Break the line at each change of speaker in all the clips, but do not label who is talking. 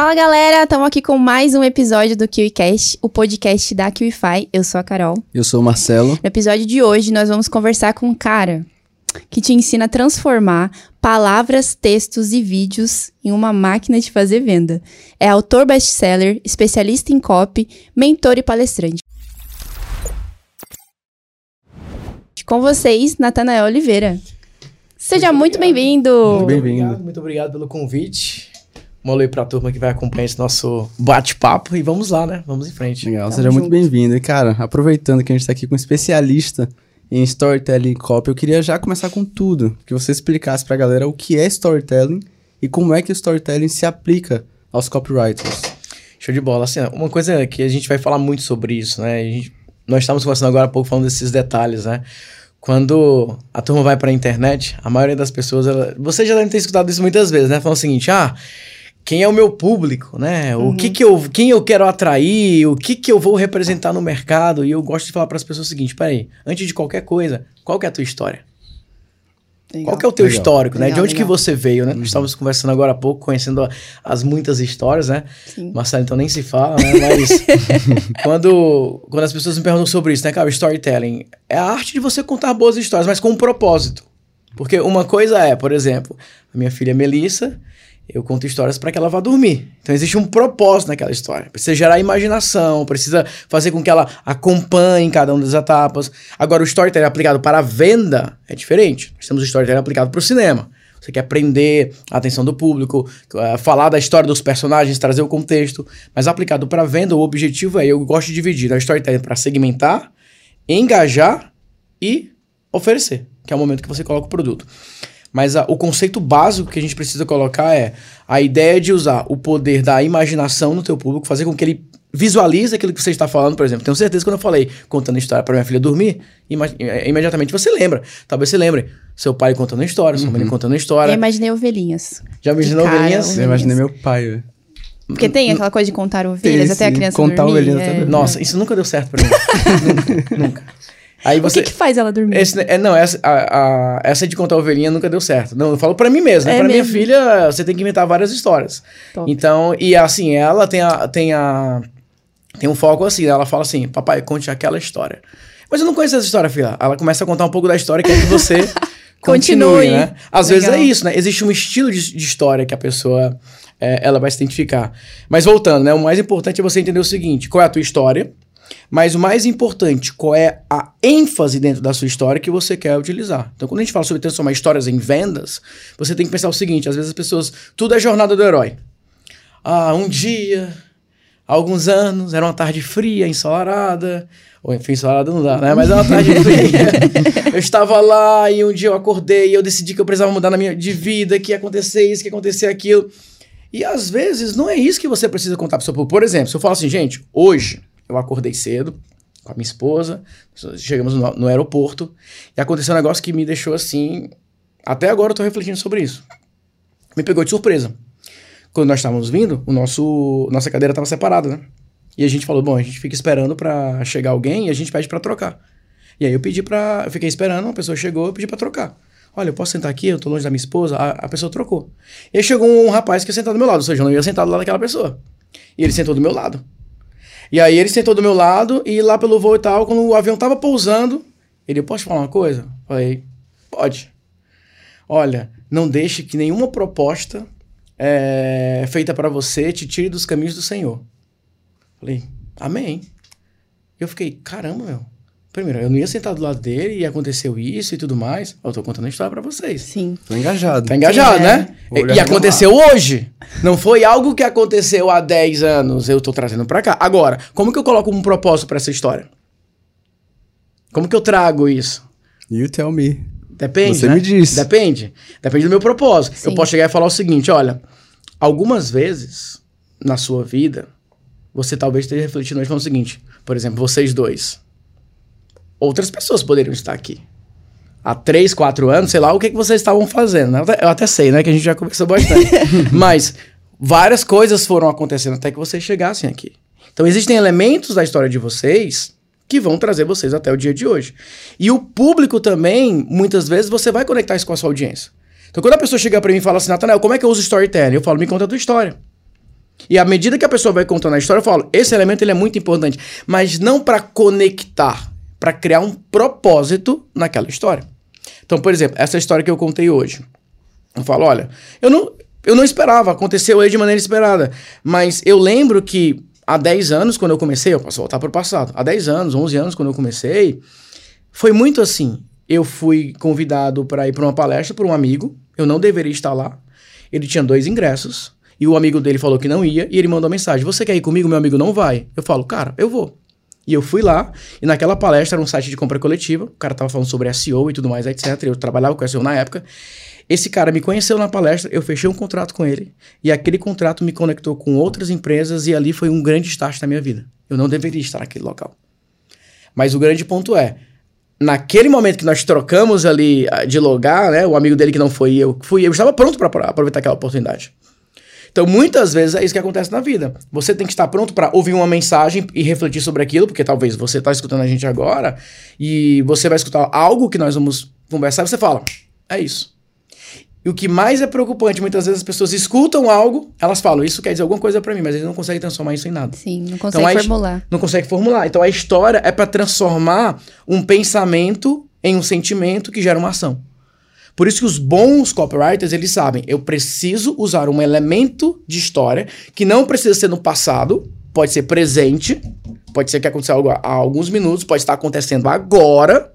Fala galera, estamos aqui com mais um episódio do KiwiCast, o podcast da KiwiFi. Eu sou a Carol.
Eu sou o Marcelo.
No episódio de hoje nós vamos conversar com um cara que te ensina a transformar palavras, textos e vídeos em uma máquina de fazer venda. É autor best-seller, especialista em copy, mentor e palestrante. Com vocês, Natanael Oliveira. Seja muito, muito bem-vindo.
Muito bem-vindo.
Muito obrigado pelo convite. Um alô para a turma que vai acompanhar esse nosso bate-papo e vamos lá, né? Vamos em frente.
Legal, Tamo seja junto. muito bem-vindo. E, cara, aproveitando que a gente está aqui com um especialista em storytelling e copy, eu queria já começar com tudo. Que você explicasse para a galera o que é storytelling e como é que o storytelling se aplica aos copywriters.
Show de bola. Assim, uma coisa que a gente vai falar muito sobre isso, né? Gente, nós estamos conversando agora há pouco falando desses detalhes, né? Quando a turma vai para a internet, a maioria das pessoas, ela, você já deve ter escutado isso muitas vezes, né? Falando o seguinte, ah, quem é o meu público, né? Uhum. O que que eu, quem eu quero atrair, o que que eu vou representar no mercado. E eu gosto de falar para as pessoas o seguinte, peraí, antes de qualquer coisa, qual que é a tua história? Legal. Qual que é o teu legal. histórico, né? Legal, de onde que você veio, né? Uhum. Nós estávamos conversando agora há pouco, conhecendo as muitas histórias, né? Sim. Marcelo, então nem se fala, né? Mas quando, quando as pessoas me perguntam sobre isso, né, cara? Storytelling é a arte de você contar boas histórias, mas com um propósito. Porque uma coisa é, por exemplo, a minha filha Melissa, eu conto histórias para que ela vá dormir. Então existe um propósito naquela história. Precisa gerar imaginação, precisa fazer com que ela acompanhe cada uma das etapas. Agora, o storytelling aplicado para a venda é diferente. Nós temos o storytelling aplicado para o cinema. Você quer prender a atenção do público, eh, falar da história dos personagens, trazer o contexto. Mas aplicado para venda, o objetivo é, eu gosto de dividir a storytelling para segmentar, engajar e oferecer, que é o momento que você coloca o produto. Mas a, o conceito básico que a gente precisa colocar é a ideia de usar o poder da imaginação no teu público, fazer com que ele visualize aquilo que você está falando, por exemplo. Tenho certeza que quando eu falei contando história para minha filha dormir, ima é, imediatamente você lembra. Talvez você lembre seu pai contando história, sua uhum. mãe contando história.
Eu imaginei ovelhinhas.
Já imaginou ovelhinhas?
ovelhinhas? Eu imaginei meu pai.
Porque tem aquela coisa de contar ovelhas Tem, até a criança
contar
dormir.
Contar ovelhinhas é.
Nossa, isso nunca deu certo pra mim. nunca, nunca.
Aí você, o que, que faz ela dormir?
Esse, é, não, essa, a, a, essa de contar ovelhinha nunca deu certo. Não, eu falo pra mim mesmo. Né? É pra mesmo? minha filha, você tem que inventar várias histórias. Top. Então, e assim, ela tem a, tem a. Tem um foco assim, ela fala assim: papai, conte aquela história. Mas eu não conheço essa história, filha. Ela começa a contar um pouco da história que é que você continue, continue, né? Às Legal. vezes é isso, né? Existe um estilo de, de história que a pessoa é, ela vai se identificar. Mas voltando, né? O mais importante é você entender o seguinte: qual é a tua história? Mas o mais importante, qual é a ênfase dentro da sua história que você quer utilizar? Então, quando a gente fala sobre transformar histórias em vendas, você tem que pensar o seguinte: às vezes as pessoas. Tudo é jornada do herói. Ah, um dia, há alguns anos, era uma tarde fria, ensolarada. Ou enfim, ensolarada não dá, né? Mas era uma tarde fria. eu estava lá e um dia eu acordei e eu decidi que eu precisava mudar na minha de vida, que ia acontecer isso, que ia acontecer aquilo. E às vezes não é isso que você precisa contar para o seu público. Por exemplo, se eu falo assim, gente, hoje eu acordei cedo com a minha esposa, chegamos no, no aeroporto e aconteceu um negócio que me deixou assim. Até agora eu tô refletindo sobre isso. Me pegou de surpresa. Quando nós estávamos vindo, o nosso nossa cadeira estava separada, né? E a gente falou, bom, a gente fica esperando para chegar alguém e a gente pede para trocar. E aí eu pedi para, eu fiquei esperando, uma pessoa chegou, eu pedi para trocar. Olha, eu posso sentar aqui, eu tô longe da minha esposa. A, a pessoa trocou. E aí chegou um rapaz que ia sentar do meu lado, ou seja, eu não ia sentar do lado daquela pessoa. E ele sentou do meu lado. E aí ele sentou do meu lado e lá pelo voo e tal, quando o avião tava pousando, ele, posso falar uma coisa? Falei, pode. Olha, não deixe que nenhuma proposta é, feita para você te tire dos caminhos do Senhor. Falei, amém. Eu fiquei, caramba, meu. Primeiro, eu não ia sentar do lado dele e aconteceu isso e tudo mais. Eu tô contando a história pra vocês.
Sim.
Tô engajado.
Tá engajado, Sim, né? É. E, aconteceu hoje. Não foi algo que aconteceu há 10 anos. Eu tô trazendo pra cá. Agora, como que eu coloco um propósito pra essa história? Como que eu trago isso?
You tell me.
Depende.
Você
né?
me disse.
Depende. Depende do meu propósito. Sim. Eu posso chegar e falar o seguinte: olha, algumas vezes na sua vida, você talvez esteja refletindo hoje falando o seguinte. Por exemplo, vocês dois outras pessoas poderiam estar aqui. Há três, quatro anos, sei lá o que, que vocês estavam fazendo. Né? Eu até sei, né? Que a gente já conversou bastante. Mas várias coisas foram acontecendo até que vocês chegassem aqui. Então existem elementos da história de vocês que vão trazer vocês até o dia de hoje. E o público também, muitas vezes, você vai conectar isso com a sua audiência. Então quando a pessoa chega para mim e fala assim, Nathanael, como é que eu uso storytelling? Eu falo, me conta a tua história. E à medida que a pessoa vai contando a história, eu falo, esse elemento ele é muito importante, mas não para conectar, para criar um propósito naquela história. Então, por exemplo, essa história que eu contei hoje. Eu falo, olha, eu não, eu não esperava, aconteceu aí de maneira esperada, mas eu lembro que há 10 anos, quando eu comecei, eu posso voltar para o passado, há 10 anos, 11 anos, quando eu comecei, foi muito assim. Eu fui convidado para ir para uma palestra por um amigo, eu não deveria estar lá. Ele tinha dois ingressos, e o amigo dele falou que não ia, e ele mandou mensagem: Você quer ir comigo? Meu amigo não vai. Eu falo, cara, eu vou. E eu fui lá, e naquela palestra era um site de compra coletiva, o cara tava falando sobre SEO e tudo mais, etc. Eu trabalhava com SEO na época. Esse cara me conheceu na palestra, eu fechei um contrato com ele, e aquele contrato me conectou com outras empresas, e ali foi um grande start na minha vida. Eu não deveria estar naquele local. Mas o grande ponto é, naquele momento que nós trocamos ali ah, de lugar, né, o amigo dele que não foi eu, fui eu, estava pronto para aproveitar aquela oportunidade. Então, muitas vezes é isso que acontece na vida. Você tem que estar pronto para ouvir uma mensagem e refletir sobre aquilo, porque talvez você está escutando a gente agora e você vai escutar algo que nós vamos conversar e você fala: é isso. E o que mais é preocupante, muitas vezes as pessoas escutam algo, elas falam, isso quer dizer alguma coisa para mim, mas eles não conseguem transformar isso em nada.
Sim, não conseguem então, formular.
Não consegue formular. Então a história é para transformar um pensamento em um sentimento que gera uma ação. Por isso que os bons copywriters, eles sabem, eu preciso usar um elemento de história que não precisa ser no passado, pode ser presente, pode ser que aconteceu algo há alguns minutos, pode estar acontecendo agora,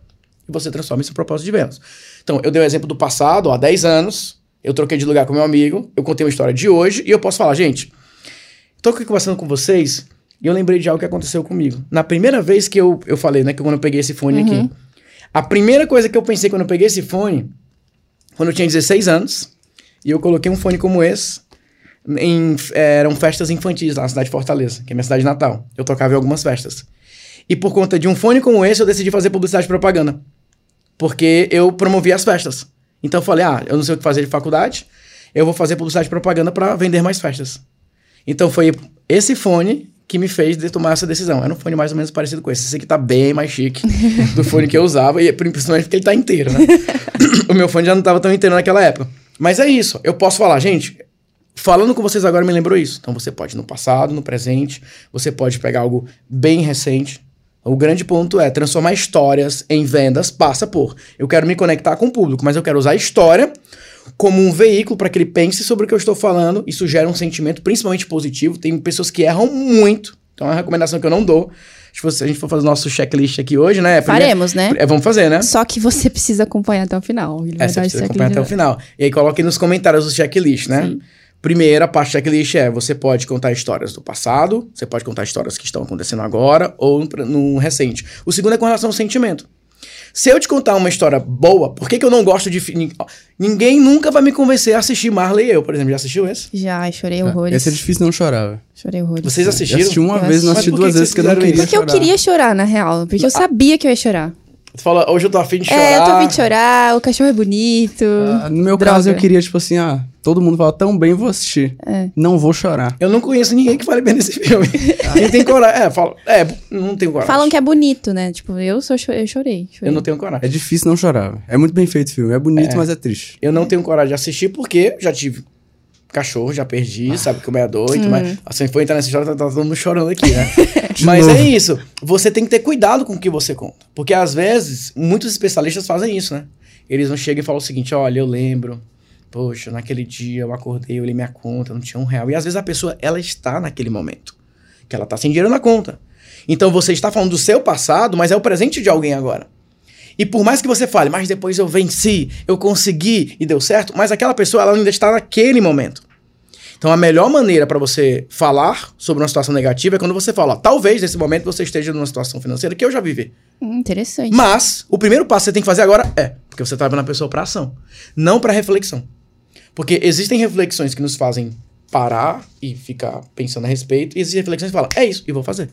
e você transforma isso em propósito de vendas. Então, eu dei o um exemplo do passado, há 10 anos, eu troquei de lugar com meu amigo, eu contei uma história de hoje, e eu posso falar, gente, tô aqui conversando com vocês, e eu lembrei de algo que aconteceu comigo. Na primeira vez que eu, eu falei, né, que quando eu peguei esse fone uhum. aqui, a primeira coisa que eu pensei quando eu peguei esse fone quando eu tinha 16 anos, e eu coloquei um fone como esse. Em, eram festas infantis lá na cidade de Fortaleza, que é minha cidade natal. Eu tocava em algumas festas. E por conta de um fone como esse, eu decidi fazer publicidade e propaganda. Porque eu promovia as festas. Então eu falei, ah, eu não sei o que fazer de faculdade, eu vou fazer publicidade e propaganda para vender mais festas. Então foi esse fone que me fez de tomar essa decisão. Era um fone mais ou menos parecido com esse. Esse aqui tá bem mais chique do fone que eu usava, e principalmente porque ele tá inteiro, né? o meu fone já não tava tão inteiro naquela época. Mas é isso. Eu posso falar, gente, falando com vocês agora me lembrou isso. Então você pode no passado, no presente, você pode pegar algo bem recente. O grande ponto é transformar histórias em vendas passa por eu quero me conectar com o público, mas eu quero usar a história como um veículo para que ele pense sobre o que eu estou falando. Isso gera um sentimento principalmente positivo. Tem pessoas que erram muito. Então é uma recomendação que eu não dou. Se a gente for fazer o nosso checklist aqui hoje, né?
Faremos, né?
É, vamos fazer, né?
Só que você precisa acompanhar até o final.
Ele é, você precisa acompanhar até o final. E aí coloque nos comentários o checklist, né? Sim. Primeira parte do checklist é: você pode contar histórias do passado, você pode contar histórias que estão acontecendo agora ou no, no recente. O segundo é com relação ao sentimento. Se eu te contar uma história boa, por que, que eu não gosto de. Ninguém nunca vai me convencer a assistir Marley e eu, por exemplo. Já assistiu esse?
Já, chorei ah, horrores.
Esse é difícil não chorar.
Chorei horrores.
Vocês assistiram? Eu
assisti uma eu vez, não assisti duas vezes que eu não queria
Porque
chorar.
eu queria chorar, na real. Porque eu sabia que eu ia chorar.
Você fala, hoje eu tô afim de chorar.
É, eu tô afim de chorar, o cachorro é bonito.
Ah, no meu Droga. caso, eu queria, tipo assim, ah, todo mundo fala tão bem, vou assistir. É. Não vou chorar.
Eu não conheço ninguém que fale bem desse filme. Quem tem coragem. É, fala, é, não tenho coragem.
Falam que é bonito, né? Tipo, eu, sou, eu chorei, chorei,
Eu não tenho coragem.
É difícil não chorar. É muito bem feito o filme. É bonito, é. mas é triste.
Eu não tenho coragem de assistir porque já tive cachorro, já perdi, ah. sabe como é doido, hum. mas assim, foi entrar nessa história, tá, tá todo mundo chorando aqui, né? mas novo. é isso, você tem que ter cuidado com o que você conta, porque às vezes, muitos especialistas fazem isso, né? Eles não chegam e falam o seguinte, olha, eu lembro, poxa, naquele dia eu acordei, eu olhei minha conta, não tinha um real, e às vezes a pessoa, ela está naquele momento, que ela tá sem dinheiro na conta. Então você está falando do seu passado, mas é o presente de alguém agora. E por mais que você fale, mas depois eu venci, eu consegui e deu certo, mas aquela pessoa ela ainda está naquele momento. Então a melhor maneira para você falar sobre uma situação negativa é quando você fala, talvez nesse momento você esteja numa situação financeira que eu já vivi.
Hum, interessante.
Mas o primeiro passo que você tem que fazer agora é, porque você está vendo a pessoa para ação, não para reflexão. Porque existem reflexões que nos fazem parar e ficar pensando a respeito, e existem reflexões que falam, é isso, e vou fazer.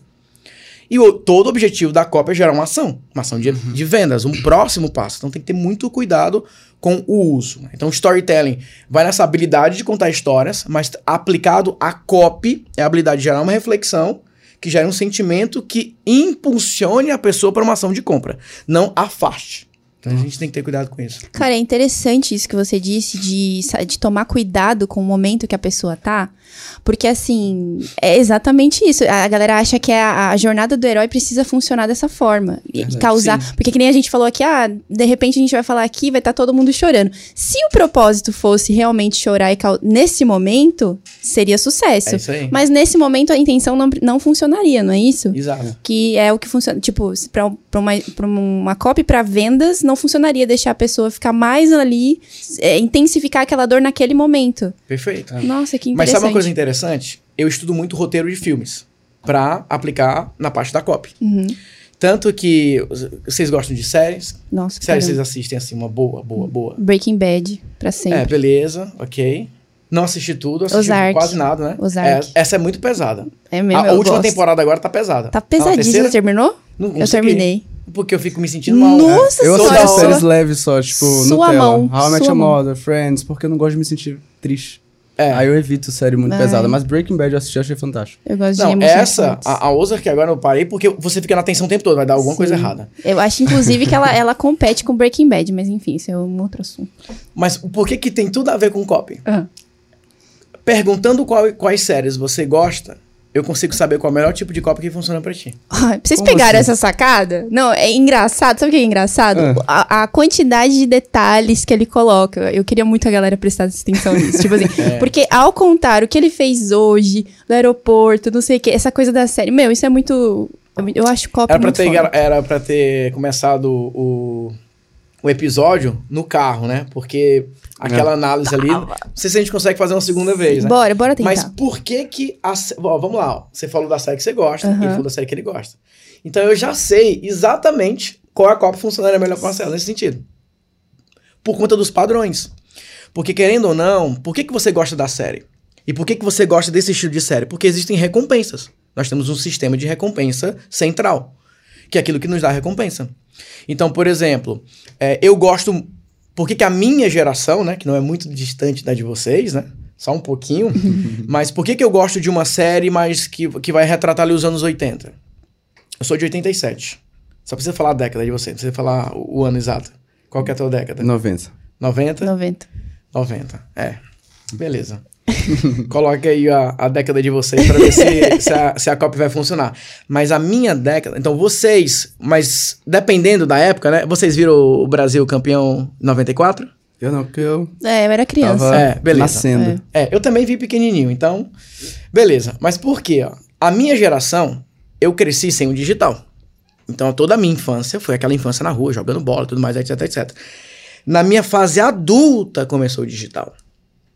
E o, todo o objetivo da cópia é gerar uma ação, uma ação de, uhum. de vendas, um próximo passo. Então tem que ter muito cuidado com o uso. Então, storytelling vai nessa habilidade de contar histórias, mas aplicado a copy é a habilidade de gerar uma reflexão que gere um sentimento que impulsione a pessoa para uma ação de compra, não afaste. Então a gente tem que ter cuidado com isso.
Cara, é interessante isso que você disse de, de tomar cuidado com o momento que a pessoa tá. Porque, assim, é exatamente isso. A galera acha que a, a jornada do herói precisa funcionar dessa forma. E causar. Sim. Porque, que nem a gente falou aqui, ah, de repente a gente vai falar aqui vai estar tá todo mundo chorando. Se o propósito fosse realmente chorar e nesse momento, seria sucesso. É isso aí. Mas nesse momento a intenção não, não funcionaria, não é isso?
Exato.
Que é o que funciona. Tipo, pra, pra, uma, pra uma copy pra vendas, não funcionaria deixar a pessoa ficar mais ali, é, intensificar aquela dor naquele momento.
Perfeito.
Nossa, que interessante.
Mas sabe uma coisa interessante? Eu estudo muito roteiro de filmes para aplicar na parte da copy.
Uhum.
Tanto que vocês gostam de séries?
Nossa,
Séries vocês assistem assim, uma boa, boa, boa.
Breaking Bad, pra sempre.
É, beleza, ok. Não assisti tudo, assisti
Ozark.
quase nada, né?
Ozark.
É, essa é muito pesada.
É mesmo,
A, última gosto. temporada agora tá pesada.
Tá pesadíssima. Você terminou?
Não, não
eu terminei.
Porque eu fico me sentindo mal.
Nossa,
é. Eu
assisto
séries leves só, tipo,
Sua
Nutella,
mão.
How I Met
Sua
Your. Mother, Friends, porque eu não gosto de me sentir triste.
É.
Aí eu evito série muito
Ai.
pesada. Mas Breaking Bad eu assisti achei fantástico.
Eu gosto de
Não,
emoções
essa, a, a Ozark agora eu parei porque você fica na atenção o tempo todo, vai dar alguma coisa errada.
Eu acho, inclusive, que ela, ela compete com Breaking Bad, mas enfim, isso é um outro assunto.
Mas por que que tem tudo a ver com copy?
Aham.
Perguntando qual- quais séries você gosta, eu consigo saber qual é o melhor tipo de copy que funciona pra ti.
Ai, Vocês
Como
pegaram
assim?
essa sacada? Não, é engraçado. Sabe o que é engraçado?
Ah.
A, a quantidade de detalhes que ele coloca. Eu queria muito a galera prestar atenção nisso. tipo assim,
É.
porque ao contar o que ele fez hoje, no aeroporto, não sei o que, essa coisa da série. Meu, isso é muito. Eu acho copo
Era pra,
muito
ter,
foda.
era pra ter começado o, o episódio no carro, né? Porque aquela análise ali. Não sei se a gente consegue fazer uma segunda vez, né?
Bora, bora tentar.
Mas por que que. A, ó, vamos lá, ó. você falou da série que você gosta,
Aham.
ele falou da série que ele gosta. Então eu já sei exatamente qual é a Copa funcionaria melhor com a Marcelo nesse sentido. Por conta dos padrões. Porque querendo ou não, por que, que você gosta da série? E por que, que você gosta desse estilo de série? Porque existem recompensas. Nós temos um sistema de recompensa central, que é aquilo que nos dá recompensa. Então, por exemplo, é, eu gosto. Por que, a minha geração, né, que não é muito distante da de vocês, né? Só um pouquinho. mas por que, que eu gosto de uma série mais que, que vai retratar ali os anos 80? Eu sou de 87. Só precisa falar a década de você, não precisa falar o o ano exato. Qual que é a tua década?
90.
90?
90.
90. É. Beleza. Coloque aí a, a década de vocês para ver se, se, a, se a COP vai funcionar. Mas a minha década. Então, vocês. Mas dependendo da época, né? Vocês viram o Brasil campeão em 94?
Eu não, porque eu
É, eu era criança.
tava
É, beleza.
nascendo.
É.
É, eu também vi pequenininho, então. Beleza. Mas por quê? Ó? A minha geração, eu cresci sem o digital. Então, toda a minha infância foi aquela infância na rua, jogando bola, tudo mais, etc, etc. Na minha fase adulta começou o digital.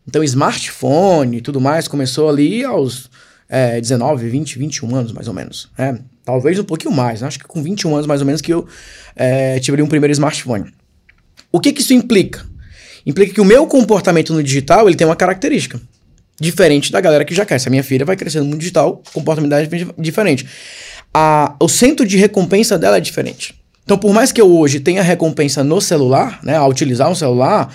Então, smartphone e tudo mais começou ali aos é, 19, 20, 21 anos, mais ou menos. né? Talvez um pouquinho mais. né? Acho que com 21 anos, mais ou menos, que eu é, tive ali um primeiro smartphone. O que, que isso implica? Implica que o meu comportamento no digital ele tem uma característica diferente da galera que já cresce. A minha filha vai crescendo no digital, comportamento é diferente. A, o centro de recompensa dela é diferente. Então, por mais que eu hoje tenha recompensa no celular, né, ao utilizar um celular,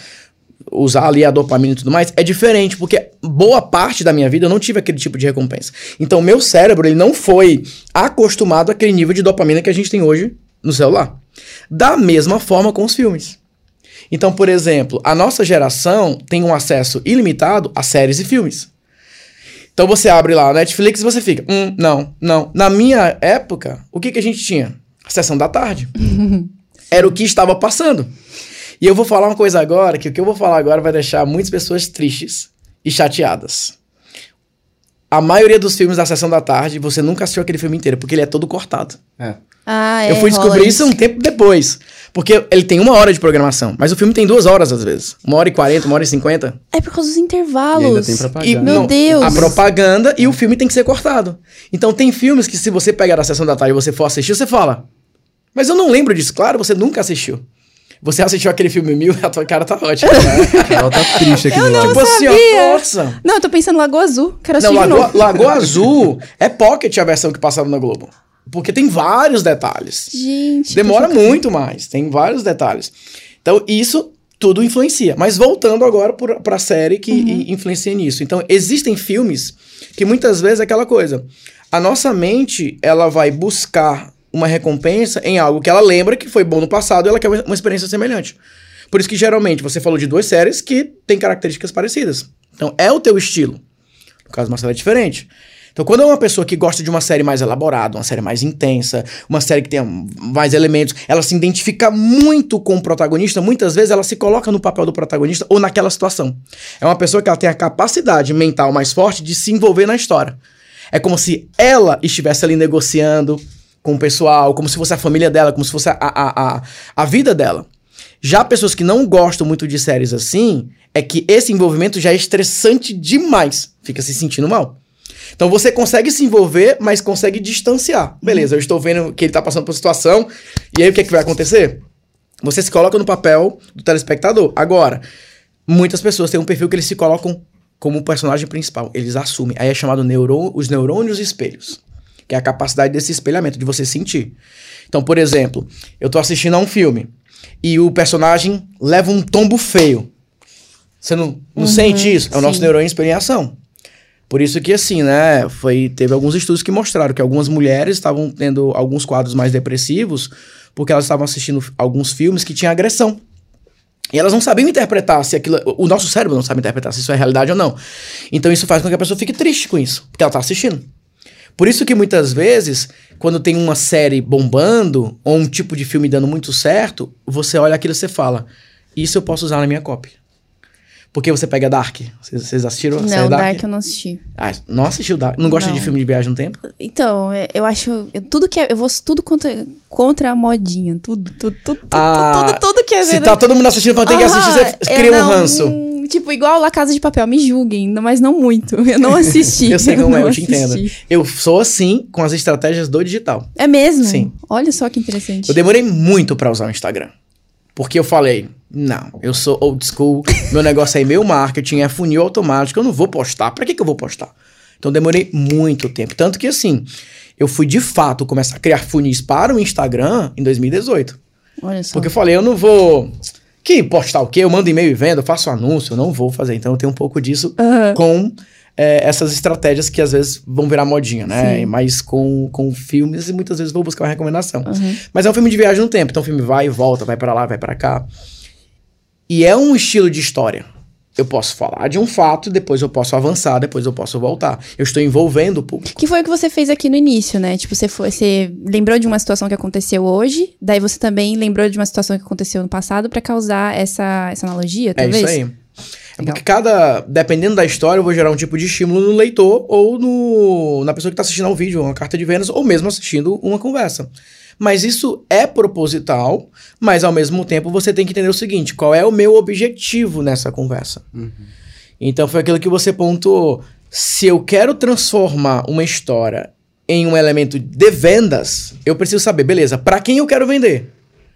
usar ali a dopamina e tudo mais, é diferente, porque boa parte da minha vida eu não tive aquele tipo de recompensa. Então, meu cérebro ele não foi acostumado àquele nível de dopamina que a gente tem hoje no celular. Da mesma forma com os filmes. Então, por exemplo, a nossa geração tem um acesso ilimitado a séries e filmes. Então você abre lá a Netflix e você fica, hum, não, não. Na minha época, o que, que a gente tinha? A sessão da tarde. Era o que estava passando. E eu vou falar uma coisa agora, que o que eu vou falar agora vai deixar muitas pessoas tristes e chateadas. A maioria dos filmes da sessão da tarde, você nunca assistiu aquele filme inteiro, porque ele é todo cortado.
É.
Ah, é.
eu fui descobrir isso um tempo depois. Porque ele tem uma hora de programação, mas o filme tem duas horas às vezes. Uma hora e quarenta, uma hora e cinquenta.
É por causa dos
E
intervalos.
ainda tem propaganda.
E,
Meu Deus.
A propaganda e o filme tem que ser cortado. Então tem filmes que se você pegar a sessão da tarde e você for assistir, você fala. Mas eu não lembro disso. Claro, você nunca assistiu. Você assistiu aquele filme mil e a tua cara tá ótima. Né?
Ela tá triste aqui do lado.
tipo assim, ó,
sabia.
nossa.
Não, eu tô pensando em Lagoa Azul. Quero
Não,
assistir de
Lagoa. Lagoa Azul é pocket a versão que passaram na Globo. Porque tem vários detalhes.
Gente.
Demora muito mais, tem vários detalhes. Então, isso tudo influencia. Mas voltando agora para a série que i- influencia nisso. Então, existem filmes que muitas vezes é aquela coisa. A nossa mente, ela vai buscar uma recompensa em algo que ela lembra que foi bom no passado e ela quer uma experiência semelhante. Por isso que geralmente você falou de duas séries que têm características parecidas. Então é o teu estilo. No caso, Marcelo é diferente. Então, quando é uma pessoa que gosta de uma série mais elaborada, uma série mais intensa, uma série que tem mais elementos, ela se identifica muito com o protagonista, muitas vezes ela se coloca no papel do protagonista ou naquela situação. É uma pessoa que ela tem a capacidade mental mais forte de se envolver na história. É como se ela estivesse ali negociando com o pessoal, como se fosse a família dela, como se fosse a, a, a, a vida dela. Já pessoas que não gostam muito de séries assim, é que esse envolvimento já é estressante demais. Fica se sentindo mal. Então você consegue se envolver, mas consegue distanciar. Beleza, eu estou vendo que ele está passando por situação, e aí o que, é que vai acontecer? Você se coloca no papel do telespectador. Agora, muitas pessoas têm um perfil que eles se colocam como personagem principal. Eles assumem. Aí é chamado neurô os neurônios espelhos. Que é a capacidade desse espelhamento, de você sentir. Então, por exemplo, eu estou assistindo a um filme e o personagem leva um tombo feio. Você não, não uhum, sente isso? É o nosso neurônio espelho em ação. Por isso que, assim, né, foi, teve alguns estudos que mostraram que algumas mulheres estavam tendo alguns quadros mais depressivos porque elas estavam assistindo alguns filmes que tinham agressão. E elas não sabiam interpretar se aquilo. O nosso cérebro não sabe interpretar se isso é realidade ou não. Então isso faz com que a pessoa fique triste com isso, porque ela está assistindo. Por isso que muitas vezes, quando tem uma série bombando, ou um tipo de filme dando muito certo, você olha aquilo e você fala: Isso eu posso usar na minha cópia. Porque você pega Dark. Vocês assistiram?
Não, Dark? Dark eu não assisti.
Ah, não assistiu Dark? Não gosta não. de filme de viagem no tempo?
Então, é, eu acho. tudo que é, Eu vou tudo contra, contra a modinha. Tudo, tudo, tudo,
ah,
tudo, tudo, tudo que é.
Se tá todo mundo assistindo ter que assistir, você cria não, um ranço.
Tipo, igual La Casa de Papel, me julguem, mas não muito. Eu não assisti.
eu sei como é, eu te entendo. Eu sou assim com as estratégias do digital.
É mesmo?
Sim.
Olha só que interessante.
Eu demorei muito para usar o Instagram. Porque eu falei, não, eu sou old school, meu negócio é e-mail marketing, é funil automático, eu não vou postar. Pra que, que eu vou postar? Então demorei muito tempo. Tanto que assim, eu fui de fato começar a criar funis para o Instagram em 2018. Olha só. Porque eu falei, eu não vou. Que postar o quê? Eu mando e-mail e vendo, eu faço anúncio, eu não vou fazer. Então eu tenho um pouco disso uhum. com é, essas estratégias que às vezes vão virar modinha, né? Sim. Mas com, com filmes e muitas vezes vou buscar uma recomendação. Uhum. Mas é um filme de viagem no tempo, então o filme vai e volta, vai para lá, vai para cá. E é um estilo de história. Eu posso falar de um fato, depois eu posso avançar, depois eu posso voltar. Eu estou envolvendo o público.
Que foi o que você fez aqui no início, né? Tipo, você, foi, você lembrou de uma situação que aconteceu hoje, daí você também lembrou de uma situação que aconteceu no passado para causar essa, essa analogia, talvez?
É isso aí. É porque cada. Dependendo da história, eu vou gerar um tipo de estímulo no leitor ou no, na pessoa que está assistindo ao vídeo, uma carta de vendas, ou mesmo assistindo uma conversa. Mas isso é proposital, mas ao mesmo tempo você tem que entender o seguinte: qual é o meu objetivo nessa conversa? Uhum. Então foi aquilo que você pontuou. Se eu quero transformar uma história em um elemento de vendas, eu preciso saber, beleza, para quem eu quero vender?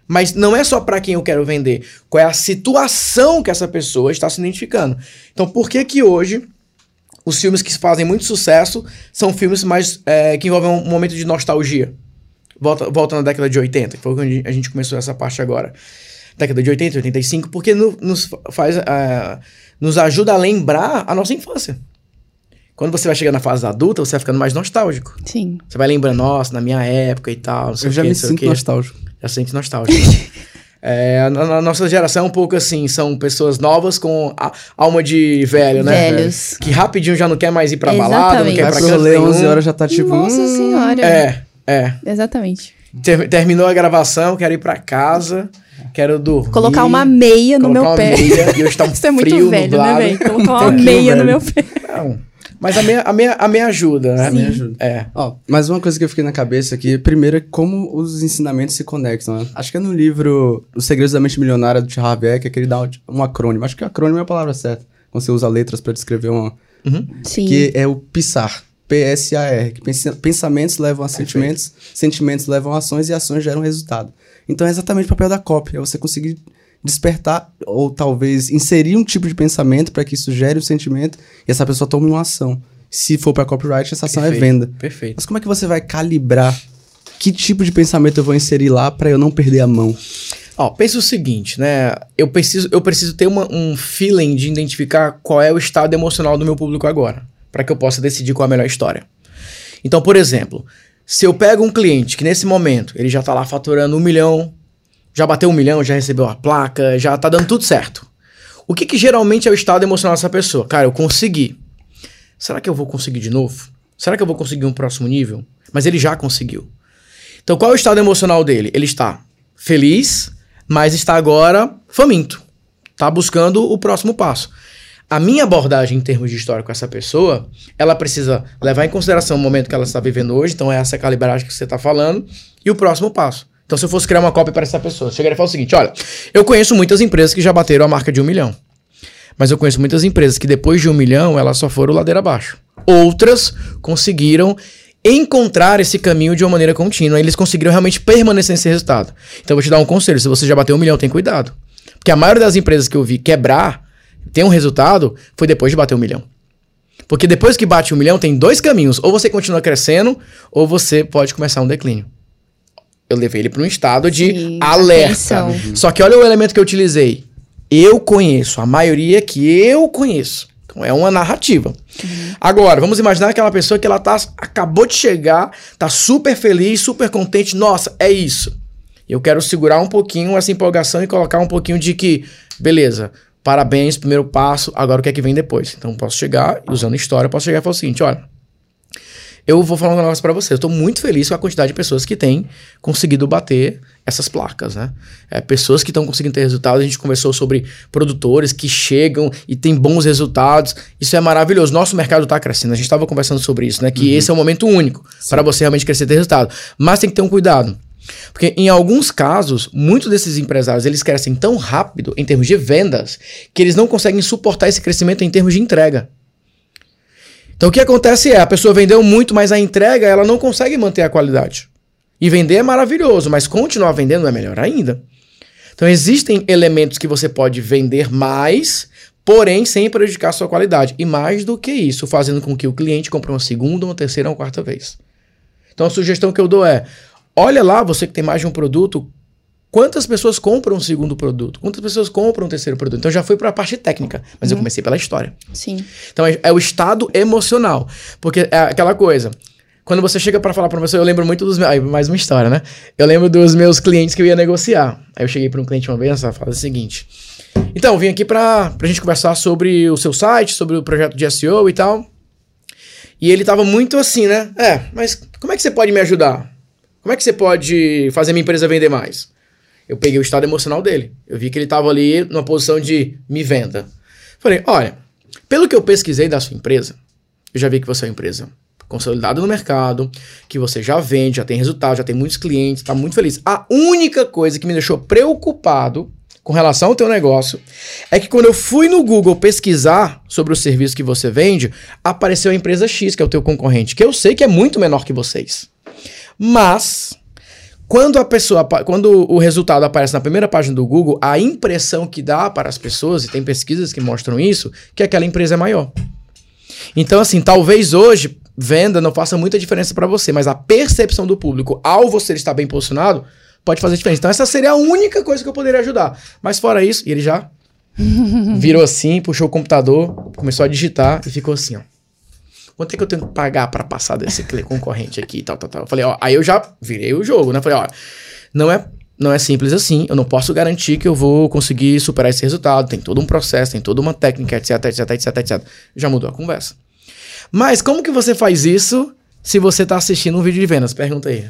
Mas não é só para quem eu quero vender, qual é a situação que essa pessoa está se identificando. Então, por que que hoje os filmes que fazem muito sucesso são filmes mais é, que envolvem um momento de nostalgia? Volta, volta na década de 80, que foi quando a gente começou essa parte agora. Década de 80, 85, porque no, nos faz. Uh, nos ajuda a lembrar a nossa infância. Quando você vai chegar na fase adulta, você vai ficando mais nostálgico.
Sim.
Você vai lembrando, nossa, na minha época e tal.
Eu já
que,
me sinto nostálgico.
Já sente nostálgico. é, a, a, nossa geração é um pouco assim, são pessoas novas com a, alma de velho,
né? Velhos.
Que rapidinho já não quer mais ir pra Exatamente. balada, não quer ir pra
canto nenhum. 11 horas já tá tipo...
Nossa hum, senhora.
É, é.
Exatamente.
Ter, terminou a gravação, quero ir pra casa... Quero dormir.
Colocar uma meia no meu pé.
Meia, e eu estou um Isso é muito velho, né, nublado. né, velho?
Colocar uma meia no meu pé.
Não. Mas a minha, a minha, a minha ajuda, né?
A minha ajuda.
É.
Ó, mas uma coisa que eu fiquei na cabeça aqui, primeiro é como os ensinamentos se conectam, né? Acho que é no livro Os Segredos da Mente Milionária do Charles Beck, que ele dá um acrônimo. Acho que acrônimo é a palavra certa. Quando você usa letras para descrever uma...
Uhum.
Sim.
Que é o PSAR. P-S-A-R. Que pensamentos levam a Perfeito. sentimentos, sentimentos levam a ações e ações geram resultado. Então é exatamente o papel da cópia. É você conseguir despertar ou talvez inserir um tipo de pensamento para que isso gere o um sentimento e essa pessoa tome uma ação. Se for para copyright, essa ação é
perfeito,
é venda.
Perfeito.
Mas como é que você vai calibrar que tipo de pensamento eu vou inserir lá para eu não perder a mão?
Ó, pensa o seguinte, né? Eu preciso, eu preciso ter uma, um feeling de identificar qual é o estado emocional do meu público agora, para que eu possa decidir qual é a melhor história. Então, por exemplo, Se eu pego um cliente que nesse momento ele já tá lá faturando um milhão, já bateu um milhão, já recebeu a placa, já tá dando tudo certo. O que, que geralmente é o estado emocional dessa pessoa? Cara, eu consegui. Será que eu vou conseguir de novo? Será que eu vou conseguir um próximo nível? Mas ele já conseguiu. Então, qual é o estado emocional dele? Ele está feliz, mas está agora faminto. Está buscando o próximo passo. A minha abordagem em termos de história com essa pessoa, ela precisa levar em consideração o momento que ela está vivendo hoje, então é essa calibragem que você está falando, e o próximo passo. Então, se eu fosse criar uma cópia para essa pessoa, eu chegaria e falar o seguinte: olha, eu conheço muitas empresas que já bateram a marca de um milhão. Mas eu conheço muitas empresas que depois de um milhão, elas só foram ladeira abaixo. Outras conseguiram encontrar esse caminho de uma maneira contínua. Eles conseguiram realmente permanecer nesse resultado. Então, eu vou te dar um conselho: se você já bateu um milhão, tem cuidado. Porque a maioria das empresas que eu vi quebrar tem um resultado, foi depois de bater um milhão. Porque depois que bate um milhão, tem dois caminhos. Ou você continua crescendo, ou você pode começar um declínio. Eu levei ele para um estado de Sim, alerta. Uhum. Só que olha o elemento que eu utilizei. Eu conheço, a maioria que eu conheço. Então é uma narrativa. Uhum. Agora, vamos imaginar aquela pessoa que ela tá, acabou de chegar, tá super feliz, super contente. Nossa, é isso. Eu quero segurar um pouquinho essa empolgação e colocar um pouquinho de que, beleza, parabéns, primeiro passo, agora o que é que vem depois? Então posso chegar, usando história, posso chegar e falar o seguinte: olha, eu vou falar um negócio para você. Eu tô muito feliz com a quantidade de pessoas que têm conseguido bater essas placas, né? É, pessoas que estão conseguindo ter resultados. A gente conversou sobre produtores que chegam e têm bons resultados. Isso é maravilhoso. Nosso mercado está crescendo. A gente estava conversando sobre isso, né? Que uhum. esse é o momento único para você realmente crescer e ter resultado. Mas tem que ter um cuidado. Porque em alguns casos, muitos desses empresários, eles crescem tão rápido em termos de vendas, que eles não conseguem suportar esse crescimento em termos de entrega. Então o que acontece é, a pessoa vendeu muito, mas a entrega ela não consegue manter a qualidade. E vender é maravilhoso, mas continuar vendendo é melhor ainda. Então existem elementos que você pode vender mais, porém sem prejudicar a sua qualidade. E mais do que isso, fazendo com que o cliente compre uma segunda, uma terceira uma quarta vez. Então a sugestão que eu dou é: Olha lá, você que tem mais de um produto, quantas pessoas compram um segundo produto? Quantas pessoas compram um terceiro produto? Então já fui para a parte técnica, mas uhum. eu comecei pela história.
Sim.
Então é, é, o estado emocional. Porque é aquela coisa. Quando você chega para falar para pessoa, eu lembro muito dos meus. Aí, mais uma história, né? Eu lembro dos meus clientes que eu ia negociar. Aí eu cheguei para um cliente uma vez e fala o seguinte: Então, vim aqui para a gente conversar sobre o seu site, sobre o projeto de SEO e tal. E ele tava muito assim, né? É, mas como é que você pode me ajudar? Como é que você pode fazer minha empresa vender mais? Eu peguei o estado emocional dele. Eu vi que ele estava ali numa posição de me venda. Falei, olha, pelo que eu pesquisei da sua empresa, eu já vi que você é uma empresa consolidada no mercado, que você já vende, já tem resultado, já tem muitos clientes, está muito feliz. A única coisa que me deixou preocupado com relação ao teu negócio é que quando eu fui no Google pesquisar sobre o serviço que você vende, apareceu a empresa X, que é o teu concorrente, que eu sei que é muito menor que vocês. Mas quando a pessoa, quando o resultado aparece na primeira página do Google, a impressão que dá para as pessoas, e tem pesquisas que mostram isso, que aquela empresa é maior. Então, assim, talvez hoje venda não faça muita diferença para você, mas a percepção do público ao você estar bem posicionado pode fazer diferença. Então, essa seria a única coisa que eu poderia ajudar. Mas fora isso, ele já virou assim, puxou o computador, começou a digitar e ficou assim, ó quanto é que eu tenho que pagar para passar desse concorrente aqui e tal, tal, tal. Eu falei, ó, aí eu já virei o jogo, né? Falei, ó, não é, não é simples assim, eu não posso garantir que eu vou conseguir superar esse resultado, tem todo um processo, tem toda uma técnica, etc, etc, etc, etc. Já mudou a conversa. Mas como que você faz isso se você está assistindo um vídeo de vendas? Pergunta aí.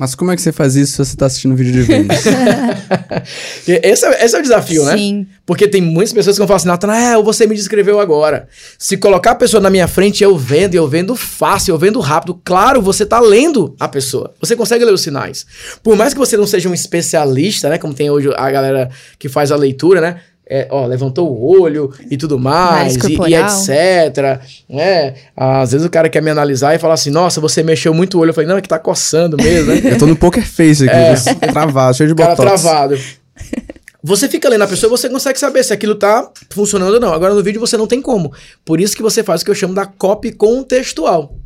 Mas como é que você faz isso se você está assistindo um vídeo de vendas?
esse, é, esse é o desafio, né? Sim. Porque tem muitas pessoas que vão falar assim, Natanael, você me descreveu agora. Se colocar a pessoa na minha frente, eu vendo, eu vendo fácil, eu vendo rápido. Claro, você está lendo a pessoa. Você consegue ler os sinais. Por mais que você não seja um especialista, né? Como tem hoje a galera que faz a leitura, né? É, ó, levantou o olho e tudo mais, mais e, e, etc. Né? Às vezes o cara quer me analisar e falar assim, nossa, você mexeu muito o olho. Eu falei, não, é que tá coçando mesmo, né?
Eu tô no poker face aqui, é. travado, cheio de botox. Cara
travado. Você fica lendo a pessoa e você consegue saber se aquilo tá funcionando ou não. Agora no vídeo você não tem como. Por isso que você faz o que eu chamo da copy contextual.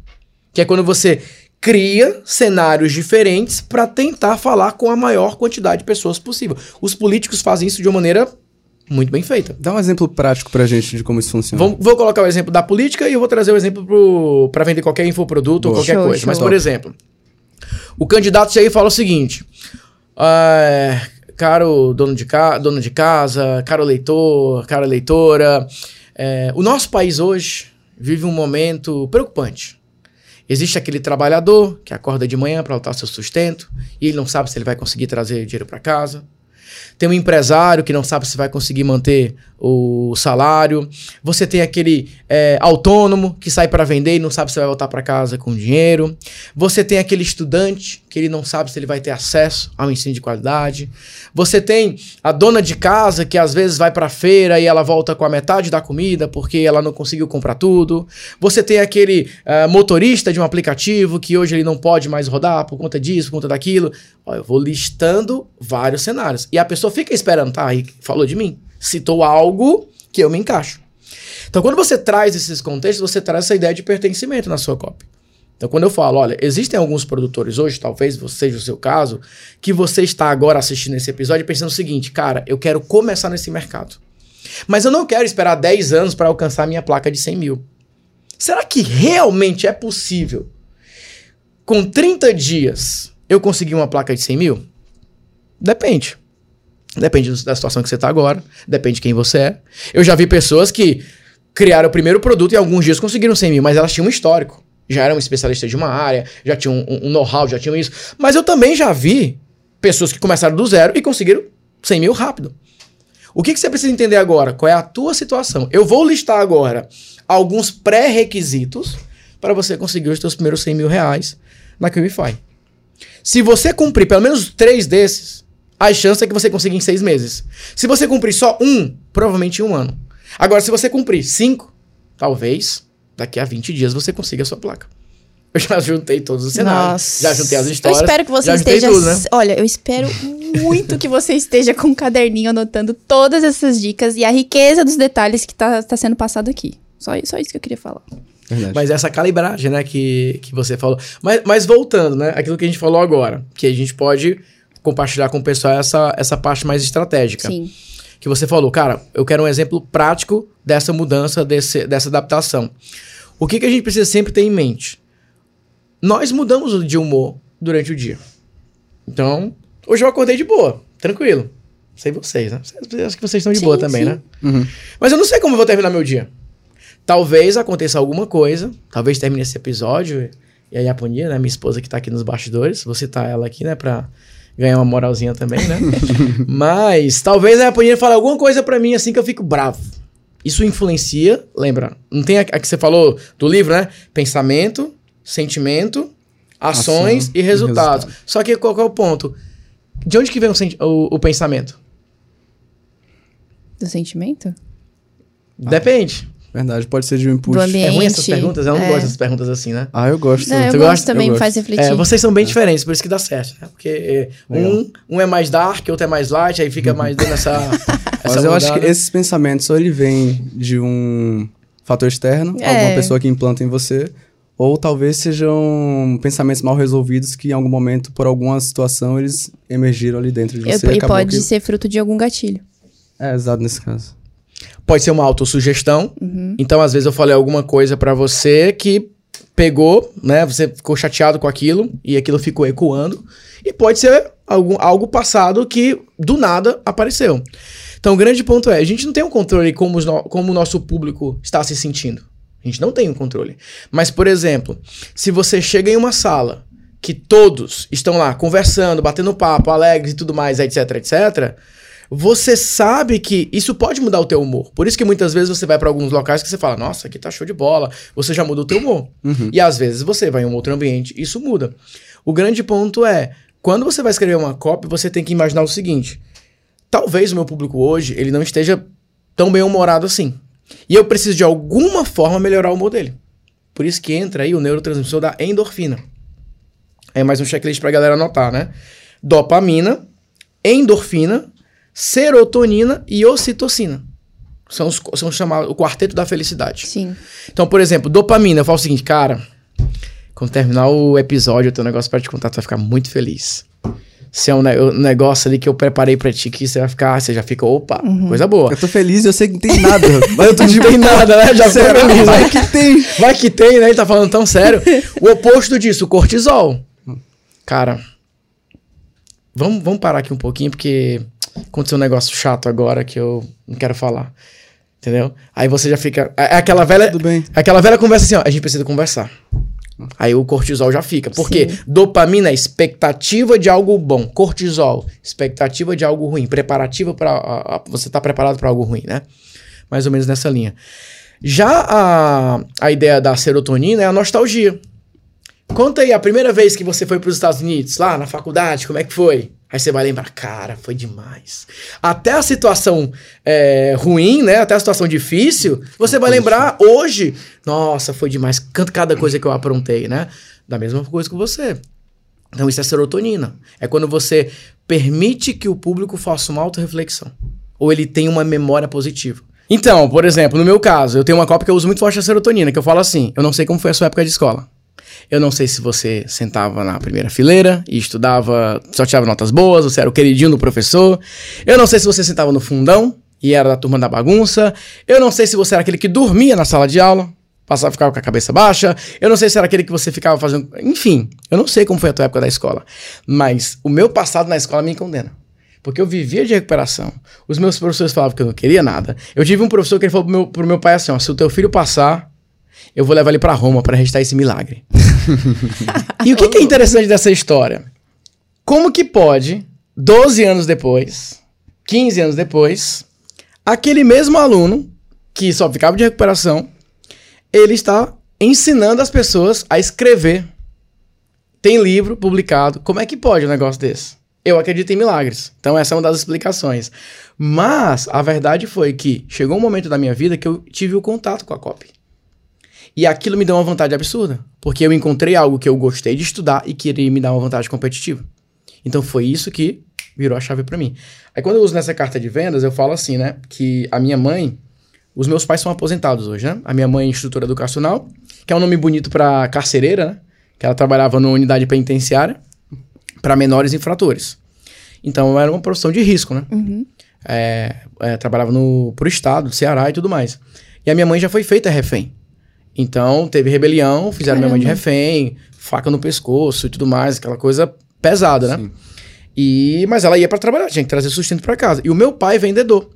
Que é quando você cria cenários diferentes para tentar falar com a maior quantidade de pessoas possível. Os políticos fazem isso de uma maneira muito bem feita.
Dá um exemplo prático pra gente de como isso funciona.
Vou, vou colocar o exemplo da política e eu vou trazer o exemplo para vender qualquer infoproduto Boa. ou qualquer show, coisa. Show. Mas, por exemplo, O candidato chega e fala o seguinte: ah, caro dono de, ca dono de casa, caro leitor, cara leitora, é, o nosso país hoje vive um momento preocupante. Existe aquele trabalhador que acorda de manhã para lutar seu sustento e ele não sabe se ele vai conseguir trazer dinheiro para casa. Tem um empresário que não sabe se vai conseguir manter o salário. Você tem aquele é, autônomo que sai para vender e não sabe se vai voltar para casa com dinheiro. Você tem aquele estudante que ele não sabe se ele vai ter acesso ao ensino de qualidade. Você tem a dona de casa que às vezes vai para feira e ela volta com a metade da comida porque ela não conseguiu comprar tudo. Você tem aquele uh, motorista de um aplicativo que hoje ele não pode mais rodar por conta disso, por conta daquilo. Ó, eu vou listando vários cenários. E a pessoa fica esperando, tá? Aí falou de mim citou algo que eu me encaixo. Então, quando você traz esses contextos, você traz essa ideia de pertencimento na sua cópia. Então, quando eu falo, olha, existem alguns produtores hoje, talvez seja o seu caso, que você está agora assistindo esse episódio pensando o seguinte, cara, eu quero começar nesse mercado. Mas eu não quero esperar 10 anos para alcançar minha placa de 100 mil. Será que realmente é possível, com 30 dias, eu conseguir uma placa de 100 mil? Depende. Depende da situação que você está agora, depende de quem você é. Eu já vi pessoas que criaram o primeiro produto e alguns dias conseguiram 100 mil, mas elas tinham um histórico. Já eram especialistas de uma área, já tinham um, um know-how, já tinham isso. Mas eu também já vi pessoas que começaram do zero e conseguiram 100 mil rápido. O que, que você precisa entender agora? Qual é a tua situação? Eu vou listar agora alguns pré-requisitos para você conseguir os seus primeiros 100 mil reais na QIFI. Se você cumprir pelo menos três desses, a chance é que você consiga em seis meses. Se você cumprir só um, provavelmente em um ano. Agora, se você cumprir cinco, talvez daqui a 20 dias você consiga a sua placa. Eu já juntei todos os cenários. Nossa. Já juntei as histórias.
Eu espero que você esteja. Tudo, né? Olha, eu espero muito que você esteja com um caderninho anotando todas essas dicas e a riqueza dos detalhes que está tá sendo passado aqui. Só, só isso que eu queria falar.
Verdade. Mas essa calibragem, né, que, que você falou. Mas, mas voltando, né, aquilo que a gente falou agora, que a gente pode compartilhar com o pessoal essa, essa parte mais estratégica.
Sim.
Que você falou, cara, eu quero um exemplo prático dessa mudança, desse, dessa adaptação. O que, que a gente precisa sempre ter em mente? Nós mudamos de humor durante o dia. Então, hoje eu acordei de boa, tranquilo. Sei vocês, né? Acho que vocês estão de sim, boa também, sim. né? Uhum. Mas eu não sei como eu vou terminar meu dia. Talvez aconteça alguma coisa, talvez termine esse episódio. E a Yaponia, né, minha esposa que tá aqui nos bastidores, vou citar ela aqui, né, pra ganhar uma moralzinha também, né? Mas talvez a Apanheira fale alguma coisa para mim assim que eu fico bravo. Isso influencia, lembra? Não tem a, a, que você falou do livro, né? Pensamento, sentimento, ações Ação e, resultados. e, resultados. Só que qual é o ponto? De onde que vem o, o, o pensamento?
Do sentimento?
Depende.
Verdade, pode ser de um impulso.
Do ambiente.
É ruim essas perguntas? Eu não é. gosto dessas perguntas assim, né?
Ah, eu gosto.
Não, eu Você gosto gosta? também, me faz refletir.
É, vocês são bem é. diferentes, por isso que dá certo, né? Porque é, um, um é mais dark, outro é mais light, aí fica mais dando essa, essa
Mas eu acho que esses pensamentos, ou ele vem de um fator externo, é. alguma pessoa que implanta em você, ou talvez sejam pensamentos mal resolvidos que em algum momento, por alguma situação, eles emergiram ali dentro de você.
E, e pode que... ser fruto de algum gatilho.
É, exato nesse caso.
Pode ser uma autossugestão. Uhum. Então, às vezes, eu falei alguma coisa para você que pegou, né? Você ficou chateado com aquilo e aquilo ficou ecoando. E pode ser algum, algo passado que do nada apareceu. Então, o grande ponto é: a gente não tem um controle como, no, como o nosso público está se sentindo. A gente não tem um controle. Mas, por exemplo, se você chega em uma sala que todos estão lá conversando, batendo papo, alegres e tudo mais, etc, etc você sabe que isso pode mudar o teu humor. Por isso que muitas vezes você vai para alguns locais que você fala, nossa, aqui tá show de bola. Você já muda o teu humor. Uhum. E às vezes você vai em um outro ambiente, isso muda. O grande ponto é, quando você vai escrever uma copy, você tem que imaginar o seguinte: talvez o meu público hoje ele não esteja tão bem humorado assim. E eu preciso de alguma forma melhorar o humor dele. Por isso que entra aí o neurotransmissor da endorfina. É mais um checklist pra galera anotar, né? Dopamina, endorfina serotonina e ocitocina. São, os, são chamados o quarteto da felicidade.
Sim.
Então, por exemplo, dopamina, eu falo o seguinte, cara, quando terminar o episódio, eu tenho um negócio para te contar, tu vai ficar muito feliz. Se é um, ne um, negócio ali que eu preparei pra ti, que você vai ficar, você já fica, opa, uhum. coisa boa.
Eu tô feliz, eu sei que não tem nada. mas eu tô
de tem nada, né? Já
Será? feliz. Vai que tem.
Vai que tem, né? Ele tá falando tão sério. o oposto disso, o cortisol. Cara, vamos, vamos parar aqui um pouquinho, porque aconteceu um negócio chato agora que eu não quero falar. Entendeu? Aí você já fica. É, é aquela velha. Tudo bem. É aquela velha conversa assim, ó. A gente precisa conversar. Aí o cortisol já fica. Porque Sim. dopamina é expectativa de algo bom. Cortisol, expectativa de algo ruim. Preparativa para. Você tá preparado para algo ruim, né? Mais ou menos nessa linha. Já a, a ideia da serotonina é a nostalgia. Conta aí a primeira vez que você foi para os Estados Unidos, lá na faculdade, como é que foi? Aí você vai lembrar, cara, foi demais. Até a situação é, ruim, né? Até a situação difícil, você vai lembrar hoje, nossa, foi demais. Cada coisa que eu aprontei, né? Da mesma coisa que você. Então isso é serotonina. É quando você permite que o público faça uma auto-reflexão. Ou ele tem uma memória positiva. Então, por exemplo, no meu caso, eu tenho uma copa que eu uso muito forte a serotonina, que eu falo assim, eu não sei como foi a sua época de escola. Eu não sei se você sentava na primeira fileira e estudava, só tirava notas boas, você era o queridinho do professor. Eu não sei se você sentava no fundão e era da turma da bagunça. Eu não sei se você era aquele que dormia na sala de aula, passava ficava com a cabeça baixa. Eu não sei se era aquele que você ficava fazendo, enfim, eu não sei como foi a tua época da escola, mas o meu passado na escola me condena. Porque eu vivia de recuperação. Os meus professores falavam que eu não queria nada. Eu tive um professor que ele falou pro meu, pro meu pai assim: ó, se o teu filho passar, eu vou levar ele para Roma para registrar esse milagre. e o que, que é interessante dessa história? Como que pode, 12 anos depois, 15 anos depois, aquele mesmo aluno que só ficava de recuperação, ele está ensinando as pessoas a escrever. Tem livro publicado. Como é que pode um negócio desse? Eu acredito em milagres. Então, essa é uma das explicações. Mas a verdade foi que chegou um momento da minha vida que eu tive o contato com a copy. E aquilo me deu uma vantagem absurda, porque eu encontrei algo que eu gostei de estudar e que iria me dar uma vantagem competitiva. Então foi isso que virou a chave para mim. Aí quando eu uso nessa carta de vendas, eu falo assim, né, que a minha mãe, os meus pais são aposentados hoje, né? A minha mãe é instrutora educacional, que é um nome bonito para carcereira, né? Que ela trabalhava numa unidade penitenciária para menores infratores. Então era uma profissão de risco, né? Uhum. É, é, trabalhava no pro estado, do Ceará e tudo mais. E a minha mãe já foi feita refém. Então, teve rebelião, fizeram Caramba. minha mãe de refém, faca no pescoço e tudo mais, aquela coisa pesada, né? Sim. E, mas ela ia para trabalhar, tinha que trazer sustento para casa. E o meu pai, vendedor,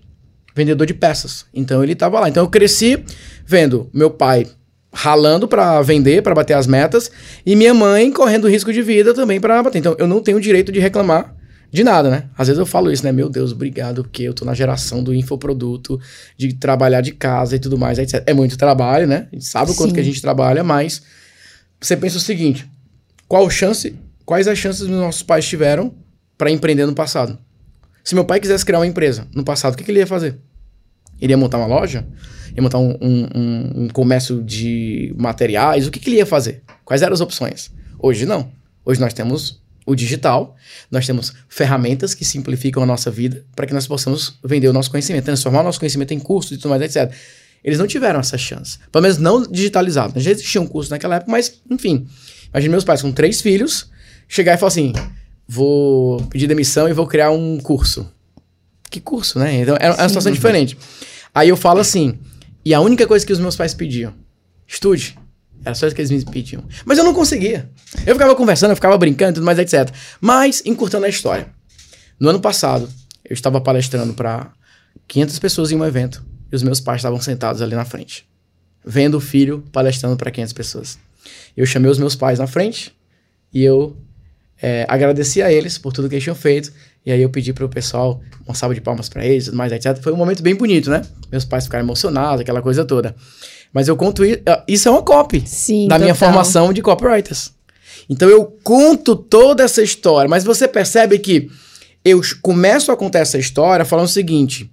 vendedor de peças. Então ele tava lá. Então eu cresci vendo meu pai ralando para vender, para bater as metas, e minha mãe correndo risco de vida também para bater. Então eu não tenho o direito de reclamar de nada, né? Às vezes eu falo isso, né? Meu Deus, obrigado, porque eu tô na geração do infoproduto, de trabalhar de casa e tudo mais, etc. É muito trabalho, né? A gente sabe o quanto Sim. que a gente trabalha, mas você pensa o seguinte: qual chance, quais as chances que nossos pais tiveram para empreender no passado? Se meu pai quisesse criar uma empresa no passado, o que, que ele ia fazer? Ele ia montar uma loja? Ia montar um, um, um comércio de materiais? O que, que ele ia fazer? Quais eram as opções? Hoje não. Hoje nós temos o digital, nós temos ferramentas que simplificam a nossa vida para que nós possamos vender o nosso conhecimento, transformar o nosso conhecimento em curso e tudo mais, etc. Eles não tiveram essa chance. Pelo menos não digitalizado. Já existia um curso naquela época, mas, enfim. Imagina meus pais com três filhos, chegar e falar assim: vou pedir demissão e vou criar um curso. Que curso, né? Então é uma situação diferente. Aí eu falo assim: e a única coisa que os meus pais pediam, estude. Era só isso que eles me pediam. Mas eu não conseguia. Eu ficava conversando, eu ficava brincando tudo mais, etc. Mas, encurtando a história. No ano passado, eu estava palestrando para 500 pessoas em um evento. E os meus pais estavam sentados ali na frente. Vendo o filho palestrando para 500 pessoas. Eu chamei os meus pais na frente. E eu é, agradeci a eles por tudo que eles tinham feito. E aí eu pedi para o pessoal uma salva de palmas para eles, tudo mais, etc. Foi um momento bem bonito, né? Meus pais ficaram emocionados, aquela coisa toda. Mas eu conto isso. Ah, isso é uma copy Sim, da total. minha formação de copywriters. Então eu conto toda essa história, mas você percebe que eu começo a contar essa história falando o seguinte: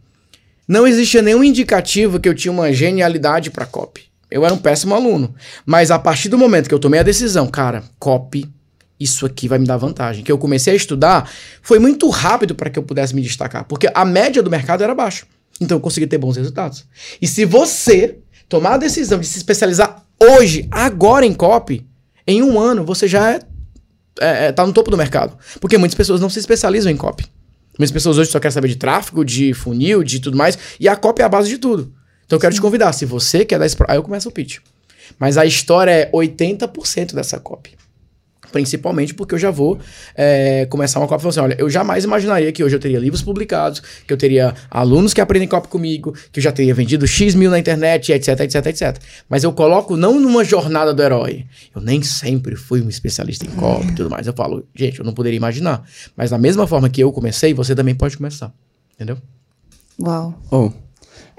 não existia nenhum indicativo que eu tinha uma genialidade para copy. Eu era um péssimo aluno. Mas a partir do momento que eu tomei a decisão, cara, copy, isso aqui vai me dar vantagem, que eu comecei a estudar, foi muito rápido para que eu pudesse me destacar, porque a média do mercado era baixa. Então eu consegui ter bons resultados. E se você tomar a decisão de se especializar hoje, agora em copy, em um ano você já é, é, é, tá no topo do mercado. Porque muitas pessoas não se especializam em copy. Muitas pessoas hoje só querem saber de tráfego, de funil, de tudo mais. E a copy é a base de tudo. Então eu quero Sim. te convidar. Se você quer dar esse. Aí eu começo o pitch. Mas a história é 80% dessa copy. Principalmente porque eu já vou é, começar uma copy falando assim: olha, eu jamais imaginaria que hoje eu teria livros publicados, que eu teria alunos que aprendem copy comigo, que eu já teria vendido X mil na internet, etc, etc, etc. Mas eu coloco não numa jornada do herói. Eu nem sempre fui um especialista em copy e tudo mais. Eu falo, gente, eu não poderia imaginar. Mas da mesma forma que eu comecei, você também pode começar. Entendeu?
Uau.
Oh,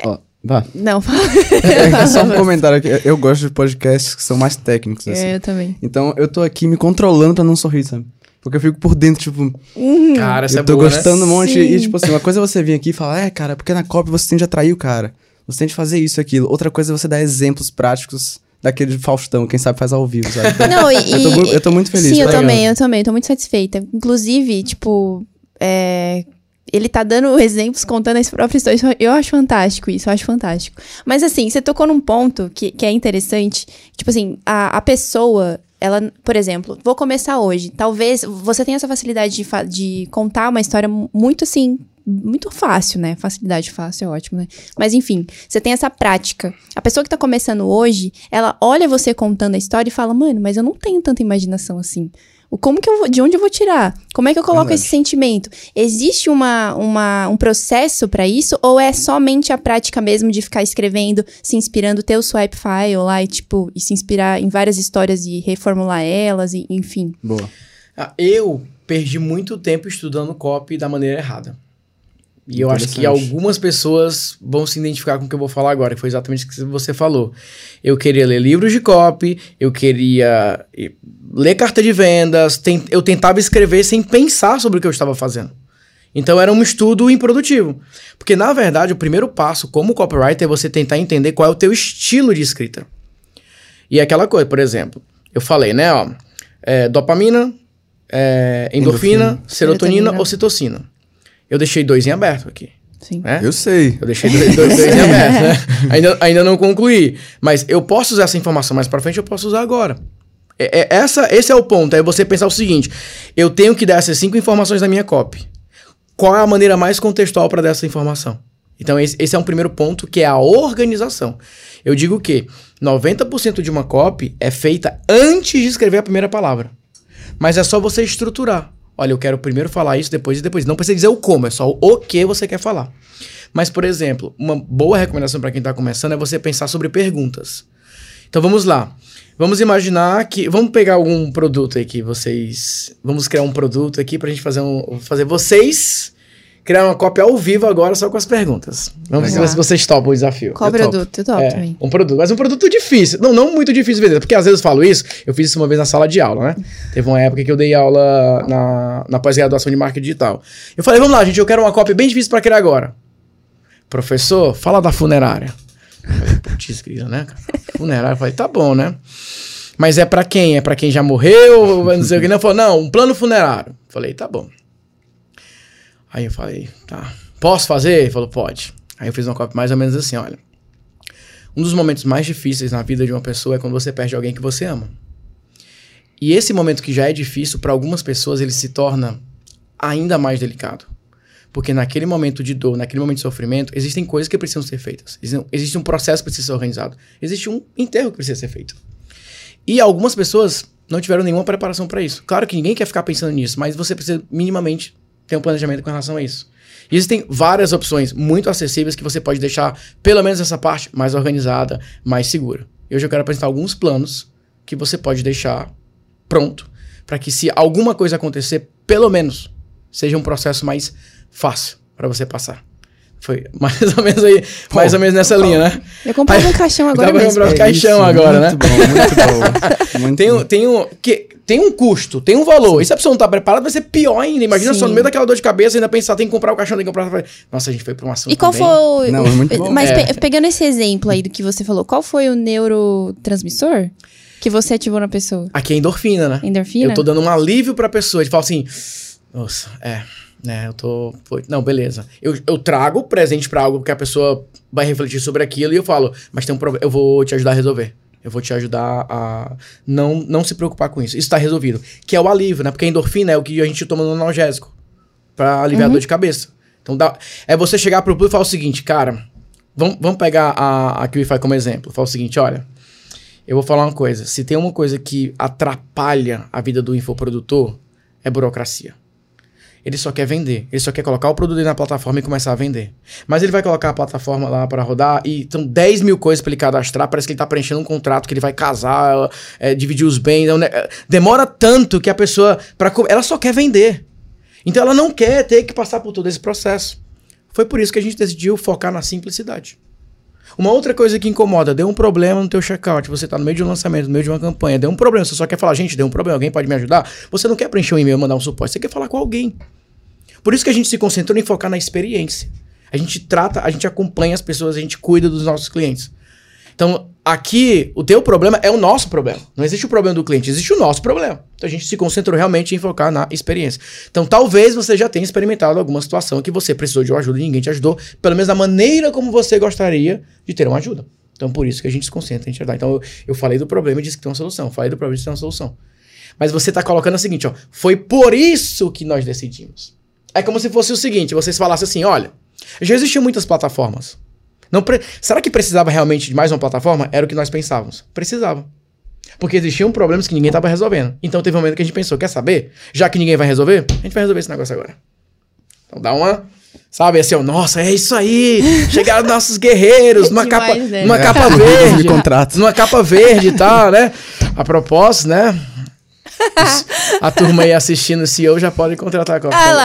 ó, vá.
Não, fala.
É, só um comentário aqui. Eu gosto de podcasts que são mais técnicos, assim.
É, eu também.
Então eu tô aqui me controlando pra não sorrir, sabe? Porque eu fico por dentro, tipo,
Cara, essa
eu
é
tô
boa,
gostando
né?
um monte.
Sim.
E, tipo assim, uma coisa é você vir aqui e falar, é, cara, porque na copy você tem de atrair o cara. Você tem de fazer isso e aquilo. Outra coisa é você dar exemplos práticos daquele de Faustão, quem sabe faz ao vivo, sabe? Então,
Não, e,
eu, tô, eu tô muito feliz.
Sim, eu
tá ligado?
também, eu também, tô muito satisfeita. Inclusive, tipo, é, ele tá dando exemplos, contando as próprias histórias. Eu acho fantástico isso, eu acho fantástico. Mas assim, você tocou num ponto que, que é interessante. Tipo assim, a, a pessoa, ela, por exemplo, vou começar hoje. Talvez você tenha essa facilidade de, de contar uma história mu- muito assim. Muito fácil, né? Facilidade fácil é ótimo, né? Mas enfim, você tem essa prática. A pessoa que tá começando hoje, ela olha você contando a história e fala, mano, mas eu não tenho tanta imaginação assim. O como que eu vou, de onde eu vou tirar? Como é que eu coloco
Verdade.
esse sentimento? Existe uma, uma, um processo pra isso ou é somente a prática mesmo de ficar escrevendo, se inspirando, ter o swipe file lá e tipo, e se inspirar em várias histórias e reformular elas e enfim.
Boa.
Ah, Eu perdi muito tempo estudando copy da maneira errada. E eu acho que algumas pessoas vão se identificar com o que eu vou falar agora, que foi exatamente o que você falou. Eu queria ler livros de copy, eu queria ler carta de vendas, ten- eu tentava escrever sem pensar sobre o que eu estava fazendo. Então era um estudo improdutivo. Porque, na verdade, o primeiro passo como copywriter é você tentar entender qual é o teu estilo de escrita. E aquela coisa, por exemplo, eu falei, né, ó, é, dopamina, é, endorfina,
Endorfina.
serotonina,
Serotonina.
ocitocina. Eu deixei dois em aberto aqui,
Sim.
né?
Eu sei.
Eu deixei dois, dois, dois em aberto, né? Ainda, ainda não concluí. Mas eu posso usar essa informação mais pra frente, eu posso usar agora. É, é- essa, esse é o ponto. É você pensar o seguinte: eu tenho que dar essas cinco informações na minha copy. Qual é a maneira mais contextual para dar essa informação? Então, esse, esse é um primeiro ponto, que é a organização. Eu digo que 90% de uma copy é feita antes de escrever a primeira palavra. Mas é só você estruturar. Olha, eu quero primeiro falar isso, depois e depois. Não precisa dizer o como, é só o que você quer falar. Mas, por exemplo, uma boa recomendação para quem está começando é você pensar sobre perguntas. Então vamos lá. Vamos imaginar que. Vamos pegar algum produto aí que vocês. Vamos criar um produto aqui pra gente fazer um. Fazer vocês criar uma cópia ao vivo agora só com as perguntas. Vamos
Legal.
ver se vocês topam o desafio.
Qual
Eu topo.
produto? Eu topo
É,
também.
um produto, mas um produto difícil. Não, não muito difícil de vender, porque às vezes eu falo isso, eu fiz isso uma vez na sala de aula, né? Teve uma época que eu dei aula na, na pós-graduação de marketing digital. Eu falei, vamos lá, gente, eu quero uma cópia bem difícil pra criar agora. Professor, fala da funerária. Putz, grila, né? Funerária, eu falei, tá bom, né? Mas é pra quem? É pra quem já morreu? Não sei o que. Não, falou, não, um plano funerário. Eu Falei, tá bom. Aí eu falei, tá. Posso fazer? Ele falou, pode. Aí eu fiz uma cópia mais ou menos assim, olha. Um dos momentos mais difíceis na vida de uma pessoa é quando você perde alguém que você ama. E esse momento que já é difícil, para algumas pessoas, ele se torna ainda mais delicado. Porque naquele momento de dor, naquele momento de sofrimento, existem coisas que precisam ser feitas. Existe- um processo que precisa ser organizado. Existe um enterro que precisa ser feito. E algumas pessoas não tiveram nenhuma preparação para isso. Claro que ninguém quer ficar pensando nisso, mas você precisa minimamente ter um planejamento com relação a isso. E existem várias opções muito acessíveis que você pode deixar, pelo menos essa parte, mais organizada, mais segura. E hoje eu quero apresentar alguns planos que você pode deixar pronto para que se alguma coisa acontecer, pelo menos seja um processo mais fácil para você passar. Foi mais ou menos aí, mais ou menos nessa linha, né?
Eu comprei um caixão agora mesmo.
comprar um
É
caixão
isso,
agora, né?
Muito bom, muito bom. Muito
Tem
bom.
um, tem, um, que, tem um custo, tem um valor. E se a pessoa não tá preparada, vai ser pior ainda. Imagina
Sim.
só no meio daquela dor de cabeça ainda pensar, tem que comprar o caixão, tem que comprar. Nossa, a gente foi pra um assunto.
E qual
também.
foi o.
Não, é muito bom.
Mas
É.
pe- pegando esse exemplo aí do que você falou, qual foi o neurotransmissor que você ativou na pessoa?
Aqui é endorfina, né?
Endorfina?
Eu tô dando um alívio pra pessoa. De falar assim, nossa, é, né, eu tô. foi- Não, beleza. Eu, eu trago o presente pra algo que a pessoa vai refletir sobre aquilo e eu falo, mas tem um problema, eu vou te ajudar a resolver. Eu vou te ajudar a não, não se preocupar com isso. Isso tá resolvido. Que é o alívio, né? Porque a endorfina é o que a gente toma no analgésico. Pra aliviar a dor de cabeça. Então dá, é você chegar pro público e falar o seguinte, cara, vamos, vamos pegar a, a QIFI como exemplo. Fala o seguinte, olha, Eu vou falar uma coisa. Se tem uma coisa que atrapalha a vida do infoprodutor, é burocracia. Ele só quer vender. Ele só quer colocar o produto na plataforma e começar a vender. Mas ele vai colocar a plataforma lá para rodar e são 10 mil coisas para ele cadastrar. Parece que ele tá preenchendo um contrato que ele vai casar, é, dividir os bens. Né? Demora tanto que a pessoa. Pra, ela só quer vender. Então ela não quer ter que passar por todo esse processo. Foi por isso que a gente decidiu focar na simplicidade. Uma outra coisa que incomoda, deu um problema no teu checkout, você está no meio de um lançamento, no meio de uma campanha, deu um problema, você só quer falar, gente, deu um problema, alguém pode me ajudar? Você não quer preencher um e-mail, mandar um suporte, você quer falar com alguém. Por isso que a gente se concentrou em focar na experiência. A gente trata, a gente acompanha as pessoas, a gente cuida dos nossos clientes. Então, aqui, o teu problema é o nosso problema. Não existe o problema do cliente, existe o nosso problema. Então, a gente se concentrou realmente em focar na experiência. Então, talvez você já tenha experimentado alguma situação que você precisou de uma ajuda e ninguém te ajudou, pelo menos da maneira como você gostaria de ter uma ajuda. Então, por isso que a gente se concentra em te ajudar. Então, eu, eu falei do problema e disse que tem uma solução. Falei do problema e disse que tem uma solução. Mas você está colocando o seguinte, ó. Foi por isso que nós decidimos. É como se fosse o seguinte: vocês falassem assim, olha, já existiam muitas plataformas. Não pre... Será que precisava realmente de mais uma plataforma? Era o que nós pensávamos. Precisava. Porque existiam problemas que ninguém estava resolvendo. Então teve um momento que a gente pensou: quer saber? Já que ninguém vai resolver, a gente vai resolver esse negócio agora. Então dá uma. Sabe, assim, ó, nossa, é isso aí! Chegaram nossos guerreiros, numa capa, né? numa é, capa verde. Numa capa verde e tal, né? A propósito, né? A turma aí assistindo o CEO já pode contratar a. Ah lá.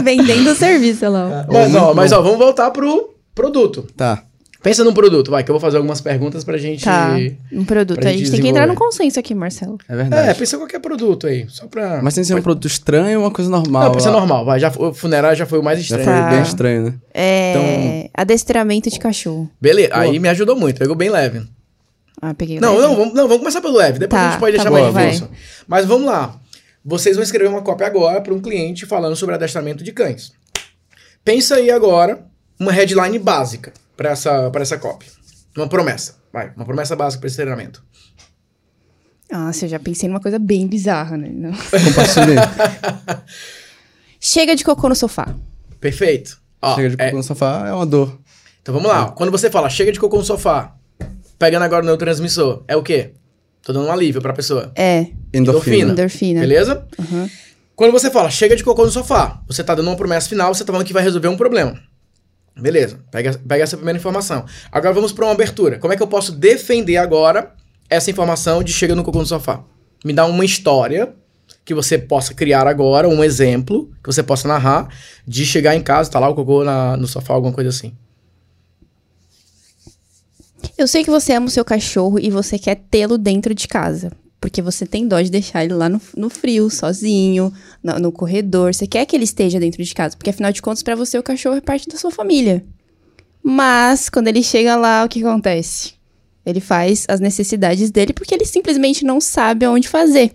Vendendo o serviço lá.
Mas, ó, mas ó, vamos voltar pro produto.
Tá.
Pensa num produto, vai, que eu vou fazer algumas perguntas pra gente.
Tá, um produto. A gente, tem que entrar no consenso aqui, Marcelo.
É verdade. É, pensa em qualquer produto aí, só pra...
Mas tem que ser um produto estranho ou uma coisa normal?
Não, pensa normal, vai. Já, o funerário já foi o mais estranho. Já
foi tá. bem estranho, né?
É, então... adestramento de cachorro.
Beleza, Pô. aí me ajudou muito, pegou bem leve.
Ah, peguei
não, leve. Não, vamos, não, vamos começar pelo leve. Depois tá, a gente pode tá deixar bom, mais difícil. Mas vamos lá. Vocês vão escrever uma cópia agora para um cliente falando sobre adestramento de cães. Pensa aí agora uma headline básica para essa, essa cópia. Uma promessa. Vai, uma promessa básica para esse treinamento.
Nossa, eu já pensei numa coisa bem bizarra, né? Compartilhei. Chega de cocô no sofá.
Perfeito.
Ó, chega de cocô é... no sofá é uma dor.
Então vamos lá. Quando você fala chega de cocô no sofá, pegando agora o neurotransmissor, é o quê? Tô dando um alívio pra pessoa.
É.
Endorfina.
Endorfina.
Beleza? Uhum. Quando você fala, chega de cocô no sofá, você tá dando uma promessa final, você tá falando que vai resolver um problema. Beleza, pega, pega essa primeira informação. Agora vamos para uma abertura. Como é que eu posso defender agora essa informação de chega no cocô no sofá? Me dá uma história que você possa criar agora, um exemplo que você possa narrar de chegar em casa, tá lá o cocô na, no sofá, alguma coisa assim.
Eu sei que você ama o seu cachorro e você quer tê-lo dentro de casa. Porque você tem dó de deixar ele lá no, no frio, sozinho, no, no, corredor. Você quer que ele esteja dentro de casa. Porque afinal de contas, para você, o cachorro é parte da sua família. Mas, quando ele chega lá, o que acontece? Ele faz as necessidades dele porque ele simplesmente não sabe aonde fazer.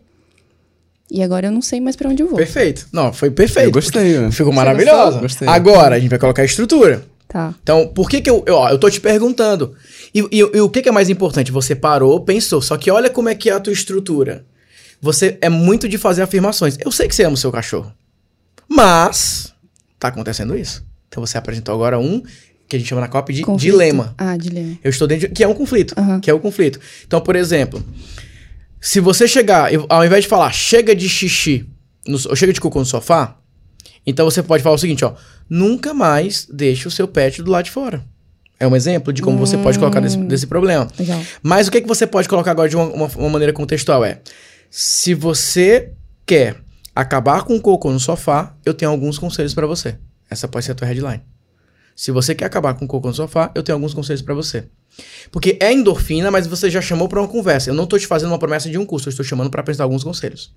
E agora eu não sei mais para onde eu vou.
Perfeito. Não, foi perfeito. Eu
gostei. Né?
Ficou maravilhosa. Gostei. Agora a gente vai colocar a estrutura.
Tá.
Então, por que que eu... Ó, eu tô te perguntando. E, e, e, o que que é mais importante? Você parou, pensou. Só que olha como é que é a tua estrutura. Você é muito de fazer afirmações. Eu sei que você ama o seu cachorro. Mas... Tá acontecendo isso. Então você apresentou agora um que a gente chama na COP de conflito. dilema.
Ah, dilema.
Eu estou dentro de, que é um conflito, uhum. que é o um conflito. Então, por exemplo, se você chegar, ao invés de falar chega de xixi, no, ou chega de cocô no sofá, então você pode falar o seguinte, ó, nunca mais deixe o seu pet do lado de fora. É um exemplo de como hum, você pode colocar desse, hum. desse problema.
Legal.
Mas o que, é que você pode colocar agora de uma, uma, uma maneira contextual é, se você quer acabar com o cocô no sofá, eu tenho alguns conselhos para você. Essa pode ser a tua headline. Se você quer acabar com o cocô no sofá, eu tenho alguns conselhos para você. Porque é endorfina, mas você já chamou para uma conversa. Eu não tô te fazendo uma promessa de um curso, eu estou chamando para apresentar alguns conselhos.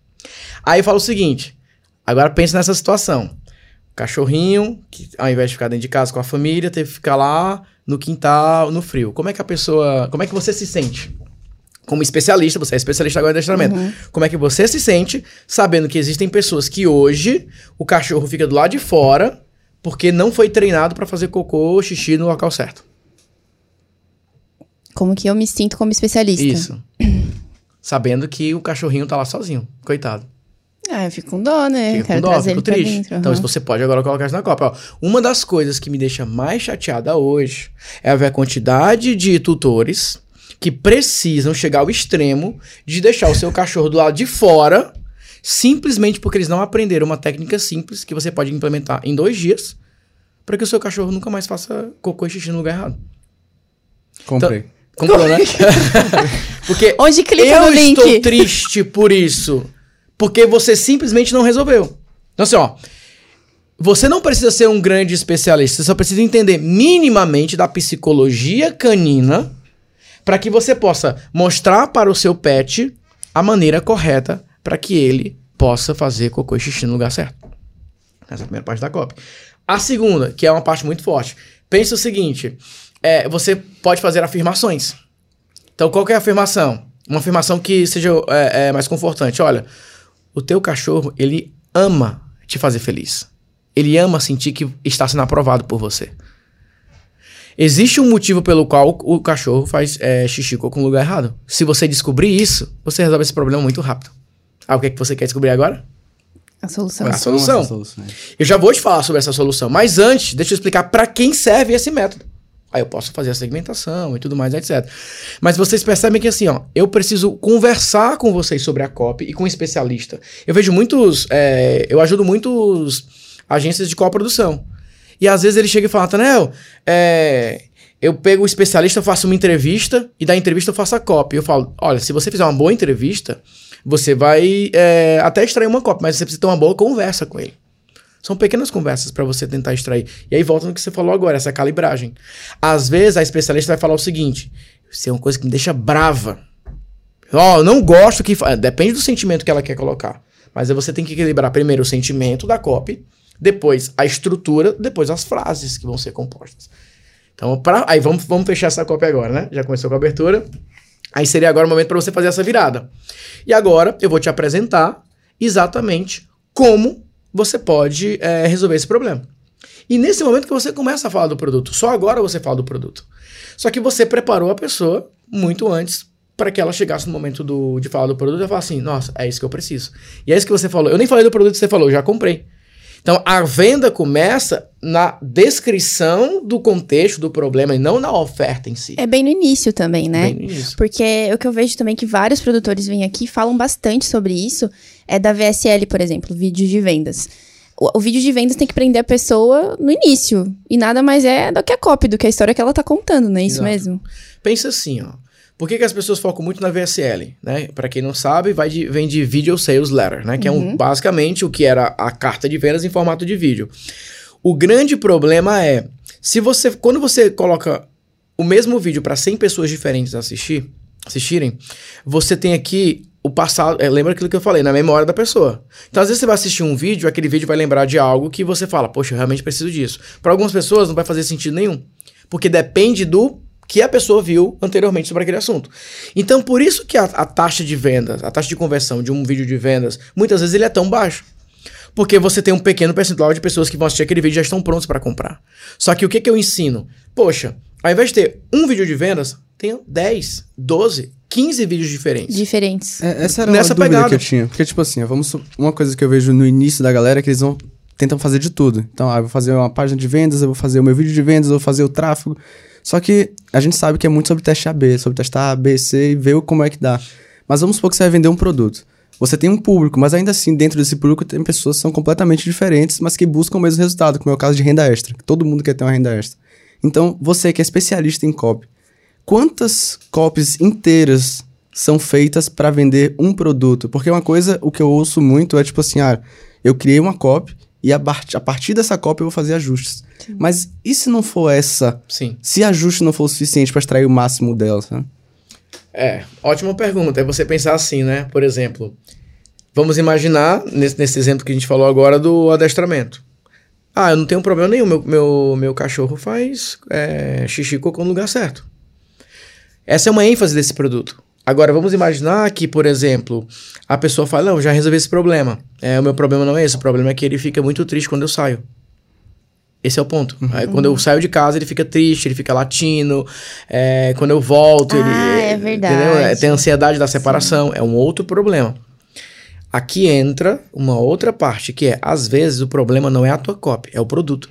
Aí fala o seguinte: agora pense nessa situação. Cachorrinho, que ao invés de ficar dentro de casa com a família, teve que ficar lá no quintal, no frio. Como é que a pessoa. Como é que você se sente? Como especialista, você é especialista agora em adestramento. Uhum. Como é que você se sente sabendo que existem pessoas que hoje o cachorro fica do lado de fora porque não foi treinado para fazer cocô ou xixi no local certo?
Como que eu me sinto como especialista?
Isso. sabendo que o cachorrinho tá lá sozinho, coitado.
Ah, eu fico com dó, né?
Fico Quero com dó, trazer fico triste. Dentro, uhum. Então, se você pode agora colocar isso na Copa. Ó, uma das coisas que me deixa mais chateada hoje é ver a quantidade de tutores que precisam chegar ao extremo de deixar o seu cachorro do lado de fora, simplesmente porque eles não aprenderam uma técnica simples que você pode implementar em dois dias, para que o seu cachorro nunca mais faça cocô e xixi no lugar errado.
Comprei.
Então, comprou, né? porque
Onde clica
eu
no link?
estou triste por isso. Porque você simplesmente não resolveu. Então, assim, ó. Você não precisa ser um grande especialista, você só precisa entender minimamente da psicologia canina para que você possa mostrar para o seu pet a maneira correta para que ele possa fazer cocô e xixi no lugar certo. Essa é a primeira parte da cópia. A segunda, que é uma parte muito forte. Pense o seguinte: é, você pode fazer afirmações. Então, qual é a afirmação? Uma afirmação que seja é, é, mais confortante. Olha, o teu cachorro, ele ama te fazer feliz. Ele ama sentir que está sendo aprovado por você. Existe um motivo pelo qual o cachorro faz é, xixi com o lugar errado. Se você descobrir isso, você resolve esse problema muito rápido. Ah, o que, é que você quer descobrir agora?
A solução.
A solução. Eu já vou te falar sobre essa solução, mas antes, deixa eu explicar para quem serve esse método. Aí eu posso fazer a segmentação e tudo mais, etc. Mas vocês percebem que assim, ó, eu preciso conversar com vocês sobre a copy e com um especialista. Eu vejo muitos, é, eu ajudo muitos agências de coprodução. E às vezes ele chega e fala, Tanel, é, eu pego o especialista, faço uma entrevista e da entrevista eu faço a copy. Eu falo, olha, se você fizer uma boa entrevista, você vai é, até extrair uma copy, mas você precisa ter uma boa conversa com ele. São pequenas conversas para você tentar extrair. E aí volta no que você falou agora, essa calibragem. Às vezes a especialista vai falar o seguinte: isso é uma coisa que me deixa brava. Ó, oh, não gosto que. Depende do sentimento que ela quer colocar. Mas você tem que equilibrar primeiro o sentimento da copy, depois a estrutura, depois as frases que vão ser compostas. Então, pra, aí vamos, vamos fechar essa cópia agora, né? Já começou com a abertura. Aí seria agora o momento para você fazer essa virada. E agora eu vou te apresentar exatamente como você pode é, resolver esse problema. E nesse momento que você começa a falar do produto, só agora você fala do produto. Só que você preparou a pessoa muito antes para que ela chegasse no momento do, de falar do produto e falar assim: nossa, é isso que eu preciso. E é isso que você falou. Eu nem falei do produto que você falou, eu já comprei. Então a venda começa na descrição do contexto do problema e não na oferta em si.
É bem no início também, né?
Bem no início.
Porque o que eu vejo também é que vários produtores vêm aqui e falam bastante sobre isso é da VSL, por exemplo, vídeo de vendas. O, o, vídeo de vendas tem que prender a pessoa no início. E nada mais é do que a copy, do que a história que ela tá contando, não é isso
Exato.
mesmo?
Pensa assim, ó. Por que, que as pessoas focam muito na VSL? Né? Para quem não sabe, vai de, vem de Video Sales Letter, né? Que uhum. é um, basicamente o que era a carta de vendas em formato de vídeo. O grande problema é, se você, quando você coloca o mesmo vídeo para 100 pessoas diferentes assistir, assistirem, você tem aqui o passado, é, lembra aquilo que eu falei, na memória da pessoa. Então, às vezes você vai assistir um vídeo, aquele vídeo vai lembrar de algo que você fala, poxa, eu realmente preciso disso. Para algumas pessoas não vai fazer sentido nenhum, porque depende do que a pessoa viu anteriormente sobre aquele assunto. Então, por isso que a, a taxa de vendas, a taxa de conversão de um vídeo de vendas, muitas vezes ele é tão baixo. Porque você tem um pequeno percentual de pessoas que vão assistir aquele vídeo e já estão prontos para comprar. Só que o que, que eu ensino? Poxa, ao invés de ter um vídeo de vendas, tenha 10, 12, 15 vídeos diferentes.
Diferentes.
É, essa era
Nessa
uma dúvida
pegada.
que eu tinha. Porque, tipo assim, vamos, uma coisa que eu vejo no início da galera é que eles vão tentam fazer de tudo. Então, ah, eu vou fazer uma página de vendas, eu vou fazer o meu vídeo de vendas, eu vou fazer o tráfego. Só que a gente sabe que é muito sobre teste AB, sobre testar A, B, C e ver como é que dá. Mas vamos supor que você vai vender um produto. Você tem um público, mas ainda assim, dentro desse público, tem pessoas que são completamente diferentes, mas que buscam o mesmo resultado, como é o caso de renda extra. Todo mundo quer ter uma renda extra. Então, você que é especialista em copy, quantas copies inteiras são feitas para vender um produto? Porque uma coisa, o que eu ouço muito é tipo assim, ah, eu criei uma copy e a, a partir dessa cópia eu vou fazer ajustes. Sim. Mas e se não for essa?
Sim.
Se ajuste não for o suficiente para extrair o máximo dela, sabe?
É, ótima pergunta. É você pensar assim, né? Por exemplo, vamos imaginar, nesse, nesse exemplo que a gente falou agora do adestramento. Ah, eu não tenho problema nenhum, meu, meu, meu cachorro faz é, xixi cocô no lugar certo. Essa é uma ênfase desse produto. Agora, vamos imaginar que, por exemplo, a pessoa fala: Não, já resolvi esse problema. É, o meu problema não é esse, o problema é que ele fica muito triste quando eu saio. Esse é o ponto. Uhum. Aí, quando eu saio de casa, ele fica triste, ele fica latindo. É, quando eu volto,
ah,
ele.
é verdade.
Entendeu? É, tem ansiedade da separação. Sim. É um outro problema. Aqui entra uma outra parte, que é, às vezes, o problema não é a tua cópia, é o produto.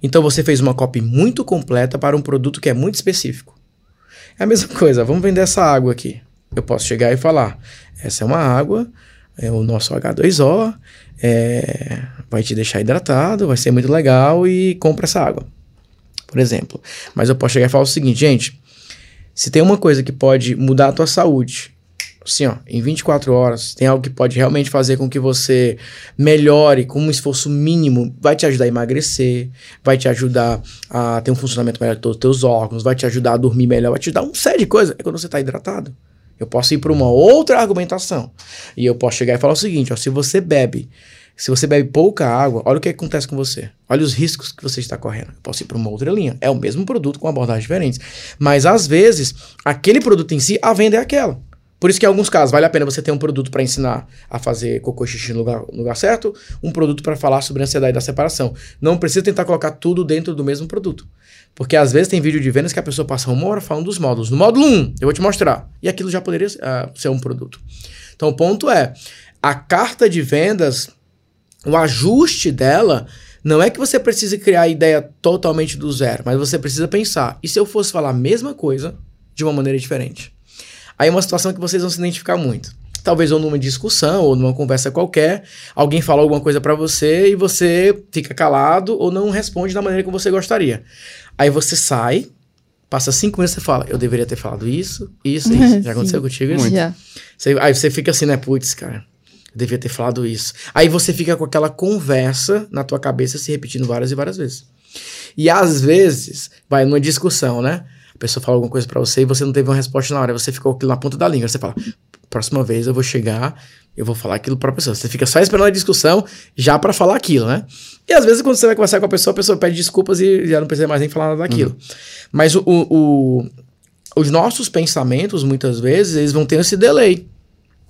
Então, você fez uma cópia muito completa para um produto que é muito específico. É a mesma coisa, vamos vender essa água aqui. Eu posso chegar e falar: essa é uma água, é o nosso H2O, é, vai te deixar hidratado, vai ser muito legal e compra essa água, por exemplo. Mas eu posso chegar e falar o seguinte, gente: se tem uma coisa que pode mudar a tua saúde assim, ó, em 24 horas, tem algo que pode realmente fazer com que você melhore com um esforço mínimo, vai te ajudar a emagrecer, vai te ajudar a ter um funcionamento melhor de todos os teus órgãos, vai te ajudar a dormir melhor, vai te dar um série de coisas. É quando você está hidratado. Eu posso ir para uma outra argumentação. E eu posso chegar e falar o seguinte, ó, se você bebe se você bebe pouca água, olha o que acontece com você. Olha os riscos que você está correndo. Eu posso ir para uma outra linha. É o mesmo produto com abordagens diferentes. Mas às vezes, aquele produto em si, a venda é aquela. Por isso que em alguns casos vale a pena você ter um produto para ensinar a fazer cocô xixi no lugar, no lugar certo, um produto para falar sobre a ansiedade da separação. Não precisa tentar colocar tudo dentro do mesmo produto. Porque às vezes tem vídeo de vendas que a pessoa passa uma hora falando dos módulos. No módulo 1, eu vou te mostrar. E aquilo já poderia uh, ser um produto. Então o ponto é, a carta de vendas, o ajuste dela, não é que você precise criar a ideia totalmente do zero, mas você precisa pensar, e se eu fosse falar a mesma coisa de uma maneira diferente? Aí é uma situação que vocês vão se identificar muito. Talvez ou numa discussão ou numa conversa qualquer, alguém fala alguma coisa para você e você fica calado ou não responde da maneira que você gostaria. Aí você sai, passa cinco minutos e fala, eu deveria ter falado isso, isso, isso. Já aconteceu contigo isso?
Já.
Você, aí você fica assim, né, putz, cara, eu devia ter falado isso. Aí você fica com aquela conversa na tua cabeça se repetindo várias e várias vezes. E às vezes, vai numa discussão, né? A pessoa fala alguma coisa para você e você não teve uma resposta na hora, você ficou aquilo na ponta da língua. Você fala, próxima vez eu vou chegar, eu vou falar aquilo pra pessoa. Você fica só esperando a discussão já para falar aquilo, né? E às vezes quando você vai conversar com a pessoa, a pessoa pede desculpas e já não precisa mais nem falar nada daquilo. Uhum. Mas o, o, os nossos pensamentos, muitas vezes, eles vão ter esse delay.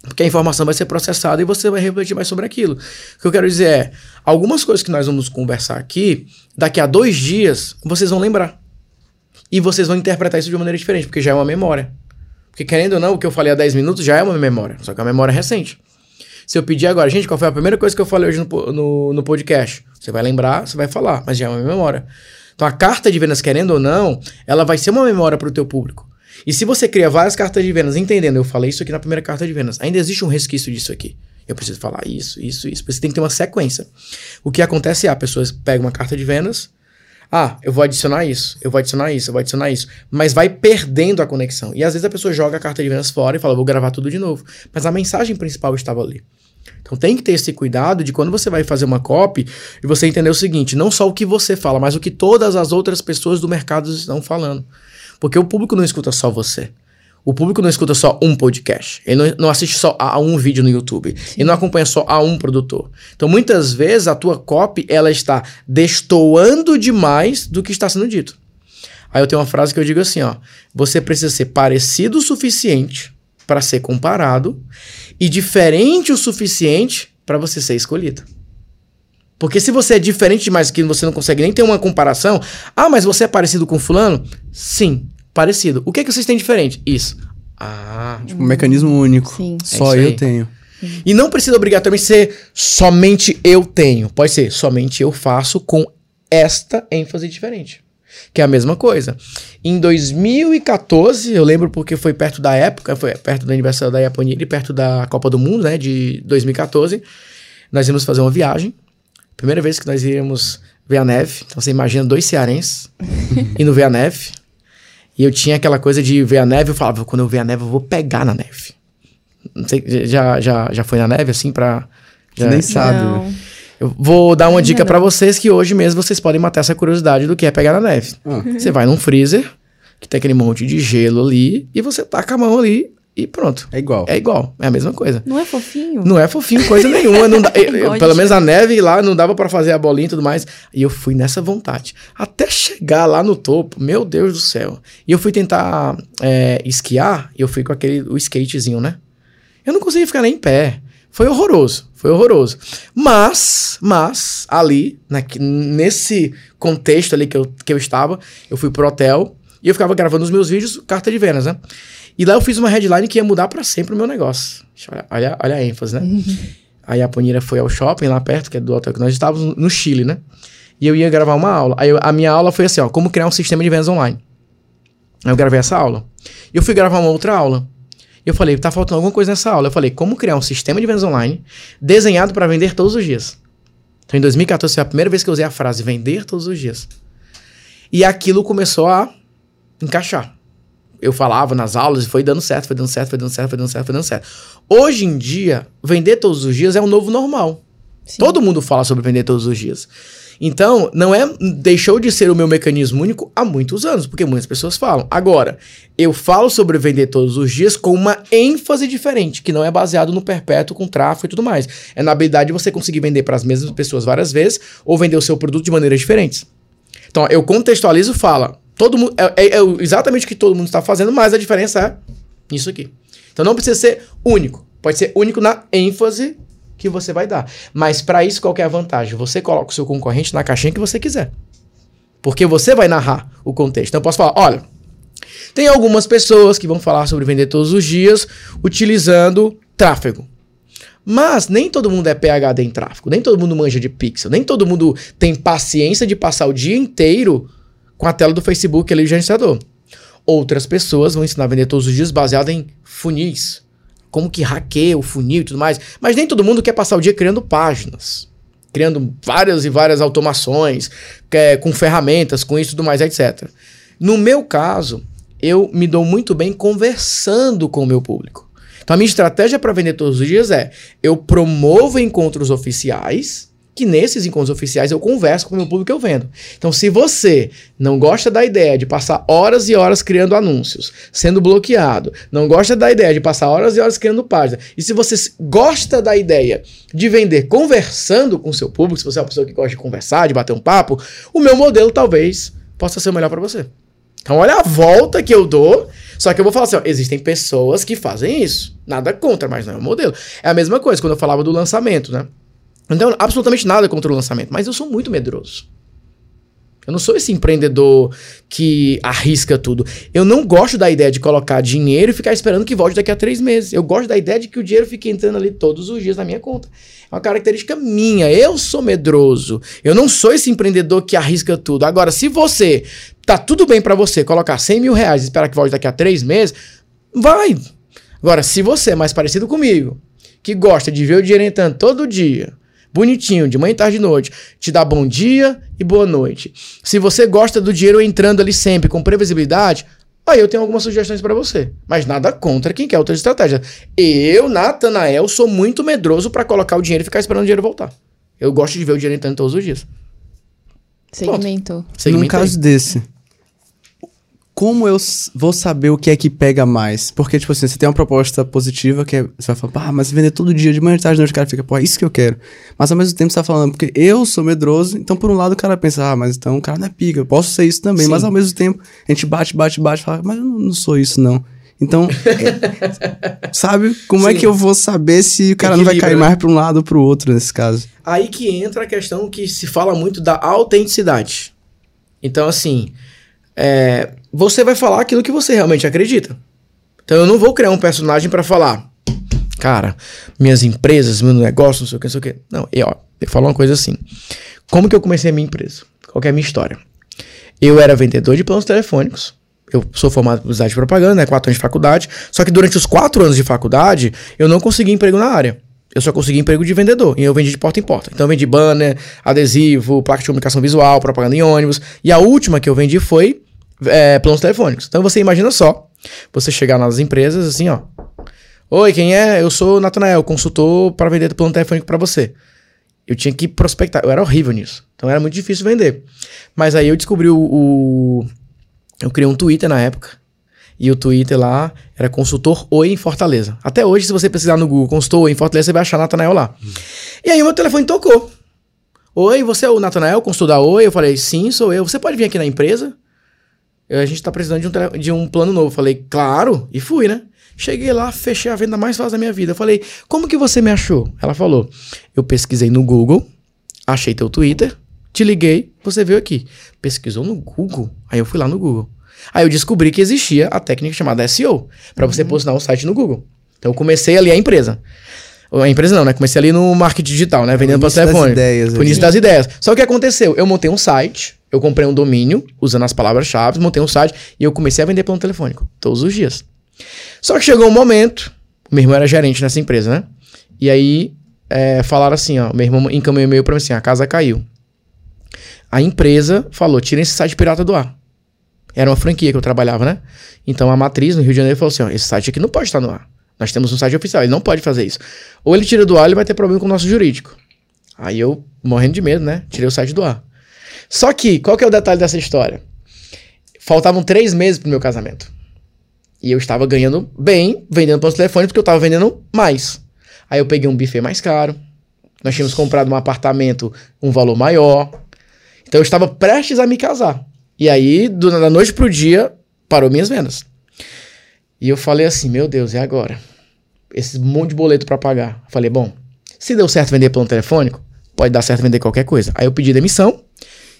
Porque a informação vai ser processada e você vai refletir mais sobre aquilo. O que eu quero dizer é, algumas coisas que nós vamos conversar aqui, daqui a dois dias, vocês vão lembrar. E vocês vão interpretar isso de uma maneira diferente, porque já é uma memória. Porque querendo ou não, o que eu falei há 10 minutos já é uma memória, só que é uma memória recente. Se eu pedir agora, gente, qual foi a primeira coisa que eu falei hoje no, no, no podcast? Você vai lembrar, você vai falar, mas já é uma memória. Então a carta de vendas, querendo ou não, ela vai ser uma memória para o teu público. E se você cria várias cartas de vendas, entendendo, eu falei isso aqui na primeira carta de vendas, ainda existe um resquício disso aqui. Eu preciso falar isso, isso, isso. Você tem que ter uma sequência. O que acontece é, a pessoa pega uma carta de vendas, ah, eu vou adicionar isso, eu vou adicionar isso, eu vou adicionar isso. Mas vai perdendo a conexão. E às vezes a pessoa joga a carta de vendas fora e fala, vou gravar tudo de novo. Mas a mensagem principal estava ali. Então tem que ter esse cuidado de quando você vai fazer uma copy e você entender o seguinte: não só o que você fala, mas o que todas as outras pessoas do mercado estão falando. Porque o público não escuta só você. O público não escuta só um podcast. Ele não, não assiste só a um vídeo no YouTube. Ele não acompanha só a um produtor. Então, muitas vezes, a tua copy, ela está destoando demais do que está sendo dito. Aí eu tenho uma frase que eu digo assim, ó. Você precisa ser parecido o suficiente para ser comparado e diferente o suficiente para você ser escolhido. Porque se você é diferente demais que você não consegue nem ter uma comparação, ah, mas você é parecido com fulano? Sim, parecido. O que é que vocês têm diferente? Isso.
Ah. Tipo, um mecanismo único. Sim. Só é eu tenho.
E não precisa obrigatoriamente ser somente eu tenho. Pode ser somente eu faço com esta ênfase diferente. Que é a mesma coisa. Em 2014, eu lembro porque foi perto da época, foi perto do aniversário da Yaponiri, perto da Copa do Mundo, né, de 2014, nós íamos fazer uma viagem. Primeira vez que nós íamos ver a neve. Então você imagina dois cearenses indo ver a neve. E eu tinha aquela coisa de ver a neve, eu falava, quando eu ver a neve, eu vou pegar na neve. Não sei, já, já, já foi na neve, assim, pra... Já,
nem sabe. Não.
Eu vou dar uma dica para vocês que hoje mesmo vocês podem matar essa curiosidade do que é pegar na neve. Ah. Você vai num freezer, que tem aquele monte de gelo ali, e você taca a mão ali e pronto.
É igual.
É igual, é a mesma coisa.
Não é fofinho?
Não é fofinho, coisa nenhuma. Não dá, eu, pelo menos a neve lá não dava para fazer a bolinha e tudo mais. E eu fui nessa vontade. Até chegar lá no topo, meu Deus do céu. E eu fui tentar é, esquiar, e eu fui com aquele o skatezinho, né? Eu não consegui ficar nem em pé. Foi horroroso, foi horroroso. Mas, mas, ali, né, nesse contexto ali que eu, que eu estava, eu fui pro hotel e eu ficava gravando os meus vídeos, carta de vendas, né? E lá eu fiz uma headline que ia mudar para sempre o meu negócio. Olha, olha, olha a ênfase, né? Uhum. Aí a Ponira foi ao shopping lá perto, que é do hotel que nós estávamos, no Chile, né? E eu ia gravar uma aula. Aí eu, a minha aula foi assim, ó, como criar um sistema de vendas online. Aí eu gravei essa aula. E eu fui gravar uma outra aula. E eu falei, tá faltando alguma coisa nessa aula. Eu falei, como criar um sistema de vendas online desenhado para vender todos os dias. Então, em 2014 foi a primeira vez que eu usei a frase vender todos os dias. E aquilo começou a encaixar. Eu falava nas aulas e foi dando certo, foi dando certo, foi dando certo, foi dando certo, foi dando certo. Hoje em dia, vender todos os dias é o novo normal. Sim. Todo mundo fala sobre vender todos os dias. Então, não é deixou de ser o meu mecanismo único há muitos anos, porque muitas pessoas falam. Agora, eu falo sobre vender todos os dias com uma ênfase diferente, que não é baseado no perpétuo com tráfego e tudo mais. É na habilidade de você conseguir vender para as mesmas pessoas várias vezes ou vender o seu produto de maneiras diferentes. Então, eu contextualizo fala. Todo mundo é, é, é exatamente o que todo mundo está fazendo, mas a diferença é isso aqui. Então não precisa ser único. Pode ser único na ênfase que você vai dar. Mas para isso, qual é a vantagem? Você coloca o seu concorrente na caixinha que você quiser. Porque você vai narrar o contexto. Então eu posso falar, olha, tem algumas pessoas que vão falar sobre vender todos os dias utilizando tráfego. Mas nem todo mundo é PHD em tráfego, nem todo mundo manja de pixel, nem todo mundo tem paciência de passar o dia inteiro com a tela do Facebook ali, o gerenciador. Outras pessoas vão ensinar a vender todos os dias baseado em funis, como que hackeia o funil e tudo mais. Mas nem todo mundo quer passar o dia criando páginas, criando várias e várias automações, é, com ferramentas, com isso e tudo mais, etc. No meu caso, eu me dou muito bem conversando com o meu público. Então a minha estratégia para vender todos os dias é: eu promovo encontros oficiais que nesses encontros oficiais eu converso com o meu público que eu vendo. Então, se você não gosta da ideia de passar horas e horas criando anúncios, sendo bloqueado, não gosta da ideia de passar horas e horas criando páginas, e se você gosta da ideia de vender conversando com o seu público, se você é uma pessoa que gosta de conversar, de bater um papo, o meu modelo talvez possa ser o melhor para você. Então, olha a volta que eu dou. Só que eu vou falar assim: ó, existem pessoas que fazem isso. Nada contra, mas não é o modelo. É a mesma coisa quando eu falava do lançamento, né? Não tenho absolutamente nada contra o lançamento, mas eu sou muito medroso. Eu não sou esse empreendedor que arrisca tudo. Eu não gosto da ideia de colocar dinheiro e ficar esperando que volte daqui a três meses. Eu gosto da ideia de que o dinheiro fique entrando ali todos os dias na minha conta. É uma característica minha. Eu sou medroso. Eu não sou esse empreendedor que arrisca tudo. Agora, se você tá tudo bem para você colocar 100 mil reais e esperar que volte daqui a três meses, vai. Agora, se você é mais parecido comigo, que gosta de ver o dinheiro entrando todo dia, bonitinho, de manhã, tarde e noite, te dá bom dia e boa noite. Se você gosta do dinheiro entrando ali sempre com previsibilidade, aí eu tenho algumas sugestões para você. Mas nada contra quem quer outra estratégia. Eu, Natanael, sou muito medroso para colocar o dinheiro e ficar esperando o dinheiro voltar. Eu gosto de ver o dinheiro entrando todos os dias.
Segmentou.
Num caso desse, como eu vou saber o que é que pega mais? Porque, tipo assim, você tem uma proposta positiva que é, você vai falar, ah, mas vender todo dia, de manhã, de tarde, de noite, o cara fica, pô, é isso que eu quero. Mas ao mesmo tempo você tá falando, porque eu sou medroso, então por um lado o cara pensa, ah, mas então o cara não é pica, eu posso ser isso também. Sim. Mas ao mesmo tempo a gente bate, bate, bate, fala, mas eu não, sou isso não. Então, é, sabe? Como é Sim. é que eu vou saber se o cara não vai cair né? mais para um lado ou para o outro nesse caso?
Aí que entra a questão que se fala muito da autenticidade. Então, assim, é, você vai falar aquilo que você realmente acredita. Então eu não vou criar um personagem para falar, cara, minhas empresas, meu negócio, não sei o que, não sei o que. Não, e ó, eu falo uma coisa assim. Como que eu comecei a minha empresa? Qual é a minha história? Eu era vendedor de planos telefônicos. Eu sou formado em publicidade propaganda, né? Quatro anos de faculdade. Só que durante os quatro anos de faculdade, eu não consegui emprego na área. Eu só consegui emprego de vendedor. E eu vendi de porta em porta. Então eu vendi banner, adesivo, placa de comunicação visual, propaganda em ônibus. E a última que eu vendi foi é, planos telefônicos. Então você imagina só, você chegar nas empresas assim, ó. Oi, quem é? Eu sou o Natanael, consultor para vender plano telefônico para você. Eu tinha que prospectar, eu era horrível nisso. Então era muito difícil vender. Mas aí eu descobri o, o eu criei um Twitter na época. E o Twitter lá era consultor Oi em Fortaleza. Até hoje, se você pesquisar no Google consultor Oi em Fortaleza, você vai achar Natanael lá. Hum. E aí meu telefone tocou. Oi, você é o Natanael, consultor da Oi? Eu falei, sim, sou eu. Você pode vir aqui na empresa? A gente tá precisando de um, de um plano novo. Falei, claro, e fui, né? Cheguei lá, fechei a venda mais fácil da minha vida. Eu falei, como que você me achou? Ela falou, eu pesquisei no Google, achei teu Twitter, te liguei, você veio aqui. Pesquisou no Google? Aí eu fui lá no Google. Aí eu descobri que existia a técnica chamada SEO, para você uhum. posicionar um site no Google. Então eu comecei ali a empresa. A empresa não, né? Comecei ali no marketing digital, né? Vendendo para telefone.
Ideias,
Foi início das ideias. Só que o que aconteceu? Eu montei um site, eu comprei um domínio, usando as palavras-chave, montei um site e eu comecei a vender plano telefônico. Todos os dias. Só que chegou um momento, meu irmão era gerente nessa empresa, né? E aí é, falaram assim, ó, meu irmão encaminhou e-mail pra mim assim, a casa caiu. A empresa falou, tirem esse site pirata do ar. Era uma franquia que eu trabalhava, né? Então a matriz no Rio de Janeiro falou assim, ó, esse site aqui não pode estar no ar. Nós temos um site oficial, ele não pode fazer isso. Ou ele tira do ar, ele vai ter problema com o nosso jurídico. Aí eu, morrendo de medo, né? Tirei o site do ar. Só que, qual que é o detalhe dessa história? Faltavam três meses pro meu casamento. E eu estava ganhando bem, vendendo para os telefones, porque eu estava vendendo mais. Aí eu peguei um buffet mais caro. Nós tínhamos comprado um apartamento, um valor maior. Então eu estava prestes a me casar. E aí, do, da noite pro dia, parou minhas vendas. E eu falei assim, meu Deus, e agora? Esse monte de boleto para pagar. falei, bom, se deu certo vender plano telefônico, pode dar certo vender qualquer coisa. Aí eu pedi demissão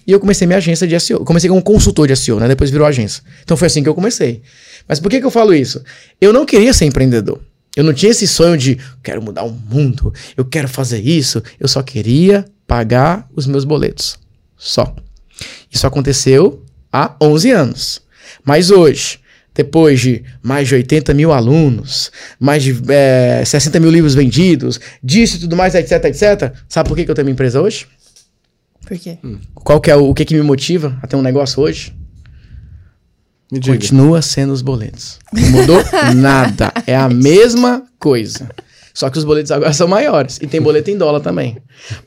e eu comecei minha agência de SEO. comecei como consultor de SEO, né? Depois virou agência. Então foi assim que eu comecei. Mas por que, que eu falo isso? Eu não queria ser empreendedor. Eu não tinha esse sonho de quero mudar o mundo, eu quero fazer isso. Eu só queria pagar os meus boletos. Só. Isso aconteceu há 11 anos. Mas hoje, depois de mais de 80 mil alunos, mais de é, 60 mil livros vendidos, disso e tudo mais, etc, etc. Sabe por que, que eu tenho minha empresa hoje?
Por quê?
Hum. Qual que é o, o que, que me motiva a ter um negócio hoje? Continua sendo os boletos. Não mudou nada. É a mesma coisa. Só que os boletos agora são maiores. E tem boleto em dólar também.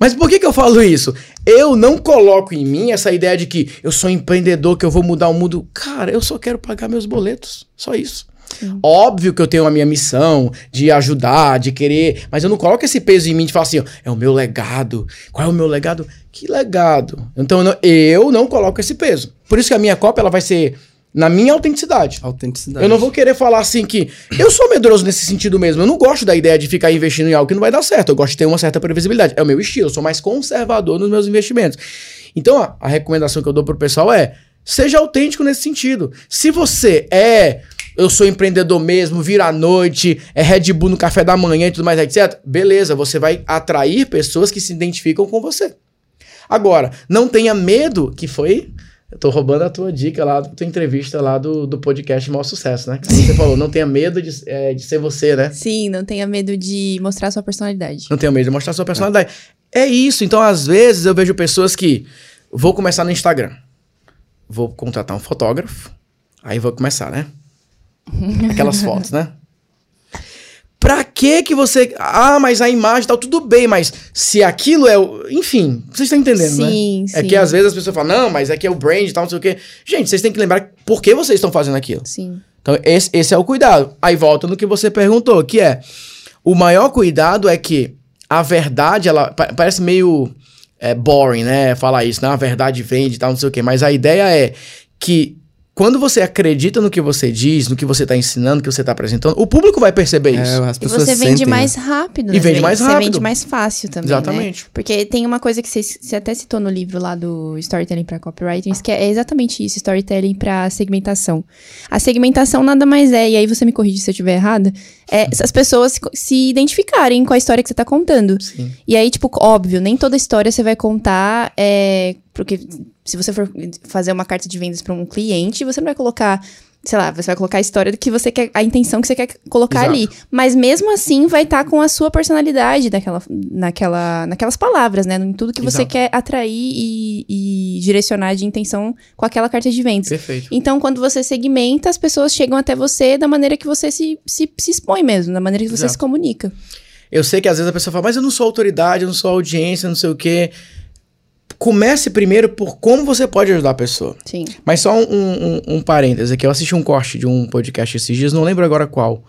Mas por que, que eu falo isso? Eu não coloco em mim essa ideia de que eu sou empreendedor, que eu vou mudar o mundo. Cara, eu só quero pagar meus boletos. Só isso. Sim. Óbvio que eu tenho a minha missão de ajudar, de querer, mas eu não coloco esse peso em mim de falar assim, ó, é o meu legado. Qual é o meu legado? Que legado? Então eu não, eu não coloco esse peso. Por isso que a minha cópia ela vai ser na minha autenticidade.
Autenticidade.
Eu não vou querer falar assim que. Eu sou medroso nesse sentido mesmo. Eu não gosto da ideia de ficar investindo em algo que não vai dar certo. Eu gosto de ter uma certa previsibilidade. É o meu estilo. Eu sou mais conservador nos meus investimentos. Então, a, a recomendação que eu dou pro pessoal é: seja autêntico nesse sentido. Se você é. Eu sou empreendedor mesmo, vira à noite, é Red Bull no café da manhã e tudo mais, etc. Beleza, você vai atrair pessoas que se identificam com você. Agora, não tenha medo, que foi eu tô roubando a tua dica lá, da tua entrevista lá do, do podcast Maior Sucesso, né? Que você falou, não tenha medo de, é, de ser você, né?
Sim, não tenha medo de mostrar sua personalidade.
Não tenha medo de mostrar sua personalidade. É. é isso. Então, às vezes, eu vejo pessoas que vou começar no Instagram. Vou contratar um fotógrafo. Aí vou começar, né? Aquelas fotos, né? Pra que que você... Ah, mas a imagem tal, tudo bem, mas se aquilo é o... Enfim, vocês estão entendendo, sim, né? Sim, É que às vezes as pessoas falam, não, mas aqui é o brand e tal, não sei o quê. Gente, vocês têm que lembrar por que vocês estão fazendo aquilo.
Sim.
Então, esse, esse é o cuidado. Aí volta no que você perguntou, que é... O maior cuidado é que a verdade, ela parece meio é, boring, né? Falar isso, né? A verdade vende e tal, não sei o quê. Mas a ideia é que quando você acredita no que você diz, no que você está ensinando, no que você está apresentando, o público vai perceber é, isso.
as pessoas e você vende sentem, né? mais rápido.
E né? vende mais rápido. Você
vende mais fácil também.
Né? Exatamente.
Né? Porque tem uma coisa que você, você, até citou no livro lá do Storytelling para Copywriting, que é exatamente isso: Storytelling para segmentação. A segmentação nada mais é, e aí você me corrige se eu estiver errada, é as pessoas se, se identificarem com a história que você está contando.
Sim.
E aí, tipo, óbvio, nem toda história você vai contar. É, porque se você for fazer uma carta de vendas para um cliente, você não vai colocar sei lá, você vai colocar a história que você quer, a intenção que você quer colocar Exato. ali. Mas mesmo assim vai estar tá com a sua personalidade daquela, naquela, naquelas palavras, né? Em tudo que Exato. você quer atrair e, e, direcionar de intenção com aquela carta de vendas.
Perfeito.
Então, quando você segmenta, as pessoas chegam até você da maneira que você se, se, se expõe mesmo, da maneira que você Exato. se comunica.
Eu sei que às vezes a pessoa fala, mas eu não sou autoridade, eu não sou audiência, não sei o quê comece primeiro por como você pode ajudar a pessoa.
Sim.
Mas só um, um, um parêntese aqui. Eu assisti um corte de um podcast esses dias, não lembro agora qual.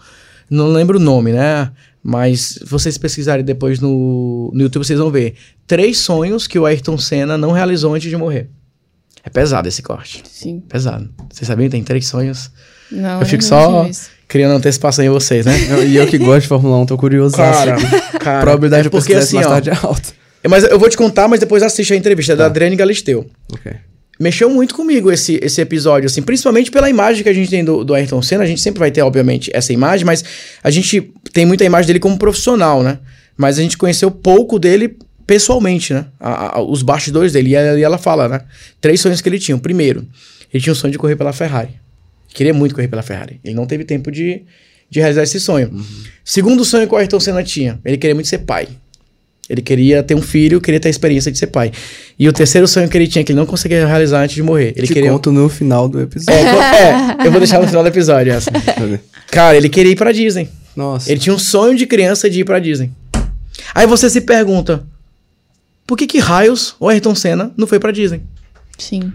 Não lembro o nome, né? Mas se vocês pesquisarem depois no, no YouTube, vocês vão ver. Três sonhos que o Ayrton Senna não realizou antes de morrer. É pesado esse corte.
Sim.
Pesado. Vocês sabiam que tem três sonhos?
Não,
eu fico só criando antecipação em vocês, né?
e eu que gosto de Fórmula 1, tô curioso.
Cara, cara.
Probabilidade é de assim, mais ó, tarde é alta.
Mas eu vou te contar, mas depois assiste a entrevista, é tá. da Adriane Galisteu.
Ok.
mexeu muito comigo esse, esse episódio, assim, principalmente pela imagem que a gente tem do, do Ayrton Senna. A gente sempre vai ter, obviamente, essa imagem, mas a gente tem muita imagem dele como profissional, né? Mas a gente conheceu pouco dele pessoalmente, né? A, a, os bastidores dele. E ela, e ela fala, né? Três sonhos que ele tinha. O primeiro, ele tinha o sonho de correr pela Ferrari. Queria muito correr pela Ferrari. Ele não teve tempo de, de realizar esse sonho. Uhum. Segundo sonho que o Ayrton Senna tinha, ele queria muito ser pai. Ele queria ter um filho, queria ter a experiência de ser pai. E o terceiro sonho que ele tinha, que ele não conseguia realizar antes de morrer. Ele
Te
queria...
conto no final do episódio.
É, é, eu vou deixar no final do episódio essa. Cara, ele queria ir pra Disney.
Nossa.
Ele tinha um sonho de criança de ir pra Disney. Aí você se pergunta, por que que raios o Ayrton Senna não foi pra Disney?
Sim.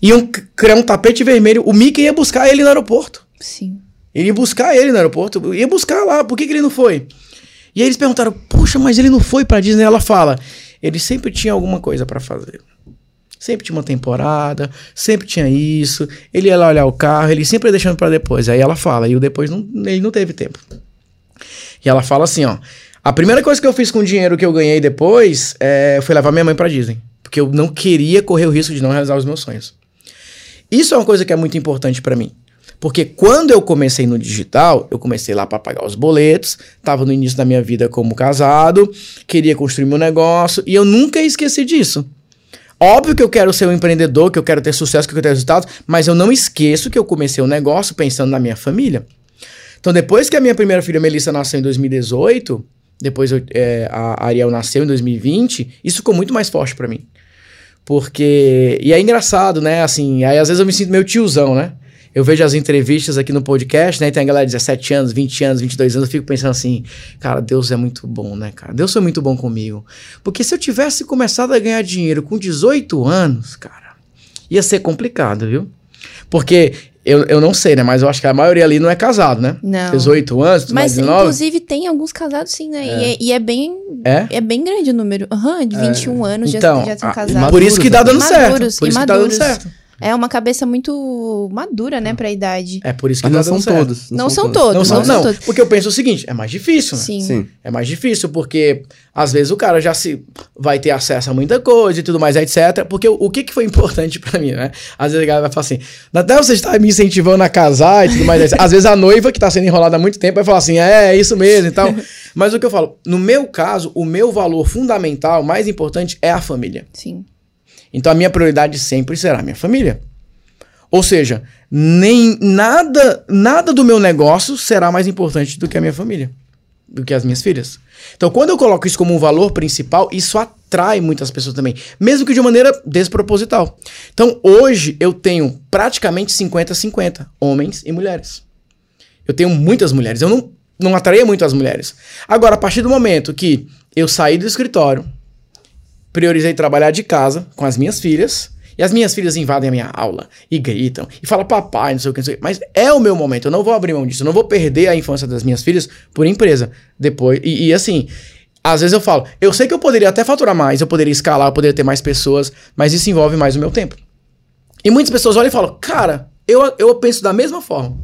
Iam criar um tapete vermelho, o Mickey ia buscar ele no aeroporto.
Sim.
Ele ia buscar ele no aeroporto, ia buscar lá, por que que ele não foi? E aí eles perguntaram, puxa, mas ele não foi pra Disney? Ela fala, ele sempre tinha alguma coisa para fazer. Sempre tinha uma temporada, sempre tinha isso. Ele ia lá olhar o carro, ele sempre ia deixando para depois. Aí ela fala, e o depois não, ele não teve tempo. E ela fala assim, ó. A primeira coisa que eu fiz com o dinheiro que eu ganhei depois é, foi levar minha mãe pra Disney. Porque eu não queria correr o risco de não realizar os meus sonhos. Isso é uma coisa que é muito importante para mim. Porque quando eu comecei no digital, eu comecei lá para pagar os boletos, estava no início da minha vida como casado, queria construir meu negócio e eu nunca esqueci disso. Óbvio que eu quero ser um empreendedor, que eu quero ter sucesso, que eu quero ter resultados, mas eu não esqueço que eu comecei o um negócio pensando na minha família. Então, depois que a minha primeira filha Melissa nasceu em 2018, depois eu, é, a Ariel nasceu em 2020, isso ficou muito mais forte para mim. Porque. E é engraçado, né? Assim, aí às vezes eu me sinto meio tiozão, né? Eu vejo as entrevistas aqui no podcast, né? E tem a galera de 17 anos, 20 anos, 22 anos, eu fico pensando assim, cara, Deus é muito bom, né, cara? Deus foi muito bom comigo. Porque se eu tivesse começado a ganhar dinheiro com 18 anos, cara, ia ser complicado, viu? Porque eu, eu não sei, né? Mas eu acho que a maioria ali não é casado, né?
Não.
18 anos,
Mas, 19. inclusive, tem alguns casados sim, né? É. E, é, e, é, bem...
É?
É bem grande o número. Aham, uhum, de 21 é. anos
então,
já, já estão casados.
Por isso que dá dando certo. Por isso que tá dando certo.
É uma cabeça muito madura, né, pra idade.
É por isso que
Mas
tá
não são
certo.
todos.
Não, são, todos.
Não, são,
não,
não,
todos.
porque eu penso o seguinte, é mais difícil, né?
Sim.
Sim.
É mais difícil, porque às vezes o cara já se vai ter acesso a muita coisa e tudo mais, etc. Porque o, o que, que foi importante pra mim, né? Às vezes a galera vai falar assim, até você está me incentivando a casar e tudo mais. às vezes a noiva que tá sendo enrolada há muito tempo vai falar assim, é, é isso mesmo e tal. Mas o que eu falo, no meu caso, o meu valor fundamental, mais importante, é a família.
Sim.
Então a minha prioridade sempre será minha família. Ou seja, nem nada, nada do meu negócio será mais importante do que a minha família, do que as minhas filhas. Então, quando eu coloco isso como um valor principal, isso atrai muitas pessoas também, mesmo que de maneira desproposital. Então, hoje eu tenho praticamente 50-50, homens e mulheres. Eu tenho muitas mulheres, eu não, não atraía muito as mulheres. Agora, a partir do momento que eu saí do escritório, priorizei trabalhar de casa com as minhas filhas, e as minhas filhas invadem a minha aula e gritam e falam papai, não sei o que, não sei o que. Mas é o meu momento, eu não vou abrir mão disso, eu não vou perder a infância das minhas filhas por empresa. Depois, e, e assim, às vezes eu falo, eu sei que eu poderia até faturar mais, eu poderia escalar, eu poderia ter mais pessoas, mas isso envolve mais o meu tempo. E muitas pessoas olham e falam, cara, eu, eu penso da mesma forma.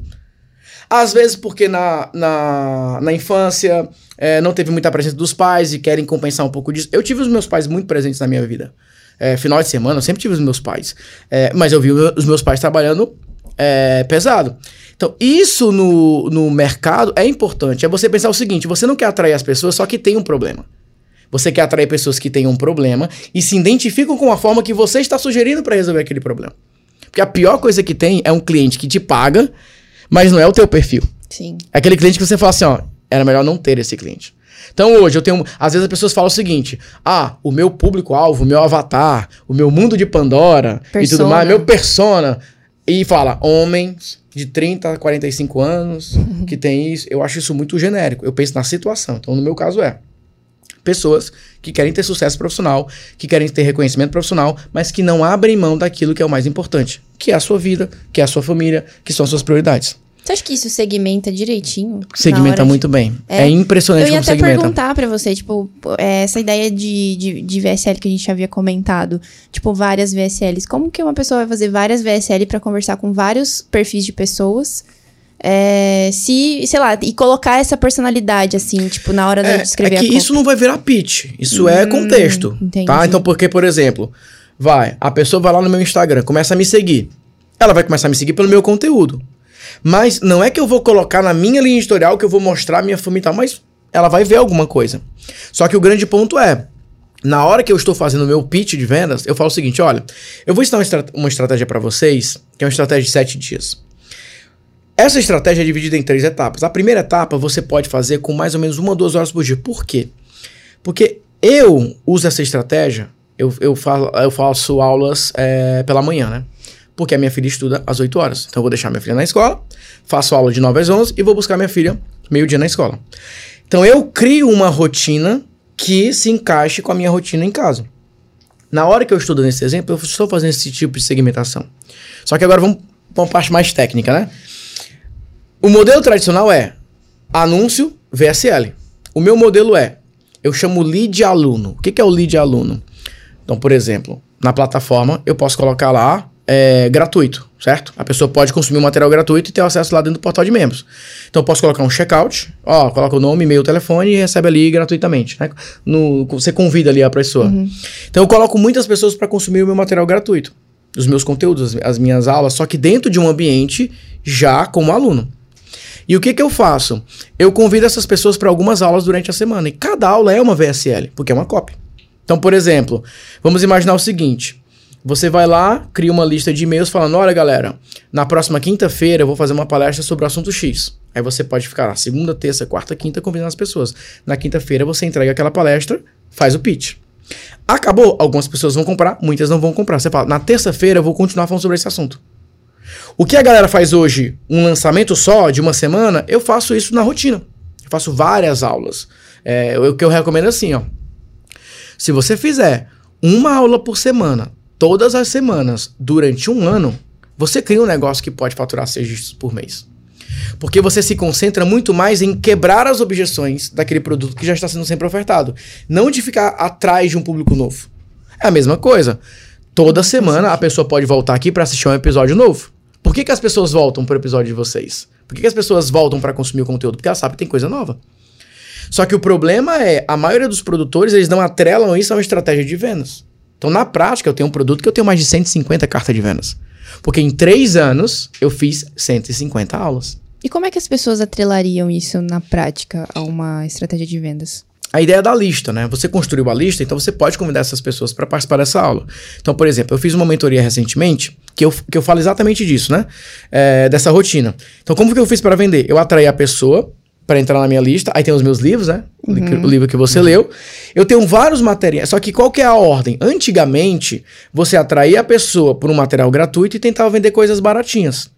Às vezes porque na, na, na infância é, não teve muita presença dos pais e querem compensar um pouco disso. Eu tive os meus pais muito presentes na minha vida é, final de semana, eu sempre tive os meus pais. É, mas eu vi os meus pais trabalhando é, pesado. Então, isso no, no mercado é importante. É você pensar o seguinte: você não quer atrair as pessoas só que tem um problema. Você quer atrair pessoas que têm um problema e se identificam com a forma que você está sugerindo para resolver aquele problema. Porque a pior coisa que tem é um cliente que te paga, mas não é o teu perfil.
Sim.
É aquele cliente que você fala assim, ó, era melhor não ter esse cliente. Então hoje eu tenho. Às vezes as pessoas falam o seguinte: ah, o meu público-alvo, o meu avatar, o meu mundo de Pandora persona. e tudo mais, meu persona. E fala, homens de 30 a 45 anos uhum. que tem isso. Eu acho isso muito genérico. Eu penso na situação. Então, no meu caso, é pessoas que querem ter sucesso profissional, que querem ter reconhecimento profissional, mas que não abrem mão daquilo que é o mais importante, que é a sua vida, que é a sua família, que são as suas prioridades.
Você acha que isso segmenta direitinho?
Segmenta muito de... bem. É, é impressionante como segmenta. Eu
ia até perguntar pra você, tipo, é, essa ideia de, de, de, VSL que a gente havia comentado, tipo, várias VSLs. Como que uma pessoa vai fazer várias VSL para conversar com vários perfis de pessoas? É, se, sei lá, e colocar essa personalidade, assim, tipo, na hora
é,
de escrever
é que isso não vai virar pitch, isso é hum, é contexto, tá? entendi. tá? Então, porque, por exemplo, Vai. A pessoa vai lá no meu Instagram, começa a me seguir. Ela vai começar a me seguir pelo meu conteúdo. Mas não é que eu vou colocar na minha linha editorial que eu vou mostrar a minha fama e tal, mas ela vai ver alguma coisa. Só que o grande ponto é, na hora que eu estou fazendo o meu pitch de vendas, eu falo o seguinte: olha, eu vou ensinar uma, estra uma estratégia para vocês, que é uma estratégia de sete dias. Essa estratégia é dividida em três etapas. A primeira etapa você pode fazer com mais ou menos uma ou duas horas por dia. Por quê? Porque eu uso essa estratégia, eu, eu, faço, eu faço aulas é, pela manhã, né? Porque a minha filha estuda às 8 horas. Então eu vou deixar minha filha na escola, faço aula de 9 às 11 e vou buscar minha filha meio-dia na escola. Então eu crio uma rotina que se encaixe com a minha rotina em casa. Na hora que eu estudo nesse exemplo, eu estou fazendo esse tipo de segmentação. Só que agora vamos para uma parte mais técnica, né? O modelo tradicional é anúncio VSL. O meu modelo é, eu chamo lead aluno. O que, que é o lead aluno? Então, por exemplo, na plataforma eu posso colocar lá é, gratuito, certo? A pessoa pode consumir o material gratuito e ter acesso lá dentro do portal de membros. Então eu posso colocar um checkout, ó, coloca o nome, e-mail, telefone e recebe ali gratuitamente. Né? No, você convida ali a pessoa. Uhum. Então eu coloco muitas pessoas para consumir o meu material gratuito, os meus conteúdos, as, as minhas aulas, só que dentro de um ambiente já como aluno. E o que, que eu faço? Eu convido essas pessoas para algumas aulas durante a semana. E cada aula é uma VSL, porque é uma cópia. Então, por exemplo, vamos imaginar o seguinte: você vai lá, cria uma lista de e-mails falando: olha, galera, na próxima quinta-feira eu vou fazer uma palestra sobre o assunto X. Aí você pode ficar lá, segunda, terça, quarta, quinta, convidando as pessoas. Na quinta-feira você entrega aquela palestra, faz o pitch. Acabou, algumas pessoas vão comprar, muitas não vão comprar. Você fala, na terça-feira eu vou continuar falando sobre esse assunto. O que a galera faz hoje, um lançamento só de uma semana, eu faço isso na rotina. Eu faço várias aulas. É, o que eu recomendo é assim, ó. Se você fizer uma aula por semana, todas as semanas, durante um ano, você cria um negócio que pode faturar seis dígitos por mês. Porque você se concentra muito mais em quebrar as objeções daquele produto que já está sendo sempre ofertado. Não de ficar atrás de um público novo. É a mesma coisa. Toda semana a pessoa pode voltar aqui para assistir um episódio novo. Por que, que as pessoas voltam pro episódio de vocês? Por que, que as pessoas voltam para consumir o conteúdo? Porque elas sabem que tem coisa nova. Só que o problema é, a maioria dos produtores, eles não atrelam isso a uma estratégia de vendas. Então, na prática, eu tenho um produto que eu tenho mais de 150 cartas de vendas. Porque em três anos, eu fiz 150 aulas.
E como é que as pessoas atrelariam isso na prática a uma estratégia de vendas?
A ideia da lista, né? Você construiu a lista, então você pode convidar essas pessoas para participar dessa aula. Então, por exemplo, eu fiz uma mentoria recentemente que eu, que eu falo exatamente disso, né? É, dessa rotina. Então, como que eu fiz para vender? Eu atraí a pessoa para entrar na minha lista, aí tem os meus livros, né? Uhum. O livro que você uhum. leu. Eu tenho vários materiais, só que qual que é a ordem? Antigamente, você atraía a pessoa por um material gratuito e tentava vender coisas baratinhas.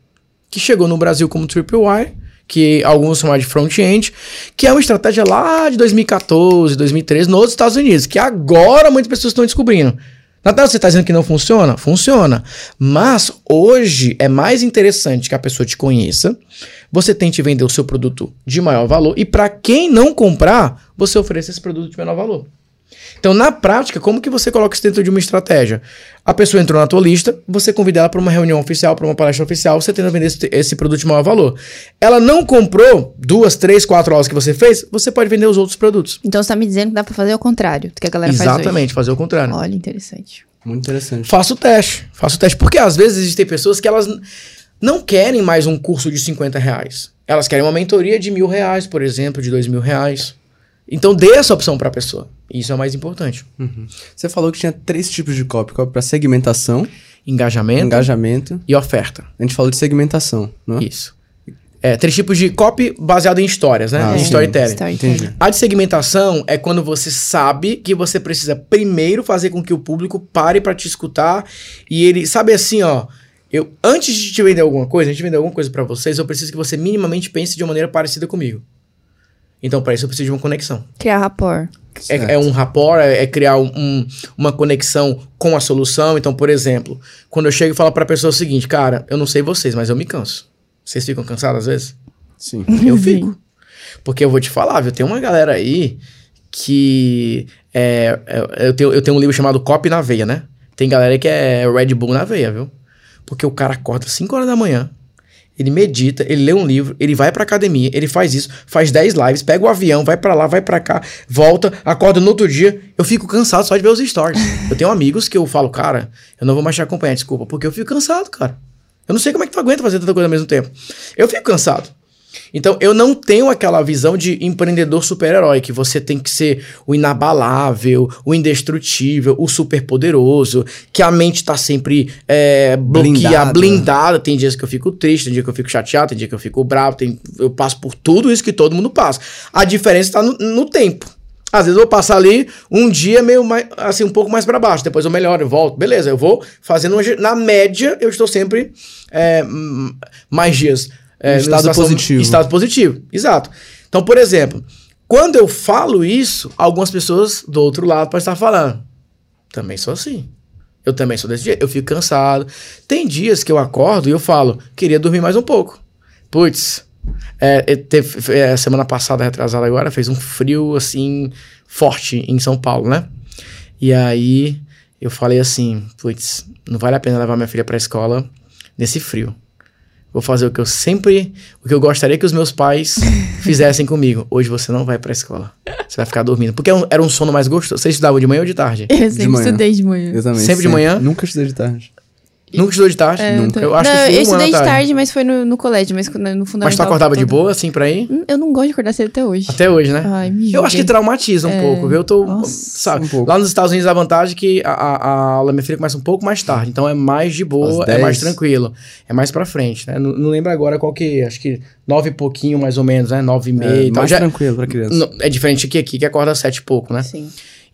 Que chegou no Brasil como Tripwire que alguns chamam de front-end, que é uma estratégia lá de 2014, 2013 nos Estados Unidos, que agora muitas pessoas estão descobrindo. Natal, você está dizendo que não funciona? Funciona. Mas hoje é mais interessante que a pessoa te conheça, você tente vender o seu produto de maior valor e para quem não comprar, você ofereça esse produto de menor valor. Então, na prática, como que você coloca isso dentro de uma estratégia? A pessoa entrou na tua lista, você convida ela para uma reunião oficial, para uma palestra oficial, você tenta vender esse, esse, produto de maior valor. Ela não comprou duas, três, quatro aulas que você fez, você pode vender os outros produtos.
Então, você está me dizendo que dá para fazer o contrário do que a galera
Exatamente,
faz
Exatamente, fazer o contrário.
Olha, interessante.
Muito interessante.
Faça o teste, faça o teste. Porque às vezes existem pessoas que elas não querem mais um curso de 50 reais. Elas querem uma mentoria de mil reais, por exemplo, de dois mil reais. Então dê essa opção para a pessoa. Isso é o mais importante.
Uhum. Você falou que tinha três tipos de copy: copy para segmentação,
engajamento,
engajamento
e oferta.
A gente falou de segmentação, não é?
Isso. É, três tipos de copy baseado em histórias, né? Ah, em storytelling.
storytelling.
A de segmentação é quando você sabe que você precisa primeiro fazer com que o público pare para te escutar e ele sabe assim, ó, eu antes de te vender alguma coisa, antes de vender alguma coisa para vocês, eu preciso que você minimamente pense de uma maneira parecida comigo. Então, para isso eu preciso de uma conexão.
Criar rapport.
É, é, um rapport, é, é criar um, uma conexão com a solução. Então, por exemplo, quando eu chego e falo para a pessoa o seguinte, cara, eu não sei vocês, mas eu me canso. Vocês ficam cansados às vezes?
Sim.
Eu fico. Porque eu vou te falar, viu? Tem uma galera aí que. É, é, eu, tenho, eu tenho um livro chamado Copy na Veia, né? Tem galera que é Red Bull na veia, viu? Porque o cara acorda 5 horas da manhã, ele medita, ele lê um livro, ele vai pra academia, ele faz isso, faz 10 lives, pega o avião, vai para lá, vai para cá, volta, acorda no outro dia. Eu fico cansado só de ver os stories. eu tenho amigos que eu falo, cara, eu não vou mais te acompanhar, desculpa, porque eu fico cansado, cara. Eu não sei como é que tu aguenta fazer tanta coisa ao mesmo tempo. Eu fico cansado. Então, eu não tenho aquela visão de empreendedor super-herói, que você tem que ser o inabalável, o indestrutível, o superpoderoso, que a mente tá sempre é, bloqueada, blindada. Tem dias que eu fico triste, tem dia que eu fico chateado, tem dia que eu fico bravo, tem, eu passo por tudo isso que todo mundo passa. A diferença está no, no tempo. Às vezes eu vou passar ali um dia meio mais, assim, um pouco mais para baixo, depois eu melhoro, eu volto. Beleza, eu vou fazendo. Na média, eu estou sempre é, mais dias
é, estado positivo.
Estado positivo, exato. Então, por exemplo, quando eu falo isso, algumas pessoas do outro lado podem estar falando. Também sou assim. Eu também sou desse jeito. Eu fico cansado. Tem dias que eu acordo e eu falo, queria dormir mais um pouco. Putz, é, teve, é, semana passada, retrasada agora, fez um frio assim, forte em São Paulo, né? E aí eu falei assim, putz, não vale a pena levar minha filha pra escola nesse frio. Vou fazer o que eu sempre, o que eu gostaria que os meus pais fizessem comigo. Hoje você não vai pra escola. Você vai ficar dormindo. Porque é era um sono mais gostoso. Você estudava de manhã ou de tarde?
Eu sempre de manhã. estudei de manhã.
Eu também. Sempre, sempre de manhã?
Nunca estudei de tarde.
Nunca estudou de tarde?
É,
Nunca.
Eu acho não, que fui eu estudei de tarde. tarde, mas foi no, no colégio, mas no fundamental.
Mas tu acordava de boa, assim, pra ir?
Hum, eu não gosto de acordar cedo até hoje.
Até hoje, né?
Ai, me
Eu acho que traumatiza um é... pouco, viu? Eu tô, Nossa, sabe, um pouco. lá nos Estados Unidos a vantagem é que a, a, a aula minha filha começa um pouco mais tarde, então é mais de boa, é mais tranquilo, é mais pra frente, né? Não, não lembro agora qual que, acho que nove e pouquinho mais ou menos, né? Nove e meia. É,
mais já, tranquilo pra criança.
é diferente aqui, aqui que acorda sete e pouco, né?
Sim.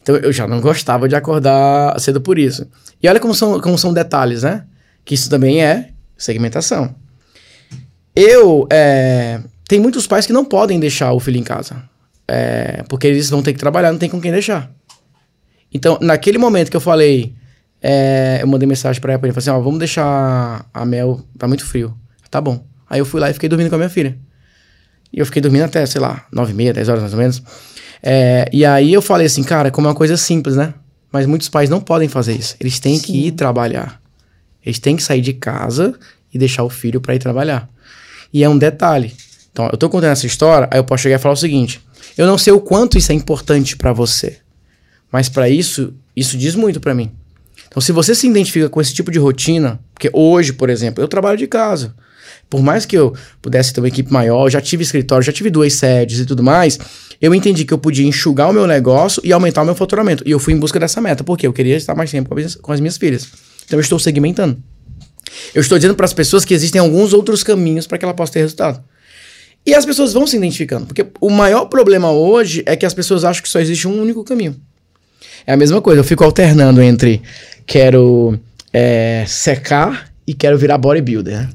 Então eu já não gostava de acordar cedo por isso. E olha como são, como são detalhes, né? que isso também é segmentação. Eu. É, tem muitos pais que não podem deixar o filho em casa. É, porque eles vão ter que trabalhar, não tem com quem deixar. Então, naquele momento que eu falei, é, eu mandei mensagem pra ela, e falei assim: ó, vamos deixar a Mel, tá muito frio. Tá bom. Aí eu fui lá e fiquei dormindo com a minha filha. E eu fiquei dormindo até, sei lá, nove e meia, dez horas mais ou menos. É, e aí eu falei assim, cara, como é uma coisa simples, né? Mas muitos pais não podem fazer isso. Eles têm Sim. que ir trabalhar. Eles têm que sair de casa e deixar o filho para ir trabalhar. E é um detalhe. Então, eu tô contando essa história, aí eu posso chegar e falar o seguinte: eu não sei o quanto isso é importante para você, mas para isso, isso diz muito para mim. Então, se você se identifica com esse tipo de rotina, porque hoje, por exemplo, eu trabalho de casa. Por mais que eu pudesse ter uma equipe maior, já tive escritório, já tive duas sedes e tudo mais, eu entendi que eu podia enxugar o meu negócio e aumentar o meu faturamento. E eu fui em busca dessa meta, porque eu queria estar mais tempo com as minhas filhas. Então eu estou segmentando. Eu estou dizendo para as pessoas que existem alguns outros caminhos para que ela possa ter resultado. E as pessoas vão se identificando, porque o maior problema hoje é que as pessoas acham que só existe um único caminho. É a mesma coisa, eu fico alternando entre quero é, secar e quero virar bodybuilder.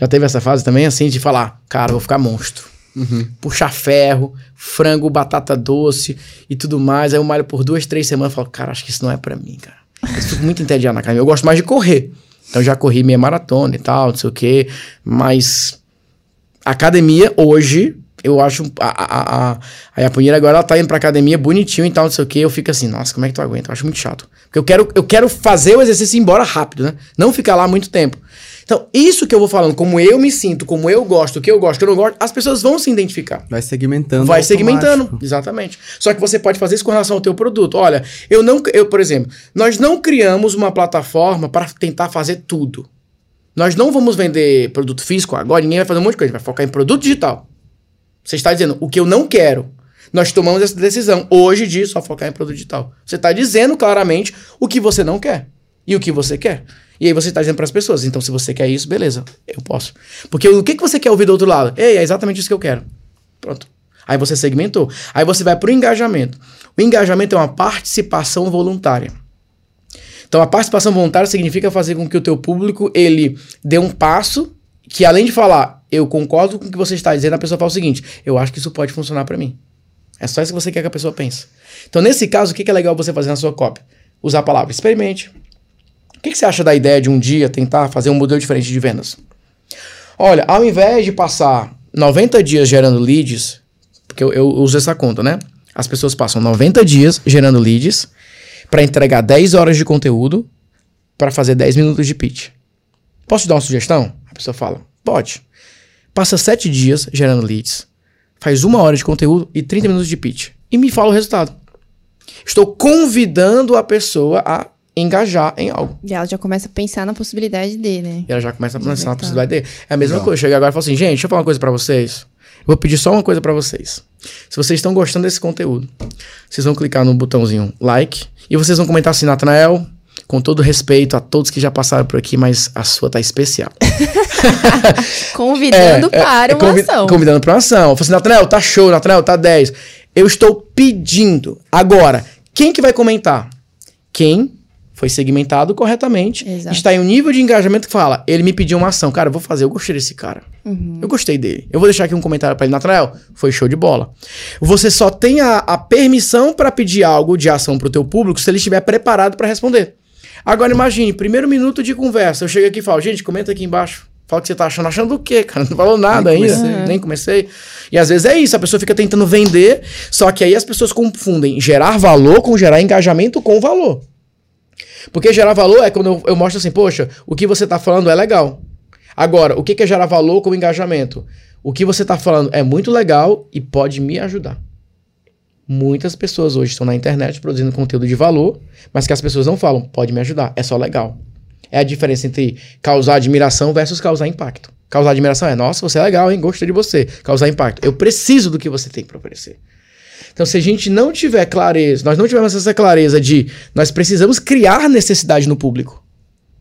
Já teve essa fase também, assim, de falar, cara, vou ficar monstro. Uhum. Puxar ferro, frango, batata doce e tudo mais. Aí eu malho por duas, três semanas e falo, cara, acho que isso não é para mim, cara. Eu fico muito entediado na academia. Eu gosto mais de correr. Então já corri meia maratona e tal, não sei o quê. Mas academia hoje, eu acho. A, a, a, a Iapunheira agora ela tá indo pra academia bonitinho e tal, não sei o quê. Eu fico assim, nossa, como é que tu aguenta? Eu acho muito chato. Porque eu quero, eu quero fazer o exercício ir embora rápido, né? Não ficar lá muito tempo. Então, isso que eu vou falando, como eu me sinto, como eu gosto, o que eu gosto, o que eu não gosto, as pessoas vão se identificar.
Vai segmentando.
Vai segmentando, exatamente. Só que você pode fazer isso com relação ao teu produto. Olha, eu não, eu, por exemplo, nós não criamos uma plataforma para tentar fazer tudo. Nós não vamos vender produto físico agora, ninguém vai fazer um monte de coisa, vai focar em produto digital. Você está dizendo o que eu não quero. Nós tomamos essa decisão hoje de só focar em produto digital. Você está dizendo claramente o que você não quer e o que você quer. E aí você está dizendo para as pessoas, então se você quer isso, beleza, eu posso. Porque o que, que você quer ouvir do outro lado? Ei, é exatamente isso que eu quero. Pronto. Aí você segmentou. Aí você vai para o engajamento. O engajamento é uma participação voluntária. Então a participação voluntária significa fazer com que o teu público ele dê um passo que além de falar, eu concordo com o que você está dizendo, a pessoa fala o seguinte, eu acho que isso pode funcionar para mim. É só isso que você quer que a pessoa pense. Então nesse caso, o que é legal você fazer na sua copy? Usar a palavra experimente, o que, que você acha da ideia de um dia tentar fazer um modelo diferente de vendas? Olha, ao invés de passar 90 dias gerando leads, porque eu, eu uso essa conta, né? As pessoas passam 90 dias gerando leads para entregar 10 horas de conteúdo para fazer 10 minutos de pitch. Posso te dar uma sugestão? A pessoa fala, pode. passa sete dias gerando leads, faz uma hora de conteúdo e 30 minutos de pitch. E me fala o resultado. Estou convidando a pessoa a engajar em algo.
E ela já começa a pensar na possibilidade dele, né?
E ela já começa a pensar na possibilidade dele. É a mesma Legal. coisa. Chega agora e fala assim, gente, deixa eu falar uma coisa para vocês. Eu vou pedir só uma coisa para vocês. Se vocês estão gostando desse conteúdo, vocês vão clicar no botãozinho like e vocês vão comentar assim, Natanael, com todo respeito a todos que já passaram por aqui, mas a sua tá especial.
convidando é, é para é, uma convi ação.
Convidando para uma ação. Eu falei assim, Natanael, tá show, Natanael, tá 10. Eu estou pedindo. Agora, quem que vai comentar? Quem foi segmentado corretamente, Exato. está em um nível de engajamento que fala, ele me pediu uma ação, cara, eu vou fazer, eu gostei desse cara. Uhum. Eu gostei dele. Eu vou deixar aqui um comentário para ele, Natanael, foi show de bola. Você só tem a, a permissão para pedir algo de ação para o teu público se ele estiver preparado para responder. Agora imagine, primeiro minuto de conversa, eu chego aqui e falo, gente, comenta aqui embaixo. Fala o que você tá achando. Achando o quê, cara? Não falou nada Nem ainda. Comecei. Nem comecei. E às vezes é isso, a pessoa fica tentando vender, só que aí as pessoas confundem gerar valor com gerar engajamento com valor. Porque gerar valor é quando eu, eu mostro assim, poxa, o que você está falando é legal. Agora, o que é gerar valor com engajamento? O que você está falando é muito legal e pode me ajudar. Muitas pessoas hoje estão na internet produzindo conteúdo de valor, mas que as pessoas não falam, pode me ajudar, é só legal. É a diferença entre causar admiração versus causar impacto. Causar admiração é, nossa, você é legal, hein? Gostei de você. Causar impacto, eu preciso do que você tem para oferecer. Então, se a gente não tiver clareza, nós não tivermos essa clareza de nós precisamos criar necessidade no público.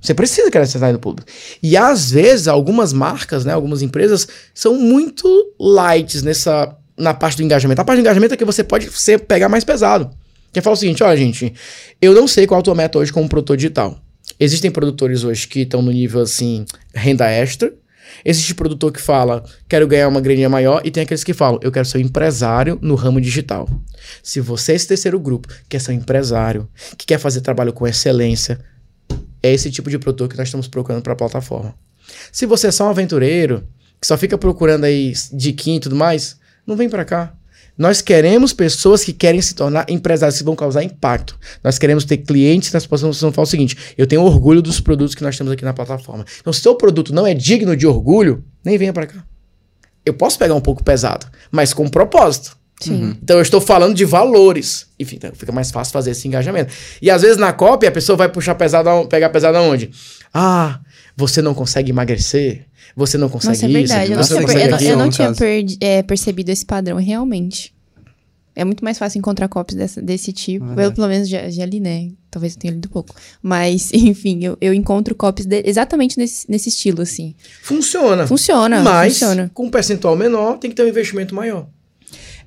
Você precisa criar necessidade no público. E às vezes, algumas marcas, né, algumas empresas são muito light nessa na parte do engajamento. A parte do engajamento é que você pode ser, pegar mais pesado. Que fala o seguinte, olha, gente, eu não sei qual a tua meta hoje como produtor digital. Existem produtores hoje que estão no nível assim, renda extra, Existe produtor que fala, quero ganhar uma graninha maior, e tem aqueles que falam, eu quero ser um empresário no ramo digital. Se você é esse terceiro grupo, quer ser um empresário, que quer fazer trabalho com excelência, é esse tipo de produtor que nós estamos procurando para a plataforma. Se você é só um aventureiro, que só fica procurando aí diquinha e tudo mais, não vem para cá. Nós queremos pessoas que querem se tornar empresários, que vão causar impacto. Nós queremos ter clientes nós possamos falar o seguinte: eu tenho orgulho dos produtos que nós temos aqui na plataforma. Então, se o seu produto não é digno de orgulho, nem venha para cá. Eu posso pegar um pouco pesado, mas com propósito. Uhum. Então eu estou falando de valores. Enfim, então fica mais fácil fazer esse engajamento. E às vezes na cópia a pessoa vai puxar pesado, pegar pesado aonde? Ah, você não consegue emagrecer, você não consegue Nossa, é verdade.
isso. Eu não, tinha, per... eu, eu não tinha per... é, percebido esse padrão, realmente. É muito mais fácil encontrar copies dessa, desse tipo. Ah, eu, pelo menos, já, já, li, né? Talvez eu tenha lido pouco. Mas, enfim, eu, eu encontro copies de, exatamente nesse, nesse estilo, assim.
Funciona.
Funciona,
mas,
funciona.
com um percentual menor, tem que ter um investimento maior.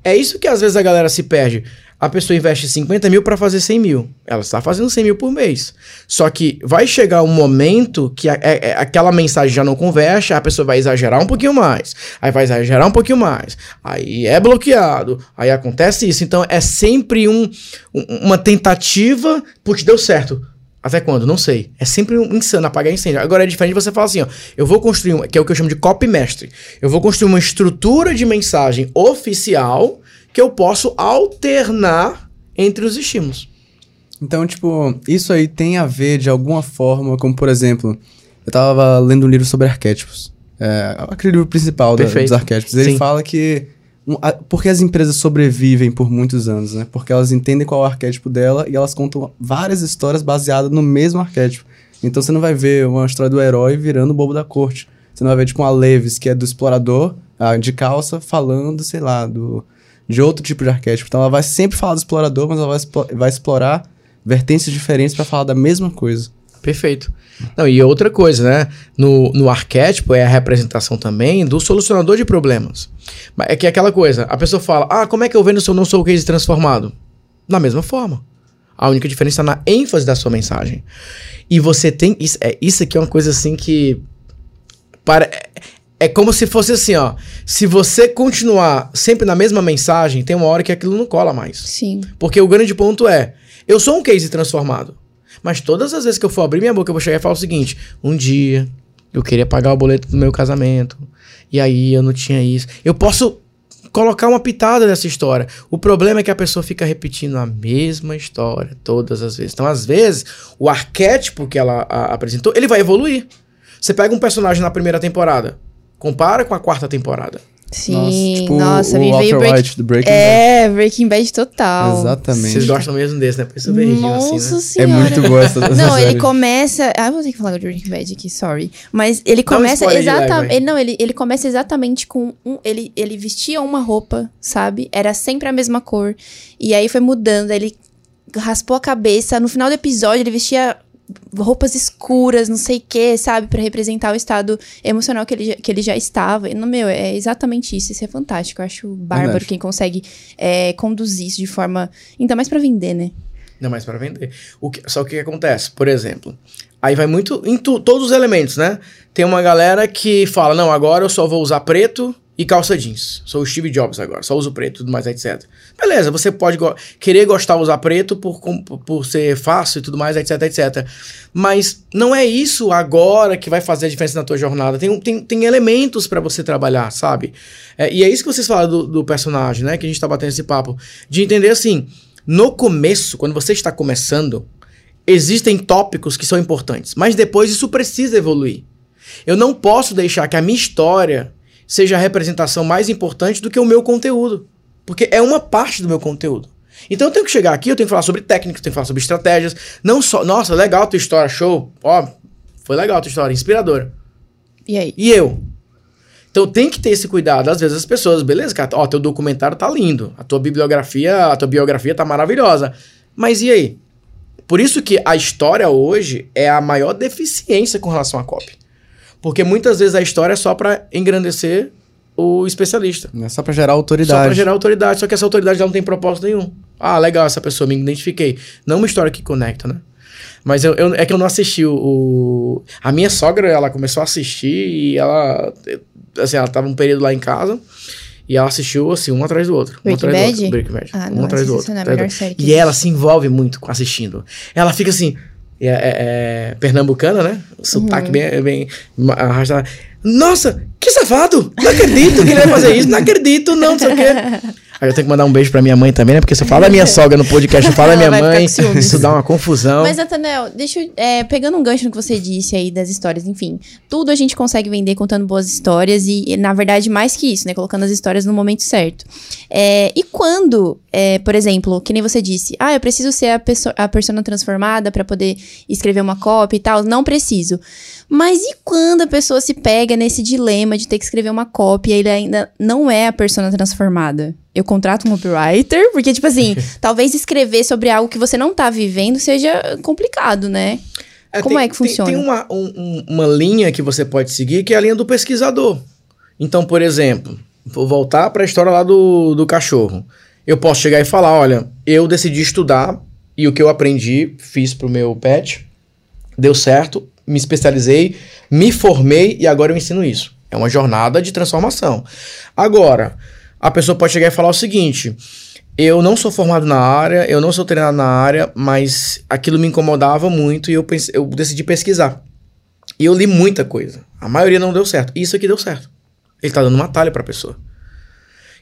É isso que às vezes a galera se perde a pessoa investe 50 mil para fazer 100 mil. Ela está fazendo 100 mil por mês. Só que vai chegar um momento que a, a, é, é, aquela mensagem já não converte, a pessoa vai exagerar um pouquinho mais. Aí vai exagerar um pouquinho mais. Aí é bloqueado. Aí acontece isso. Então é sempre um, uma tentativa, porque deu certo. Até quando? Não sei. É sempre um insano apagar incêndio. Agora é diferente você falar assim, ó. Eu vou construir, um, que é o que eu chamo de copy mestre. Eu vou construir uma estrutura de mensagem oficial que eu posso alternar entre os estímulos.
Então, tipo, isso aí tem a ver de alguma forma, como por exemplo, eu tava lendo um livro sobre arquétipos. É, aquele livro principal da, dos arquétipos. Ele Sim. fala que. Um, a, porque as empresas sobrevivem por muitos anos, né? Porque elas entendem qual é o arquétipo dela e elas contam várias histórias baseadas no mesmo arquétipo. Então você não vai ver uma história do herói virando o bobo da corte. Você não vai ver, tipo, uma Leves, que é do explorador, ah, de calça, falando, sei lá, do de outro tipo de arquétipo. Então ela vai sempre falar do explorador, mas ela vai, vai explorar vertentes diferentes para falar da mesma coisa.
Perfeito. Não, e outra coisa, né? No, no arquétipo é a representação também do solucionador de problemas. É que é aquela coisa, a pessoa fala, ah, como é que eu vendo se eu não sou o case transformado? Da mesma forma. A única diferença está na ênfase da sua mensagem. E você tem. Isso, é, isso aqui é uma coisa assim que. Para, é como se fosse assim, ó. Se você continuar sempre na mesma mensagem, tem uma hora que aquilo não cola mais.
Sim.
Porque o grande ponto é: eu sou um case transformado. Mas todas as vezes que eu for abrir minha boca, eu vou chegar e falar o seguinte: um dia eu queria pagar o boleto do meu casamento. E aí eu não tinha isso. Eu posso colocar uma pitada dessa história. O problema é que a pessoa fica repetindo a mesma história todas as vezes. Então, às vezes, o arquétipo que ela a, apresentou, ele vai evoluir. Você pega um personagem na primeira temporada Compara com a quarta temporada.
Sim, nossa, tipo, nossa o, me veio break... White do Breaking é, Bad. Breaking Bad total.
Exatamente.
Vocês gostam mesmo desse, né? Pensa verdinho assim,
né? Senhora.
É muito boa essa
Não, ele começa... Ah, vou ter que falar do Breaking Bad aqui, sorry. Mas ele começa exatamente... Não, ele, ele começa exatamente com um... Ele, ele vestia uma roupa, sabe? Era sempre a mesma cor. E aí foi mudando, ele raspou a cabeça. No final do episódio, ele vestia roupas escuras, não sei o que, sabe? para representar o estado emocional que ele, que ele já estava. E, no meu, é exatamente isso. Isso é fantástico. Eu acho bárbaro Verdade. quem consegue é, conduzir isso de forma. Ainda mais para vender, né?
Ainda mais para vender. O que, só que o que acontece? Por exemplo, aí vai muito em tu, todos os elementos, né? Tem uma galera que fala: não, agora eu só vou usar preto e calça jeans. Sou o Steve Jobs agora, só uso preto tudo mais, etc. Beleza, você pode go querer gostar de usar preto por, por ser fácil e tudo mais, etc, etc. Mas não é isso agora que vai fazer a diferença na tua jornada. Tem, tem, tem elementos para você trabalhar, sabe? É, e é isso que vocês falaram do, do, personagem, né? Que a gente tá batendo esse papo. De entender assim, no começo, quando você está começando, existem tópicos que são importantes. Mas depois isso precisa evoluir. Eu não posso deixar que a minha história seja a representação mais importante do que o meu conteúdo. Porque é uma parte do meu conteúdo. Então eu tenho que chegar aqui, eu tenho que falar sobre técnicas, tenho que falar sobre estratégias. Não só, nossa, legal a tua história, show. Ó, foi legal a tua história, inspiradora.
E aí?
E eu? Então tem que ter esse cuidado. Às vezes as pessoas, beleza, cara, ó, teu documentário tá lindo, a tua bibliografia, a tua biografia tá maravilhosa. Mas e aí? Por isso que a história hoje é a maior deficiência com relação à copy. Porque muitas vezes a história é só para engrandecer o especialista.
É só para gerar autoridade.
Só para gerar autoridade, só que essa autoridade não tem propósito nenhum. Ah, legal, essa pessoa, me identifiquei. Não uma história que conecta, né? Mas eu, eu, é que eu não assisti o, o, A minha sogra, ela começou a assistir e ela. Assim, ela tava um período lá em casa. E ela assistiu, assim, um atrás do outro.
Breaking
um
Bad?
Do outro. Breaking Bad.
Ah,
um
não,
atrás do outro.
Não é a melhor série
e ela se envolve muito assistindo. Ela fica assim, é, é, é, pernambucana, né? O sotaque uhum. bem, bem arrastado. Nossa, que safado! Não acredito que ele vai fazer isso, não acredito, não, não sei o quê. Aí eu tenho que mandar um beijo pra minha mãe também, né? Porque se eu falo da minha sogra no podcast, eu falo da minha mãe, isso dá uma confusão.
Mas, Natanel, deixa eu. É, pegando um gancho no que você disse aí das histórias, enfim. Tudo a gente consegue vender contando boas histórias e, na verdade, mais que isso, né? Colocando as histórias no momento certo. É, e quando, é, por exemplo, que nem você disse, ah, eu preciso ser a, pessoa, a persona transformada para poder escrever uma cópia e tal. Não preciso. Mas e quando a pessoa se pega nesse dilema de ter que escrever uma cópia e ele ainda não é a persona transformada? Eu contrato um copywriter, porque, tipo assim, talvez escrever sobre algo que você não tá vivendo seja complicado, né? É, Como tem, é que funciona?
Tem, tem uma, um, uma linha que você pode seguir, que é a linha do pesquisador. Então, por exemplo, vou voltar para a história lá do, do cachorro. Eu posso chegar e falar: olha, eu decidi estudar e o que eu aprendi, fiz pro meu pet, deu certo, me especializei, me formei e agora eu ensino isso. É uma jornada de transformação. Agora, a pessoa pode chegar e falar o seguinte: eu não sou formado na área, eu não sou treinado na área, mas aquilo me incomodava muito e eu, pense, eu decidi pesquisar. E eu li muita coisa. A maioria não deu certo. Isso aqui deu certo. Ele tá dando uma talha pra pessoa.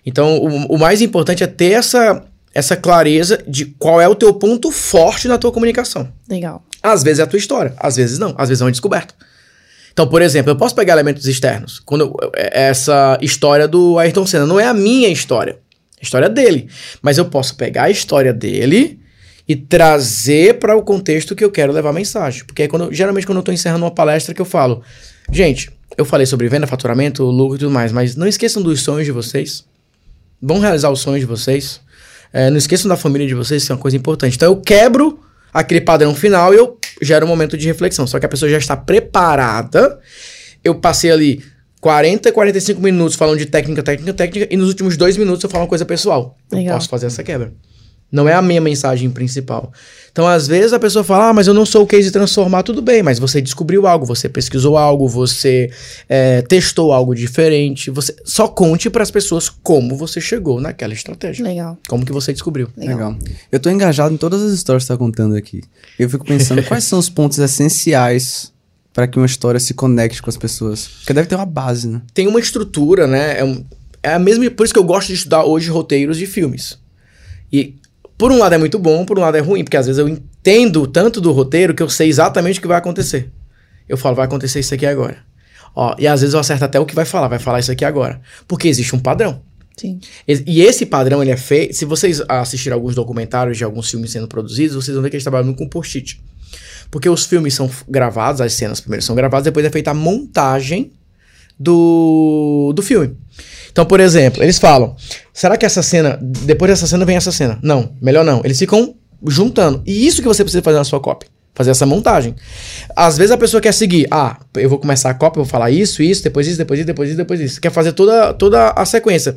Então, o, o mais importante é ter essa, essa clareza de qual é o teu ponto forte na tua comunicação.
Legal.
Às vezes é a tua história, às vezes não. Às vezes é uma descoberta. Então, por exemplo, eu posso pegar elementos externos. Quando eu, é, essa história do Ayrton Senna não é a minha história, é a história dele. Mas eu posso pegar a história dele e trazer para o contexto que eu quero levar a mensagem. Porque é quando, geralmente quando eu estou encerrando uma palestra que eu falo, gente, eu falei sobre venda, faturamento, lucro e tudo mais, mas não esqueçam dos sonhos de vocês. Vão realizar os sonhos de vocês. É, não esqueçam da família de vocês, isso é uma coisa importante. Então eu quebro aquele padrão final e eu gero um momento de reflexão. Só que a pessoa já está preparada. Eu passei ali 40, 45 minutos falando de técnica, técnica, técnica, e nos últimos dois minutos eu falo uma coisa pessoal. Legal. Eu posso fazer essa quebra. Não é a minha mensagem principal. Então, às vezes, a pessoa fala, ah, mas eu não sou o case de transformar, tudo bem, mas você descobriu algo, você pesquisou algo, você é, testou algo diferente. Você Só conte para as pessoas como você chegou naquela estratégia.
Legal.
Como que você descobriu.
Legal. Legal. Eu tô engajado em todas as histórias que você tá contando aqui. Eu fico pensando, quais são os pontos essenciais para que uma história se conecte com as pessoas? Porque deve ter uma base, né?
Tem uma estrutura, né? É, um, é a mesma. Por isso que eu gosto de estudar hoje roteiros de filmes. E por um lado é muito bom, por um lado é ruim, porque às vezes eu entendo tanto do roteiro que eu sei exatamente o que vai acontecer. Eu falo, vai acontecer isso aqui agora. Ó, e às vezes eu acerto até o que vai falar, vai falar isso aqui agora. Porque existe um padrão.
Sim.
E esse padrão, ele é feito. Se vocês assistirem alguns documentários de alguns filmes sendo produzidos, vocês vão ver que eles trabalham com post-it. Porque os filmes são gravados, as cenas primeiro são gravadas, depois é feita a montagem do, do filme. Então, por exemplo, eles falam: será que essa cena, depois dessa cena vem essa cena? Não, melhor não. Eles ficam juntando. E isso que você precisa fazer na sua cópia. Fazer essa montagem. Às vezes a pessoa quer seguir, ah, eu vou começar a cópia, vou falar isso, isso, depois isso, depois isso, depois isso, depois isso. Quer fazer toda, toda a sequência.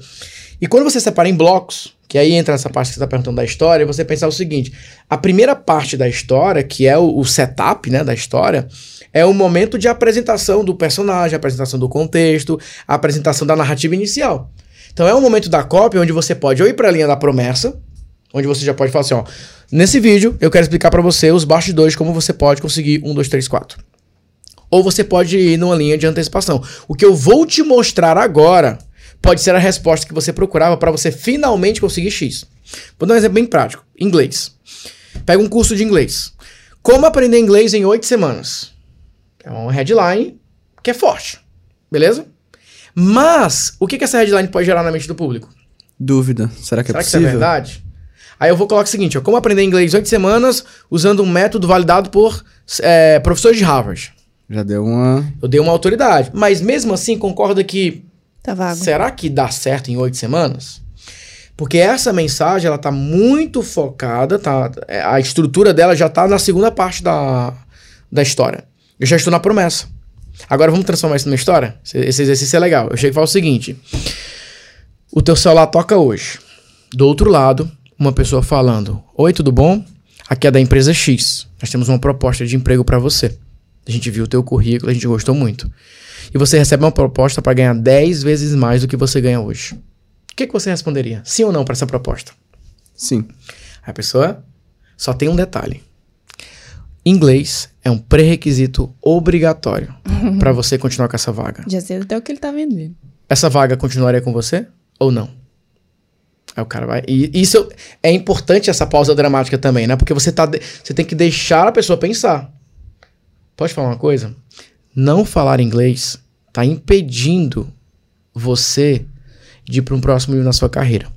E quando você separa em blocos, que aí entra nessa parte que você está perguntando da história, você pensar o seguinte: a primeira parte da história, que é o, o setup né, da história, é o momento de apresentação do personagem, apresentação do contexto, apresentação da narrativa inicial. Então é um momento da cópia onde você pode ou ir para a linha da promessa, onde você já pode falar assim, ó, nesse vídeo eu quero explicar para você os bastidores como você pode conseguir um, dois, três, quatro. Ou você pode ir numa linha de antecipação. O que eu vou te mostrar agora pode ser a resposta que você procurava para você finalmente conseguir X. Vou dar um exemplo bem prático. Inglês. Pega um curso de inglês. Como aprender inglês em oito semanas? É uma headline que é forte. Beleza? Mas, o que, que essa headline pode gerar na mente do público?
Dúvida. Será que
Será
é possível?
que isso é verdade? Aí eu vou colocar o seguinte: ó, como aprender inglês em oito semanas usando um método validado por é, professores de Harvard.
Já deu uma.
Eu dei uma autoridade. Mas mesmo assim, concorda que.
Tá vago.
Será que dá certo em oito semanas? Porque essa mensagem, ela tá muito focada, tá? é, A estrutura dela já tá na segunda parte da, da história. Eu já estou na promessa. Agora vamos transformar isso numa história? Esse, exercício é legal. Eu chego e falo o seguinte: O teu celular toca hoje. Do outro lado, uma pessoa falando: Oi, tudo bom? Aqui é da empresa X. Nós temos uma proposta de emprego para você. A gente viu o teu currículo, a gente gostou muito. E você recebe uma proposta para ganhar 10 vezes mais do que você ganha hoje. O que, que você responderia? Sim ou não para essa proposta?
Sim.
A pessoa só tem um detalhe. Inglês é um pré-requisito obrigatório para você continuar com essa vaga.
Já sei até o que ele tá vendendo.
Essa vaga continuaria com você ou não? Aí o cara vai. E isso é importante essa pausa dramática também, né? Porque você tá de- você tem que deixar a pessoa pensar. Pode falar uma coisa? Não falar inglês tá impedindo você de ir para um próximo nível na sua carreira.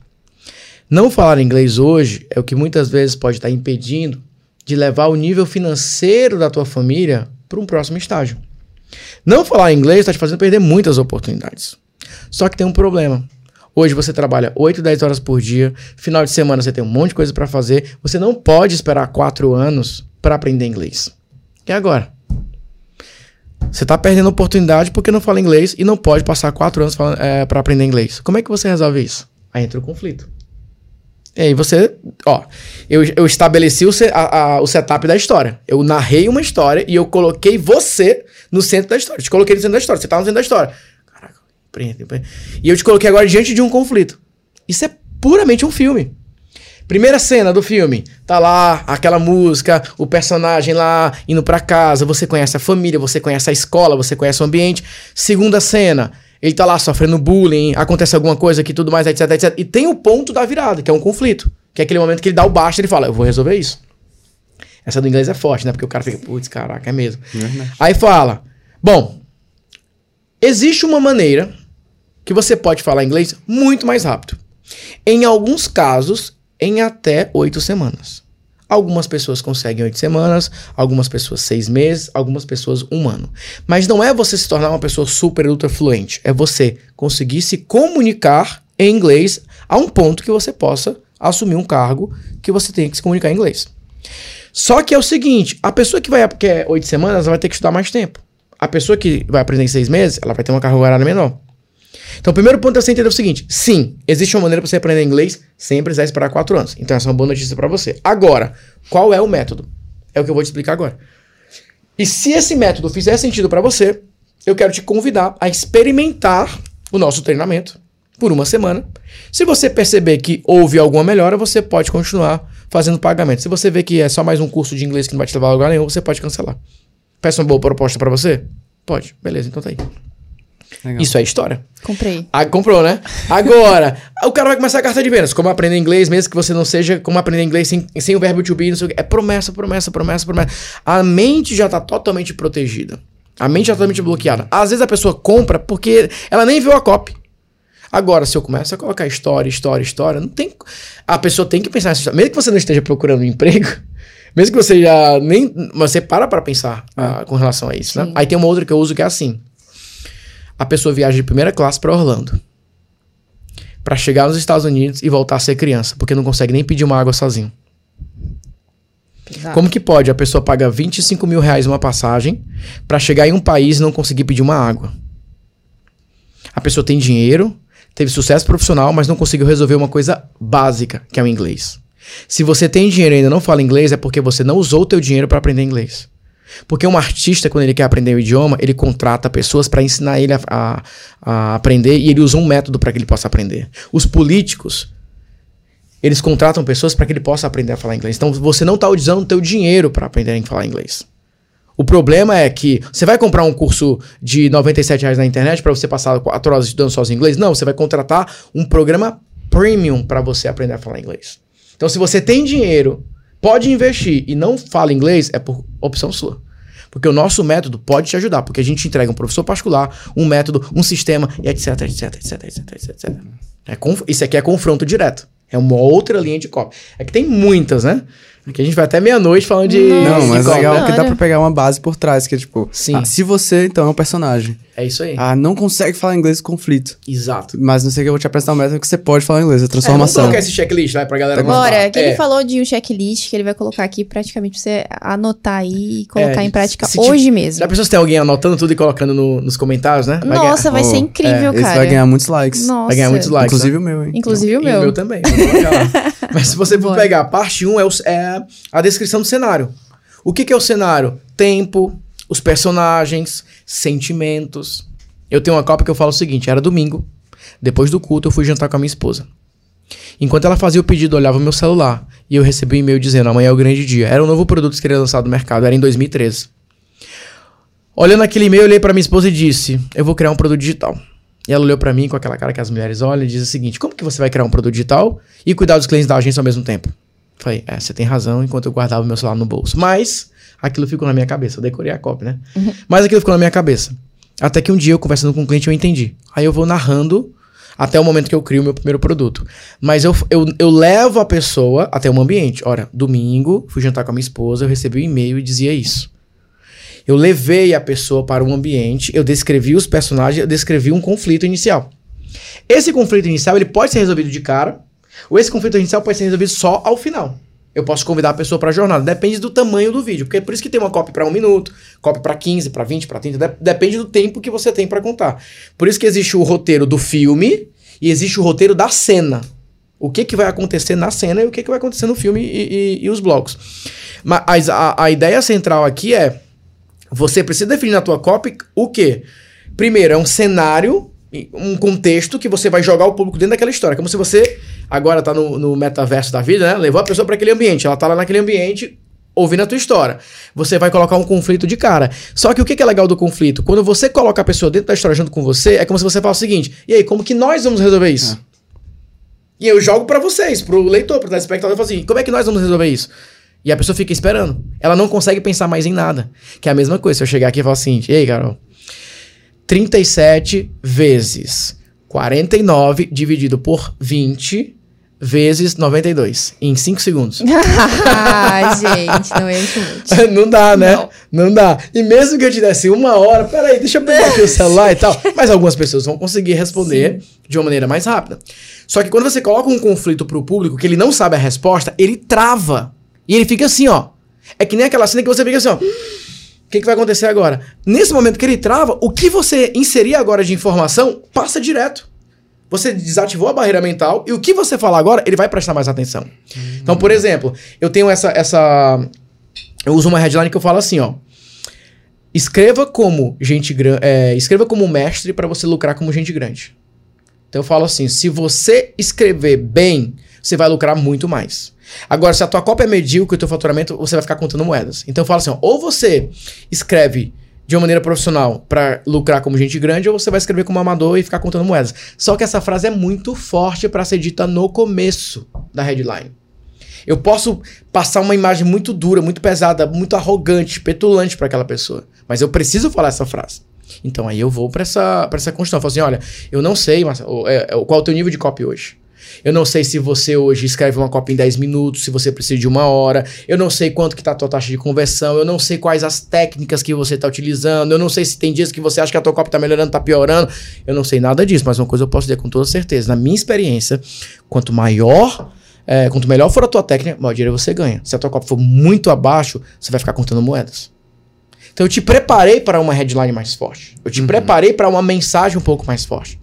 Não falar inglês hoje é o que muitas vezes pode estar impedindo de levar o nível financeiro da tua família para um próximo estágio. Não falar inglês está te fazendo perder muitas oportunidades. Só que tem um problema. Hoje você trabalha 8, 10 horas por dia, final de semana você tem um monte de coisa para fazer, você não pode esperar 4 anos para aprender inglês. E agora? Você está perdendo oportunidade porque não fala inglês e não pode passar 4 anos para aprender inglês. Como é que você resolve isso? Aí entra o conflito. E aí você, ó, eu, eu estabeleci o, a- a- o setup da história. Eu narrei uma história e eu coloquei você no centro da história. Te coloquei no centro da história. Você tá no centro da história. Caraca, empreende, empreende. E eu te coloquei agora diante de um conflito. Isso é puramente um filme. Primeira cena do filme, tá lá aquela música, o personagem lá indo pra casa, você conhece a família, você conhece a escola, você conhece o ambiente. Segunda cena, ele tá lá sofrendo bullying, acontece alguma coisa aqui, tudo mais, etc, etc. E tem o ponto da virada, que é um conflito, que é aquele momento que ele dá o baixo e ele fala, eu vou resolver isso. Essa do inglês é forte, né? Porque o cara fica, putz, caraca, é mesmo.
Verdade.
Aí fala, bom, existe uma maneira que você pode falar inglês muito mais rápido. Em alguns casos, em até oito semanas. Algumas pessoas conseguem oito semanas, algumas pessoas seis meses, algumas pessoas um ano. Mas não é você se tornar uma pessoa super ultra fluente, é você conseguir se comunicar em inglês a um ponto que você possa assumir um cargo que você tenha que se comunicar em inglês. Só que é o seguinte, a pessoa que vai que é oito semanas, ela vai ter que estudar mais tempo. A pessoa que vai aprender em seis meses, ela vai ter uma carga horária menor. Então, o primeiro ponto é você entender o seguinte: sim, existe uma maneira para você aprender inglês sem precisar esperar quatro anos. Então, essa é uma boa notícia para você. Agora, qual é o método? É o que eu vou te explicar agora. E se esse método fizer sentido para você, eu quero te convidar a experimentar o nosso treinamento por uma semana. Se você perceber que houve alguma melhora, você pode continuar fazendo pagamento. Se você vê que é só mais um curso de inglês que não vai te levar a lugar nenhum, você pode cancelar. Peça uma boa proposta para você? Pode. Beleza, então tá aí.
Legal.
Isso é história.
Comprei.
Ah, comprou, né? Agora, o cara vai começar a carta de vendas. Como aprender inglês, mesmo que você não seja, como aprender inglês sem, sem o verbo to be, não sei o quê. É promessa, promessa, promessa, promessa. A mente já tá totalmente protegida. A mente é totalmente bloqueada. Às vezes a pessoa compra porque ela nem viu a copy. Agora, se eu começo a colocar história, história, história, não tem. A pessoa tem que pensar nessa história. Mesmo que você não esteja procurando um emprego, mesmo que você já nem. Você para pra pensar ah. com relação a isso, né? Aí tem uma outra que eu uso que é assim. A pessoa viaja de primeira classe para Orlando. para chegar nos Estados Unidos e voltar a ser criança, porque não consegue nem pedir uma água sozinho. Exato. Como que pode a pessoa pagar 25 mil reais uma passagem para chegar em um país e não conseguir pedir uma água? A pessoa tem dinheiro, teve sucesso profissional, mas não conseguiu resolver uma coisa básica, que é o inglês. Se você tem dinheiro e ainda não fala inglês, é porque você não usou o teu dinheiro para aprender inglês. Porque um artista, quando ele quer aprender o idioma, ele contrata pessoas para ensinar ele a, a, a, aprender e ele usa um método para que ele possa aprender. Os políticos, eles contratam pessoas para que ele possa aprender a falar inglês. Então você não está usando o teu dinheiro para aprender a falar inglês. O problema é que você vai comprar um curso de 97 reais na internet para você passar 4 horas estudando sozinho inglês? Não, você vai contratar um programa premium para você aprender a falar inglês. Então, se você tem dinheiro, pode investir e não fala inglês, é por opção sua. Porque o nosso método pode te ajudar, porque a gente entrega um professor particular, um método, um sistema, e etc, etc, etc, etc, etc. É, isso aqui é confronto direto. É uma outra linha de cópia. É que tem muitas, né? Aqui a gente vai até meia-noite falando de.
Não, mas
de
legal que dá pra pegar uma base por trás, que é tipo. Sim. Ah, se você, então, é um personagem.
É isso aí.
Ah, não consegue falar inglês conflito.
Exato.
Mas não sei que eu vou te apresentar um método que você pode falar inglês, a transformação. É,
vamos colocar esse checklist lá pra galera
Bora, que é. ele falou de um checklist que ele vai colocar aqui praticamente pra você anotar aí e colocar é, em prática hoje tipo, mesmo.
Já pensou se tem alguém anotando tudo e colocando no, nos comentários, né?
Vai Nossa, ganhar. vai ser incrível,
é,
cara.
Esse vai ganhar muitos likes.
Nossa.
Vai ganhar muitos likes.
Inclusive
né?
o meu, hein?
Inclusive
e
o meu. E
o meu também. Mas se você for pegar, a parte 1 um é, o, é a descrição do cenário. O que, que é o cenário? Tempo, os personagens, sentimentos. Eu tenho uma cópia que eu falo o seguinte: era domingo, depois do culto eu fui jantar com a minha esposa. Enquanto ela fazia o pedido, olhava o meu celular e eu recebi um e-mail dizendo: amanhã é o grande dia. Era um novo produto que queria lançar no mercado, era em 2013. Olhando aquele e-mail, eu olhei para minha esposa e disse: Eu vou criar um produto digital. E ela olhou para mim com aquela cara que as mulheres olham e diz o seguinte: Como que você vai criar um produto digital e cuidar dos clientes da agência ao mesmo tempo? Falei, é, você tem razão, enquanto eu guardava o meu celular no bolso. Mas aquilo ficou na minha cabeça. Eu decorei a cópia, né? Uhum. Mas aquilo ficou na minha cabeça. Até que um dia eu conversando com um cliente eu entendi. Aí eu vou narrando até o momento que eu crio o meu primeiro produto. Mas eu, eu, eu levo a pessoa até um ambiente. Ora, domingo, fui jantar com a minha esposa, eu recebi um e-mail e dizia isso. Eu levei a pessoa para um ambiente, eu descrevi os personagens, eu descrevi um conflito inicial. Esse conflito inicial ele pode ser resolvido de cara, ou esse conflito inicial pode ser resolvido só ao final. Eu posso convidar a pessoa para a jornada. Depende do tamanho do vídeo. Porque é por isso que tem uma copy para um minuto, copy para 15, para 20, para 30. Depende do tempo que você tem para contar. Por isso que existe o roteiro do filme e existe o roteiro da cena. O que, que vai acontecer na cena e o que, que vai acontecer no filme e, e, e os blocos. Mas a, a ideia central aqui é: você precisa definir na tua copy o quê? Primeiro, é um cenário, um contexto que você vai jogar o público dentro daquela história. Como se você agora tá no, no metaverso da vida, né? Levou a pessoa para aquele ambiente, ela tá lá naquele ambiente ouvindo a tua história. Você vai colocar um conflito de cara. Só que o que é legal do conflito? Quando você coloca a pessoa dentro da história junto com você, é como se você fala o seguinte: e aí, como que nós vamos resolver isso? É. E eu jogo para vocês, pro leitor, pro telespectador, eu falo assim: como é que nós vamos resolver isso? E a pessoa fica esperando. Ela não consegue pensar mais em nada. Que é a mesma coisa. Se eu chegar aqui e falar assim: e aí, Carol? 37 vezes 49 dividido por 20 vezes 92 em 5 segundos.
ah, gente, não é muito.
não dá, né? Não. não. dá. E mesmo que eu te desse uma hora, peraí, deixa eu pegar aqui o celular e tal. Mas algumas pessoas vão conseguir responder Sim. de uma maneira mais rápida. Só que quando você coloca um conflito pro público que ele não sabe a resposta, ele trava. E ele fica assim, ó. É que nem aquela cena que você fica assim, ó. O que, que vai acontecer agora? Nesse momento que ele trava, o que você inserir agora de informação passa direto. Você desativou a barreira mental e o que você falar agora, ele vai prestar mais atenção. Então, por exemplo, eu tenho essa, essa. Eu uso uma headline que eu falo assim, ó. Escreva como gente grande. É, escreva como mestre para você lucrar como gente grande. Então eu falo assim: se você escrever bem, você vai lucrar muito mais. Agora, se a tua cópia é medíocre e o teu faturamento, você vai ficar contando moedas. Então eu falo assim: ó, ou você escreve de uma maneira profissional para lucrar como gente grande, ou você vai escrever como amador e ficar contando moedas. Só que essa frase é muito forte para ser dita no começo da headline. Eu posso passar uma imagem muito dura, muito pesada, muito arrogante, petulante para aquela pessoa. Mas eu preciso falar essa frase. Então aí eu vou para essa, pra essa construção. Eu falo assim: olha, eu não sei mas, é, é, qual é o teu nível de copy hoje. Eu não sei se você hoje escreve uma cópia em 10 minutos, se você precisa de uma hora. Eu não sei quanto que tá a tua taxa de conversão. Eu não sei quais as técnicas que você tá utilizando. Eu não sei se tem dias que você acha que a tua cópia tá melhorando, tá piorando. Eu não sei nada disso, mas uma coisa eu posso dizer com toda certeza. Na minha experiência, quanto maior é, quanto melhor for a tua técnica, maior dinheiro você ganha. Se a tua cópia for muito abaixo, você vai ficar contando moedas. Então eu te preparei para uma headline mais forte. Eu te uhum. preparei para uma mensagem um pouco mais forte.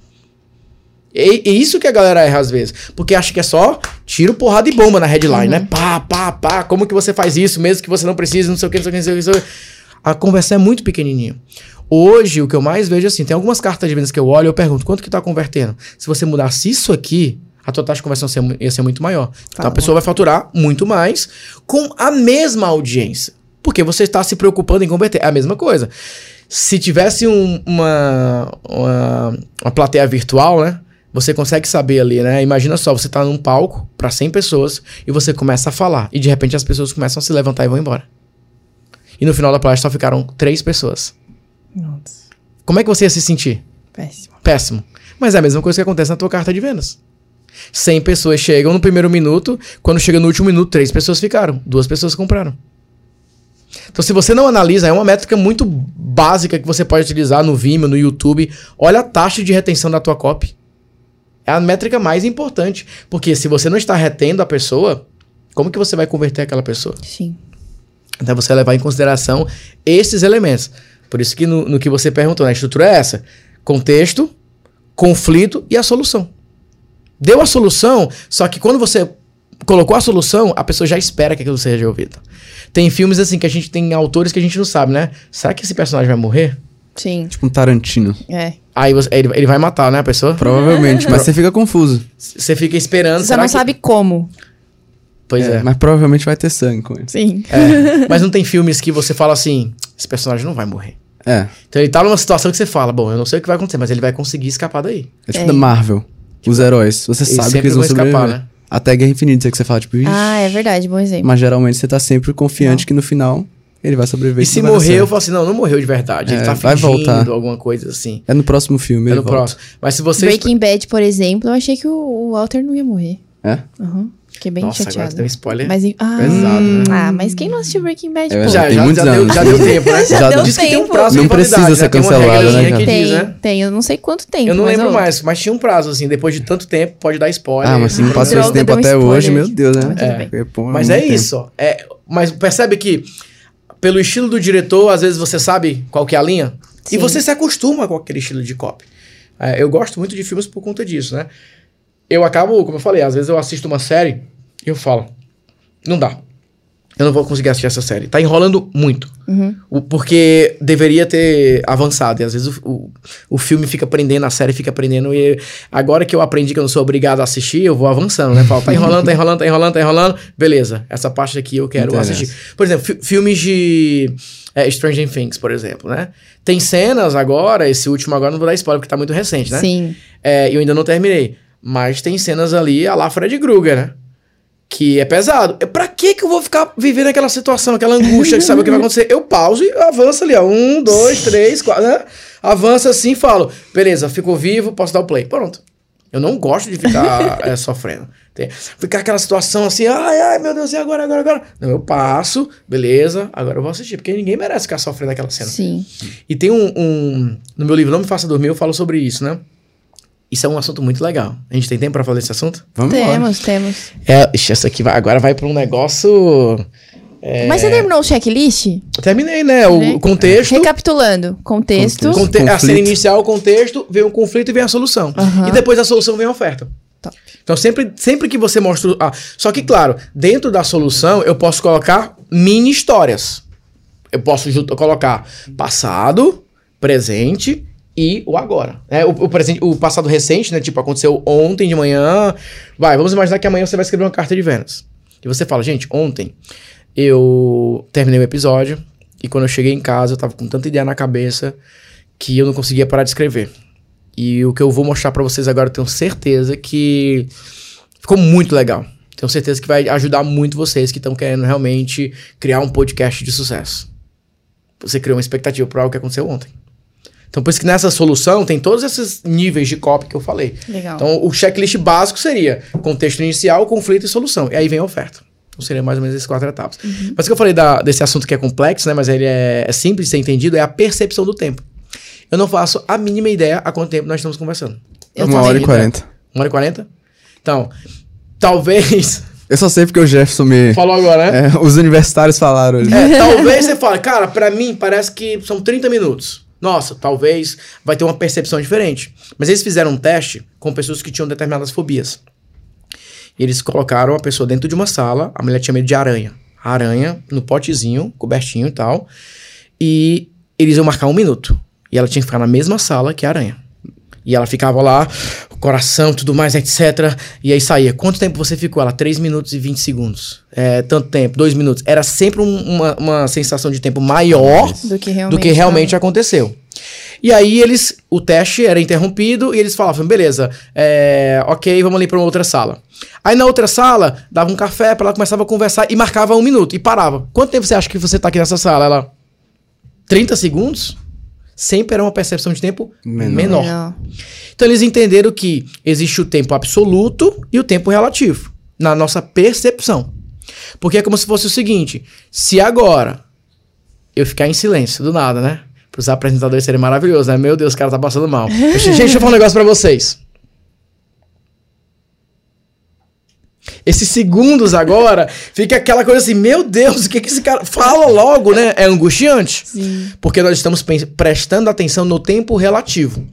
E, isso que a galera erra às vezes. Porque acha que é só tiro, porrada e bomba na headline, né? uhum. né? Pá, pá, pá. Como que você faz isso, mesmo que você não precise, não sei o que, não sei o que, não sei o que. A conversa é muito pequenininha. Hoje, o que eu mais vejo é assim, tem algumas cartas de vendas que eu olho e eu pergunto, quanto que tá convertendo? Se você mudasse isso aqui, a tua taxa de conversão ia ser muito maior. Tá então a pessoa vai faturar muito mais com a mesma audiência. Porque você está se preocupando em converter. É a mesma coisa. Se tivesse um, uma, uma, uma plateia virtual, né? Você consegue saber ali, né? Imagina só, você tá num palco para 100 pessoas e você começa a falar. E de repente as pessoas começam a se levantar e vão embora. E no final da palestra só ficaram três pessoas. Nossa. Como é que você ia se sentir?
Péssimo.
Péssimo. Mas é a mesma coisa que acontece na tua carta de vendas. 100 pessoas chegam no primeiro minuto, quando chega no último minuto, três pessoas ficaram, duas pessoas compraram. Então, se você não analisa, é uma métrica muito básica que você pode utilizar no Vimeo, no YouTube. Olha a taxa de retenção da tua copy. É a métrica mais importante. Porque se você não está retendo a pessoa, como que você vai converter aquela pessoa?
Sim.
Então você levar em consideração esses elementos. Por isso que no, no que você perguntou, né, a estrutura é essa: contexto, conflito e a solução. Deu a solução, só que quando você colocou a solução, a pessoa já espera que aquilo seja ouvido. Tem filmes assim que a gente tem autores que a gente não sabe, né? Será que esse personagem vai morrer?
Sim.
Tipo um Tarantino.
É.
Aí você, ele, ele vai matar, né, a pessoa?
Provavelmente, mas você fica confuso.
Você fica esperando.
Você não que... sabe como.
Pois é, é.
Mas provavelmente vai ter sangue com ele.
Sim.
É, mas não tem filmes que você fala assim: esse personagem não vai morrer.
É.
Então ele tá numa situação que você fala: bom, eu não sei o que vai acontecer, mas ele vai conseguir escapar daí.
É tipo é. da Marvel. Os heróis. Você eles sabe que eles vão, escapar, né? Até Guerra Infinita que você fala, tipo,
Ah, é verdade, bom exemplo.
Mas geralmente você tá sempre confiante não. que no final ele vai sobreviver.
E se morrer, eu falo assim, não, não morreu de verdade. É, ele tá vai voltar. alguma coisa assim.
É no próximo filme.
É no próximo. Mas se você.
Breaking Bad, por exemplo, eu achei que o, o Walter não ia morrer.
É?
Aham. Uhum. Fiquei bem
Nossa,
chateada.
agora tem um spoiler
mas, ah,
pesado, né?
Ah, mas quem não assistiu Breaking Bad,
é,
pô?
Já,
tem
já,
muitos
já,
anos.
Deu, já deu tempo, né?
Já, já deu
diz
tempo.
que tem um prazo
Não precisa ser cancelado, né?
Tem, diz, né? tem. Eu não sei quanto tempo.
Eu não lembro mais, mas tinha um prazo, assim. Depois de tanto tempo, pode dar spoiler.
Ah, mas se não passou esse tempo até hoje, meu Deus, né? É.
Pô, mas é isso, ó. É, mas percebe que, pelo estilo do diretor, às vezes você sabe qual que é a linha. Sim. E você se acostuma com aquele estilo de copy. É, eu gosto muito de filmes por conta disso, né? Eu acabo, como eu falei, às vezes eu assisto uma série e eu falo não dá. Eu não vou conseguir assistir essa série. Tá enrolando muito.
Uhum.
O, porque deveria ter avançado. E às vezes o, o, o, filme fica prendendo, a série fica prendendo. E agora que eu aprendi que eu não sou obrigado a assistir, eu vou avançando, né? Falo, tá enrolando, tá enrolando, tá enrolando, tá enrolando. Beleza, essa parte aqui eu quero Interessa. assistir. Por exemplo, filmes de é, Stranger Things, por exemplo, né? Tem cenas agora, esse último agora não vou dar spoiler porque tá muito recente, né?
Sim.
É, eu ainda não terminei. Mas tem cenas ali a lá Fred Krueger, né? Que é pesado. É pra que que eu vou ficar vivendo aquela situação, aquela angústia que sabe o que vai acontecer? Eu pauso e avanço ali, ó. Um, dois, três, quatro, né? Avança assim e falo, beleza, ficou vivo, posso dar o play. Pronto. Eu não gosto de ficar é, sofrendo. Tem, ficar aquela situação assim, ai, ai, meu Deus, e agora, agora, agora? Não, eu passo, beleza, agora eu vou assistir, porque ninguém merece ficar sofrendo aquela cena.
Sim.
E tem um, um. No meu livro Não Me Faça Dormir, eu falo sobre isso, né? Isso é um assunto muito legal. A gente tem tempo para falar desse assunto?
Vamos Temos, lá. temos.
É, essa aqui vai, agora vai para um negócio.
É... Mas você terminou o checklist?
Terminei, né? O contexto.
Recapitulando: contexto.
Conte a cena inicial, o contexto, vem o conflito e vem a solução.
Uhum.
E depois da solução vem a oferta.
Top.
Então, sempre, sempre que você mostra. Ah, só que, claro, dentro da solução, eu posso colocar mini histórias. Eu posso colocar passado, presente e o agora. Né? O, o, presente, o passado recente, né? Tipo, aconteceu ontem de manhã. Vai, vamos imaginar que amanhã você vai escrever uma carta de vendas. E você fala, gente, ontem eu terminei o episódio e quando eu cheguei em casa eu tava com tanta ideia na cabeça que eu não conseguia parar de escrever. E o que eu vou mostrar para vocês agora, eu tenho certeza que ficou muito legal. Tenho certeza que vai ajudar muito vocês que estão querendo realmente criar um podcast de sucesso. Você criou uma expectativa para algo que aconteceu ontem. Então, por isso que nessa solução tem todos esses níveis de copy que eu falei.
Legal.
Então, o checklist básico seria contexto inicial, conflito e solução. E aí vem a oferta. Então, seria mais ou menos essas quatro etapas. Uhum. Mas o que eu falei da, desse assunto que é complexo, né? Mas ele é, é simples de ser entendido, é a percepção do tempo. Eu não faço a mínima ideia há quanto tempo nós estamos conversando.
Eu uma hora e quarenta.
Uma hora e quarenta? Então, talvez...
Eu só sei porque o Jefferson me...
Falou agora, né?
É, os universitários falaram.
É, talvez você fale, cara, para mim parece que são 30 minutos. Nossa, talvez vai ter uma percepção diferente. Mas eles fizeram um teste com pessoas que tinham determinadas fobias. E eles colocaram a pessoa dentro de uma sala, a mulher tinha medo de aranha. Aranha no potezinho, cobertinho e tal. E eles iam marcar um minuto. E ela tinha que ficar na mesma sala que a aranha. E ela ficava lá, coração, tudo mais, etc. E aí saía. Quanto tempo você ficou? Ela, 3 minutos e 20 segundos. É, tanto tempo, 2 minutos. Era sempre um, uma, uma sensação de tempo maior do que realmente, do que realmente aconteceu. E aí eles, o teste era interrompido e eles falavam, beleza, é, ok, vamos ali para uma outra sala. Aí na outra sala, dava um café para ela começava a conversar e marcava um minuto e parava. Quanto tempo você acha que você tá aqui nessa sala? Ela, 30 segundos? Sempre era uma percepção de tempo menor. menor. Então eles entenderam que existe o tempo absoluto e o tempo relativo na nossa percepção. Porque é como se fosse o seguinte: se agora eu ficar em silêncio do nada, né? Para os apresentadores serem maravilhosos, né? Meu Deus, o cara tá passando mal. Gente, deixa eu falar um negócio para vocês. Esses segundos agora, fica aquela coisa assim, meu Deus, o que, que esse cara fala logo, né? É angustiante. Sim. Porque nós estamos prestando atenção no tempo relativo.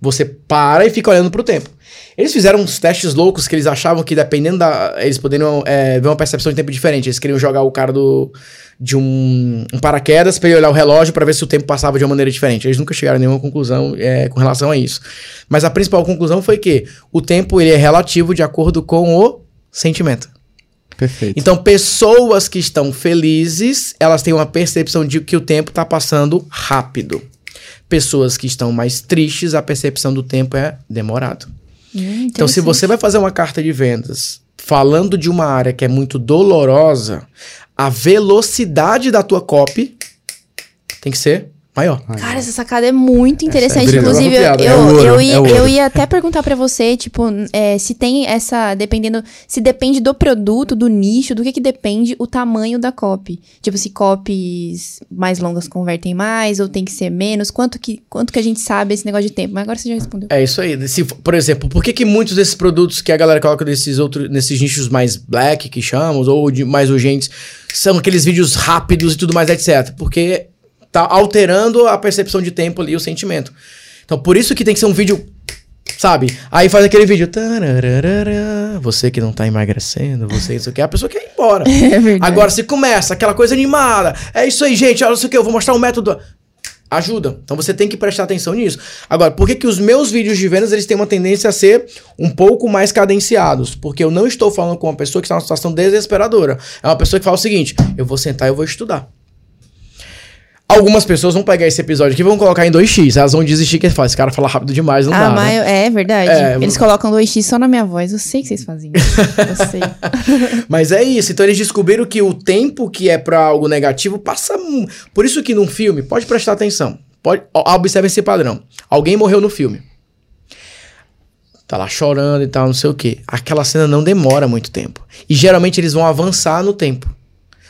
Você para e fica olhando pro tempo. Eles fizeram uns testes loucos que eles achavam que dependendo da. Eles poderiam é, ver uma percepção de tempo diferente. Eles queriam jogar o cara do, de um, um paraquedas para ele olhar o relógio para ver se o tempo passava de uma maneira diferente. Eles nunca chegaram a nenhuma conclusão é, com relação a isso. Mas a principal conclusão foi que o tempo ele é relativo de acordo com o sentimento.
Perfeito.
Então, pessoas que estão felizes, elas têm uma percepção de que o tempo está passando rápido. Pessoas que estão mais tristes, a percepção do tempo é demorado. Hum, então, se você vai fazer uma carta de vendas falando de uma área que é muito dolorosa, a velocidade da tua copy tem que ser maior.
Cara, essa sacada é muito interessante. É Inclusive, eu, eu, é ouro, eu, ia, é eu, ia, até perguntar para você, tipo, é, se tem essa. Dependendo. Se depende do produto, do nicho, do que que depende o tamanho da copy. Tipo, se copies mais longas convertem mais, ou tem que ser menos. Quanto que, quanto que a gente sabe esse negócio de tempo? Mas agora você já respondeu.
É isso aí. Se, por exemplo, por que, que muitos desses produtos que a galera coloca nesses outros, nesses nichos mais black, que chamamos, ou de mais urgentes, são aqueles vídeos rápidos e tudo mais, etc. Porque tá alterando a percepção de tempo ali, o sentimento. Então, por isso que tem que ser um vídeo, sabe? Aí faz aquele vídeo. Você que não tá emagrecendo, você isso aqui, a pessoa quer ir embora. É verdade. Agora, se começa aquela coisa animada, é isso aí, gente, olha isso aqui, eu vou mostrar um método. Ajuda. Então você tem que prestar atenção nisso. Agora, por que, que os meus vídeos de vendas eles têm uma tendência a ser um pouco mais cadenciados? Porque eu não estou falando com uma pessoa que está numa situação desesperadora. É uma pessoa que fala o seguinte: eu vou sentar e eu vou estudar. Algumas pessoas vão pegar esse episódio aqui e vão colocar em 2x. Elas vão desistir que esse cara fala rápido demais, não ah, dá. Mas
né? É verdade. É, eles colocam 2x só na minha voz. Eu sei que vocês fazem isso. Eu sei.
mas é isso. Então eles descobriram que o tempo que é para algo negativo passa. Por isso que num filme, pode prestar atenção. Pode, observe esse padrão. Alguém morreu no filme. Tá lá chorando e tal, não sei o quê. Aquela cena não demora muito tempo. E geralmente eles vão avançar no tempo.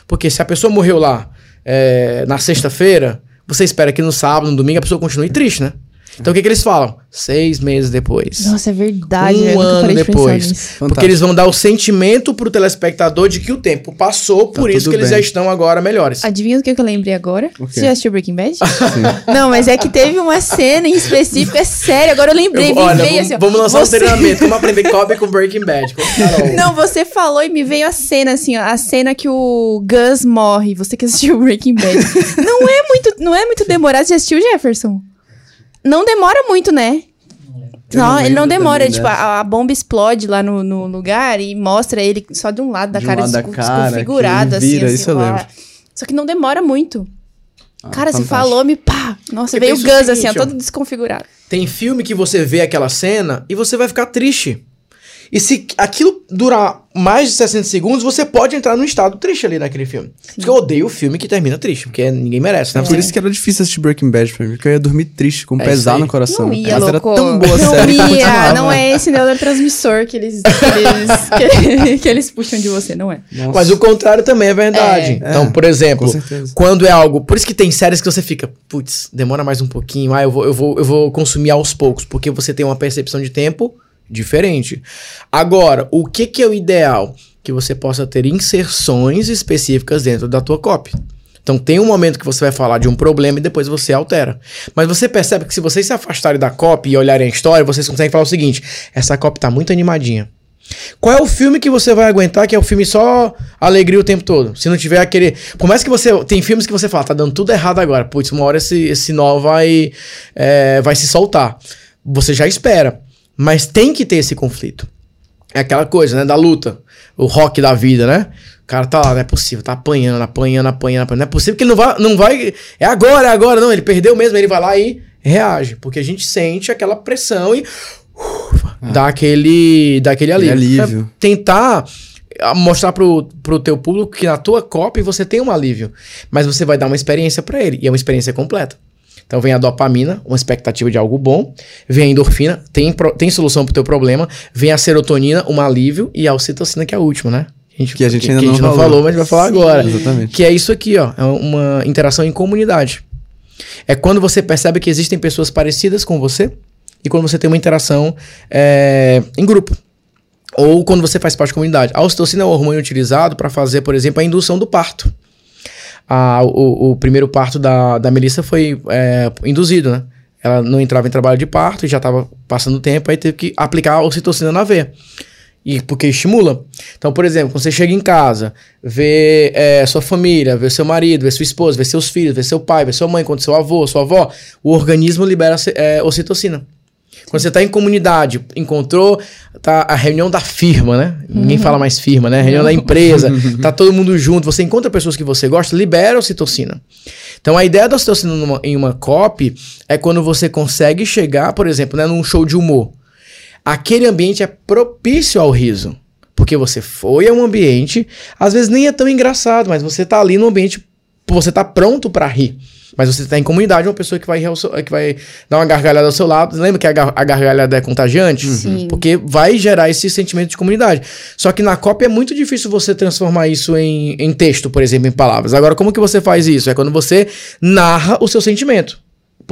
Porque se a pessoa morreu lá é, na sexta-feira, você espera que no sábado, no domingo, a pessoa continue triste, né? Então o que, que eles falam? Seis meses depois.
Nossa, é verdade.
Um ano depois. Porque eles vão dar o sentimento pro telespectador de que o tempo passou, tá por isso que bem. eles já estão agora melhores.
Adivinha o que eu lembrei agora? Você já assistiu Breaking Bad? Não, mas é que teve uma cena em específico, é sério, agora eu lembrei. Eu, olha,
vamos,
assim,
vamos lançar você... um treinamento, como aprender copy com Breaking Bad. Com
Não, você falou e me veio a cena, assim, ó, a cena que o Gus morre, você que assistiu Breaking Bad. não é muito, não é muito demorado, você assistiu, Jefferson? Não demora muito, né? Não, ele não demora. Também, tipo, a, a, bomba explode lá no, no, lugar e mostra ele só de um lado da de cara, um lado cara desconfigurado, assim, vira, assim. Isso eu lembro. Só que não demora muito. Ah, cara, fantástico. você falou, me pá. Nossa, veio o Gus, seguinte, assim, ó, todo desconfigurado.
Tem filme que você vê aquela cena e você vai ficar triste. E se aquilo durar mais de 60 segundos, você pode entrar num estado triste ali naquele filme. Porque eu odeio o filme que termina triste, porque ninguém merece, né?
É. Por isso que era difícil assistir Breaking Bad pra mim, porque eu ia dormir triste, com um
É
pesar no coração.
Não ia,
Mas era
louco.
tão boa a
não
série que eu
ia, não é esse neurotransmissor que eles, que eles, que, que eles puxam de você, não é.
Nossa.
Mas o contrário também é verdade.
É.
Então,
É,
por exemplo, quando é algo. Por isso que tem séries que você fica, putz, demora mais um pouquinho, ah, eu vou, eu, vou, eu vou consumir aos poucos, porque você tem uma percepção de tempo diferente. Agora, o que, que é o ideal? Que você possa ter inserções específicas dentro da tua copy. Então tem um momento que você vai falar de um problema e depois você altera. Mas você percebe que se vocês se afastarem da copy e olharem a história, vocês conseguem falar o seguinte: essa copy tá muito animadinha. Qual é o filme que você vai aguentar que é o filme só alegria o tempo todo? Se não tiver aquele. Por mais que você. Tem filmes que você fala, tá dando tudo errado agora. Putz, uma hora esse, esse nó vai, é, vai se soltar. Você já espera. Mas tem que ter esse conflito. É aquela coisa, né? Da luta. O rock da vida, né? O cara tá lá, não é possível, tá apanhando, apanhando, apanhando, apanhando. Não é possível que ele não vai, não vai. É agora, é agora. Não, ele perdeu mesmo, ele vai lá e reage. Porque a gente sente aquela pressão e. ufa, Dá aquele. Dá aquele alívio.
Alívio.
Pra tentar ah, mostrar pro, pro teu público que na tua copy você tem um alívio. Mas você vai dar uma experiência pra ele. E é uma experiência completa. Então vem a dopamina, uma expectativa de algo bom, vem a endorfina, tem, tem solução pro teu problema, vem a serotonina, um alívio, e a ocitocina, que é a última, né?
Que a gente ainda
que
não falou.
falou, mas vai falar
Sim.
agora.
Exatamente.
Que é isso aqui, ó. É uma interação em comunidade. É quando você percebe que existem pessoas parecidas com você e quando você tem uma interação é, em grupo. Ou quando você faz parte da comunidade. A ocitocina é o hormônio utilizado para fazer, por exemplo, a indução do parto. Ah, o, o primeiro parto da, da Melissa foi é, induzido, né? Ela não entrava em trabalho de parto e já estava passando tempo, aí teve que aplicar a ocitocina na veia. E porque estimula. Então, por exemplo, quando você chega em casa, vê é, sua família, vê seu marido, vê sua esposa, vê seus filhos, vê seu pai, vê sua mãe, quando seu avô, sua avó, o organismo libera é, ocitocina. Quando você está em comunidade, encontrou tá a reunião da firma, né? Ninguém fala mais firma, né? Reunião da empresa, tá todo mundo junto, você encontra pessoas que você gosta, libera ocitocina. Então a ideia da ocitocina numa- em uma copy é quando você consegue chegar, por exemplo, né, num show de humor. Aquele ambiente é propício ao riso. Porque você foi a um ambiente, às vezes nem é tão engraçado, mas você tá ali no ambiente, você tá pronto para rir. Mas você tá em comunidade, uma pessoa que vai, que vai dar uma gargalhada ao seu lado. Lembra que a, gar- a gargalhada é contagiante?
Sim.
Porque vai gerar esse sentimento de comunidade. Só que na cópia é muito difícil você transformar isso em, em texto, por exemplo, em palavras. Agora, como que você faz isso? É quando você narra o seu sentimento.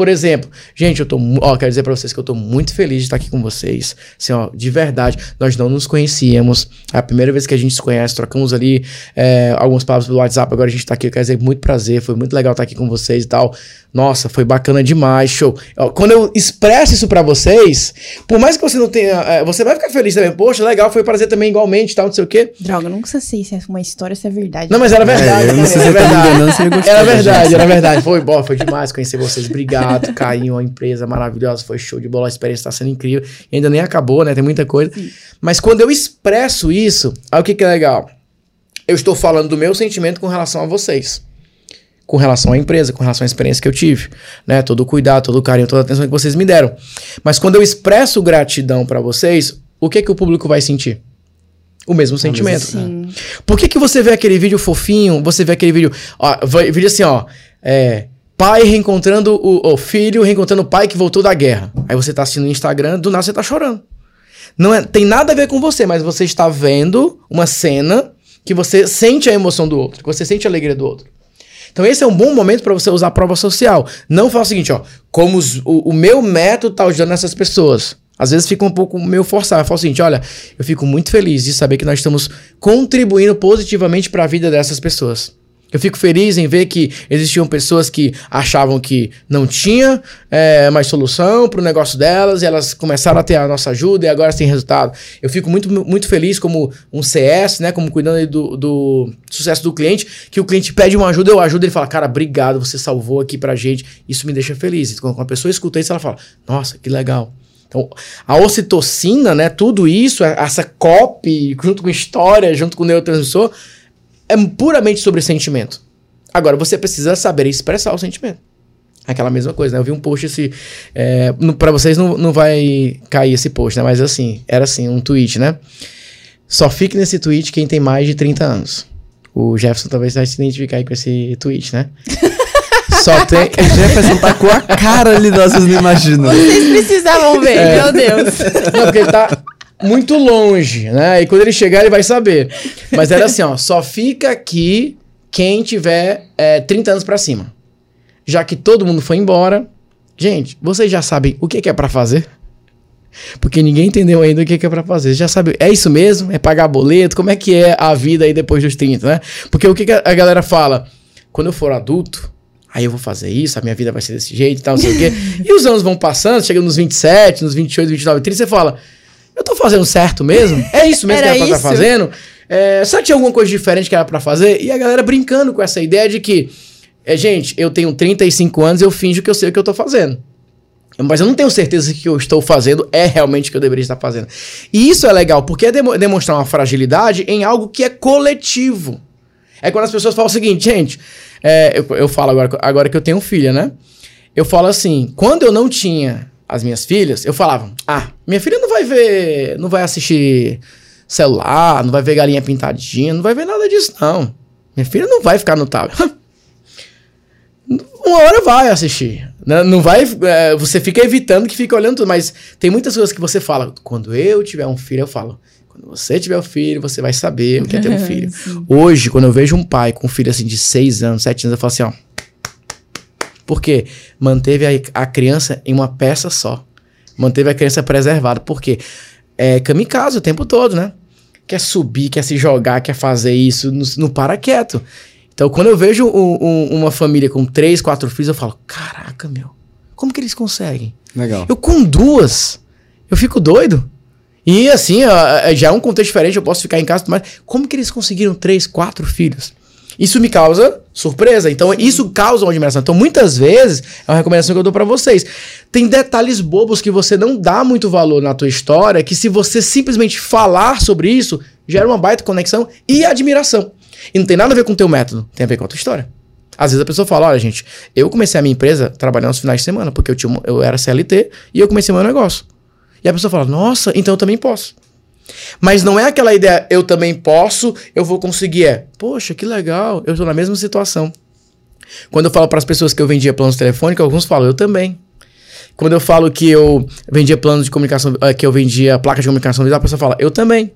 Por exemplo, gente, eu tô. Ó, quero dizer pra vocês que eu tô muito feliz de estar aqui com vocês. Assim, ó, de verdade, nós não nos conhecíamos. É a primeira vez que a gente se conhece, trocamos ali é, algumas palavras pelo WhatsApp. Agora a gente tá aqui. Eu quero dizer, muito prazer. Foi muito legal estar aqui com vocês e tal. Nossa, foi bacana demais, show. Quando eu expresso isso pra vocês, por mais que você não tenha. é, você vai ficar feliz também. Poxa, legal, foi um prazer também, igualmente, tal, não sei o quê.
Droga, eu nunca sei se é uma história se é verdade.
Não, mas era verdade.
É, eu não sei se me
verdade.
enganando,
Era
da
verdade, era verdade. Foi bom, foi demais conhecer vocês. Obrigado, Carinho, uma empresa maravilhosa. Foi show de bola, a experiência tá sendo incrível. E ainda nem acabou, né? Tem muita coisa. Mas quando eu expresso isso, aí o que, que é legal? Eu estou falando do meu sentimento com relação a vocês. Com relação à empresa, com relação à experiência que eu tive, né? Todo o cuidado, todo o carinho, toda a atenção que vocês me deram. Mas quando eu expresso gratidão pra vocês, o que que o público vai sentir? O mesmo sentimento.
Sim.
Por que, que você vê aquele vídeo fofinho, você vê aquele vídeo, ó, vai- vídeo assim, ó, é, pai reencontrando o, o filho, reencontrando o pai que voltou da guerra. Aí você tá assistindo no Instagram, do nada você tá chorando. Não é, tem nada a ver com você, mas você está vendo uma cena que você sente a emoção do outro, que você sente a alegria do outro. Então esse é um bom momento para você usar a prova social. Não fala o seguinte, ó, como os- o, o meu método tá ajudando essas pessoas. Às vezes fica um pouco meio forçado. Fala o seguinte, olha, eu fico muito feliz de saber que nós estamos contribuindo positivamente para a vida dessas pessoas. Eu fico feliz em ver que existiam pessoas que achavam que não tinha é, mais solução para o negócio delas e elas começaram a ter a nossa ajuda e agora tem resultado. Eu fico muito, muito feliz como um CS, né? Como cuidando do, do sucesso do cliente, que o cliente pede uma ajuda, eu ajudo, ele fala, cara, obrigado, você salvou aqui pra gente. Isso me deixa feliz. Então, quando a pessoa escuta isso, ela fala, nossa, que legal. Então, a ocitocina, né? Tudo isso, essa copy, junto com história, junto com o neurotransmissor, é puramente sobre sentimento. Agora, você precisa saber expressar o sentimento. Aquela mesma coisa, né? Eu vi um post esse. É, para vocês não, não vai cair esse post, né? Mas assim, era assim, um tweet, né? Só fique nesse tweet quem tem mais de 30 anos. O Jefferson talvez vai se identificar aí com esse tweet, né?
Só tem. O Jefferson tá com a cara ali, nós não imaginam.
Vocês precisavam ver, é. meu Deus.
Não, porque ele tá muito longe, né? E quando ele chegar, ele vai saber. Mas era assim, ó, só fica aqui quem tiver é, 30 anos para cima. Já que todo mundo foi embora. Gente, vocês já sabem o que, que é para fazer? Porque ninguém entendeu ainda o que, que é para fazer. Já sabe, é isso mesmo? É pagar boleto? Como é que é a vida aí depois dos 30, né? Porque o que, que a galera fala? Quando eu for adulto, aí eu vou fazer isso, a minha vida vai ser desse jeito e tal, não sei o quê. E os anos vão passando, chega nos 27, nos 28, 29, 30, você fala, eu tô fazendo certo mesmo? É isso mesmo que era pra estar tá fazendo? É, será que tinha alguma coisa diferente que era para fazer? E a galera brincando com essa ideia de que, é, gente, eu tenho 35 anos e eu finjo que eu sei o que eu tô fazendo. Mas eu não tenho certeza que o que eu estou fazendo é realmente o que eu deveria estar fazendo. E isso é legal, porque é demonstrar uma fragilidade em algo que é coletivo. É quando as pessoas falam o seguinte, gente, é, eu, eu falo agora, agora que eu tenho filha, né? Eu falo assim, quando eu não tinha as minhas filhas, eu falava, ah, minha filha não vai ver, não vai assistir celular, não vai ver galinha pintadinha, não vai ver nada disso, não. Minha filha não vai ficar no tablet. Uma hora vai assistir. Né? Não vai. É, você fica evitando que fica olhando tudo, mas tem muitas coisas que você fala. Quando eu tiver um filho, eu falo. Quando você tiver um filho, você vai saber o que é ter um filho. Hoje, quando eu vejo um pai com um filho assim de 6 anos, 7 anos, eu falo assim, ó. Porque manteve a, a criança em uma peça só. Manteve a criança preservada. Por quê? É kamikaze o tempo todo, né? Quer subir, quer se jogar, quer fazer isso, não, não para quieto. Então, quando eu vejo um, um, uma família com três, quatro filhos, eu falo: caraca, meu, como que eles conseguem?
Legal.
Eu com duas, eu fico doido. E assim, já é um contexto diferente, eu posso ficar em casa, mas como que eles conseguiram três, quatro filhos? Isso me causa surpresa. Então, isso causa uma admiração. Então, muitas vezes, é uma recomendação que eu dou para vocês. Tem detalhes bobos que você não dá muito valor na tua história, que se você simplesmente falar sobre isso, gera uma baita conexão e admiração. E não tem nada a ver com o teu método, tem a ver com a tua história. Às vezes a pessoa fala, olha gente, eu comecei a minha empresa trabalhando nos finais de semana, porque eu, tinha, eu era CLT e eu comecei meu negócio. E a pessoa fala, nossa, então eu também posso. Mas não é aquela ideia, eu também posso, eu vou conseguir. É, poxa, que legal, eu estou na mesma situação. Quando eu falo para as pessoas que eu vendia planos telefônicos, alguns falam, eu também. Quando eu falo que eu vendia planos de comunicação, eh, que eu vendia placa de comunicação visual, a pessoa fala, eu também.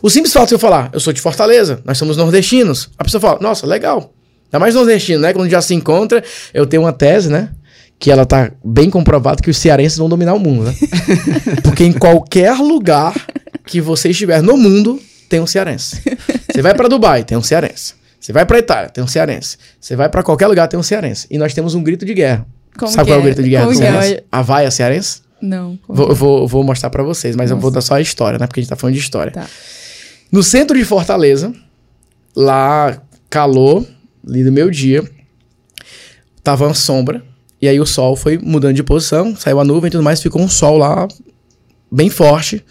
O simples fato de eu falar, eu sou de Fortaleza, nós somos nordestinos, a pessoa fala, nossa, legal. Ainda mais nordestino, né? Quando já se encontra, eu tenho uma tese, né? Que ela tá bem comprovada que os cearenses vão dominar o mundo, né? Porque em qualquer lugar que você estiver no mundo, tem um cearense. Você vai para Dubai, tem um cearense. Você vai para Itália, tem um cearense. Você vai para qualquer lugar, tem um cearense. E nós temos um grito de guerra.
Como
Sabe qual é o grito de guerra do cearense? É? A vaia cearense?
Não.
Vou, vou, vou, mostrar para vocês, mas Nossa. eu vou dar só a história, né? Porque a gente tá falando de história.
Tá.
No centro de Fortaleza, lá calor, ali do meu dia, tava uma sombra, e aí o sol foi mudando de posição, saiu a nuvem e tudo mais, ficou um sol lá bem forte.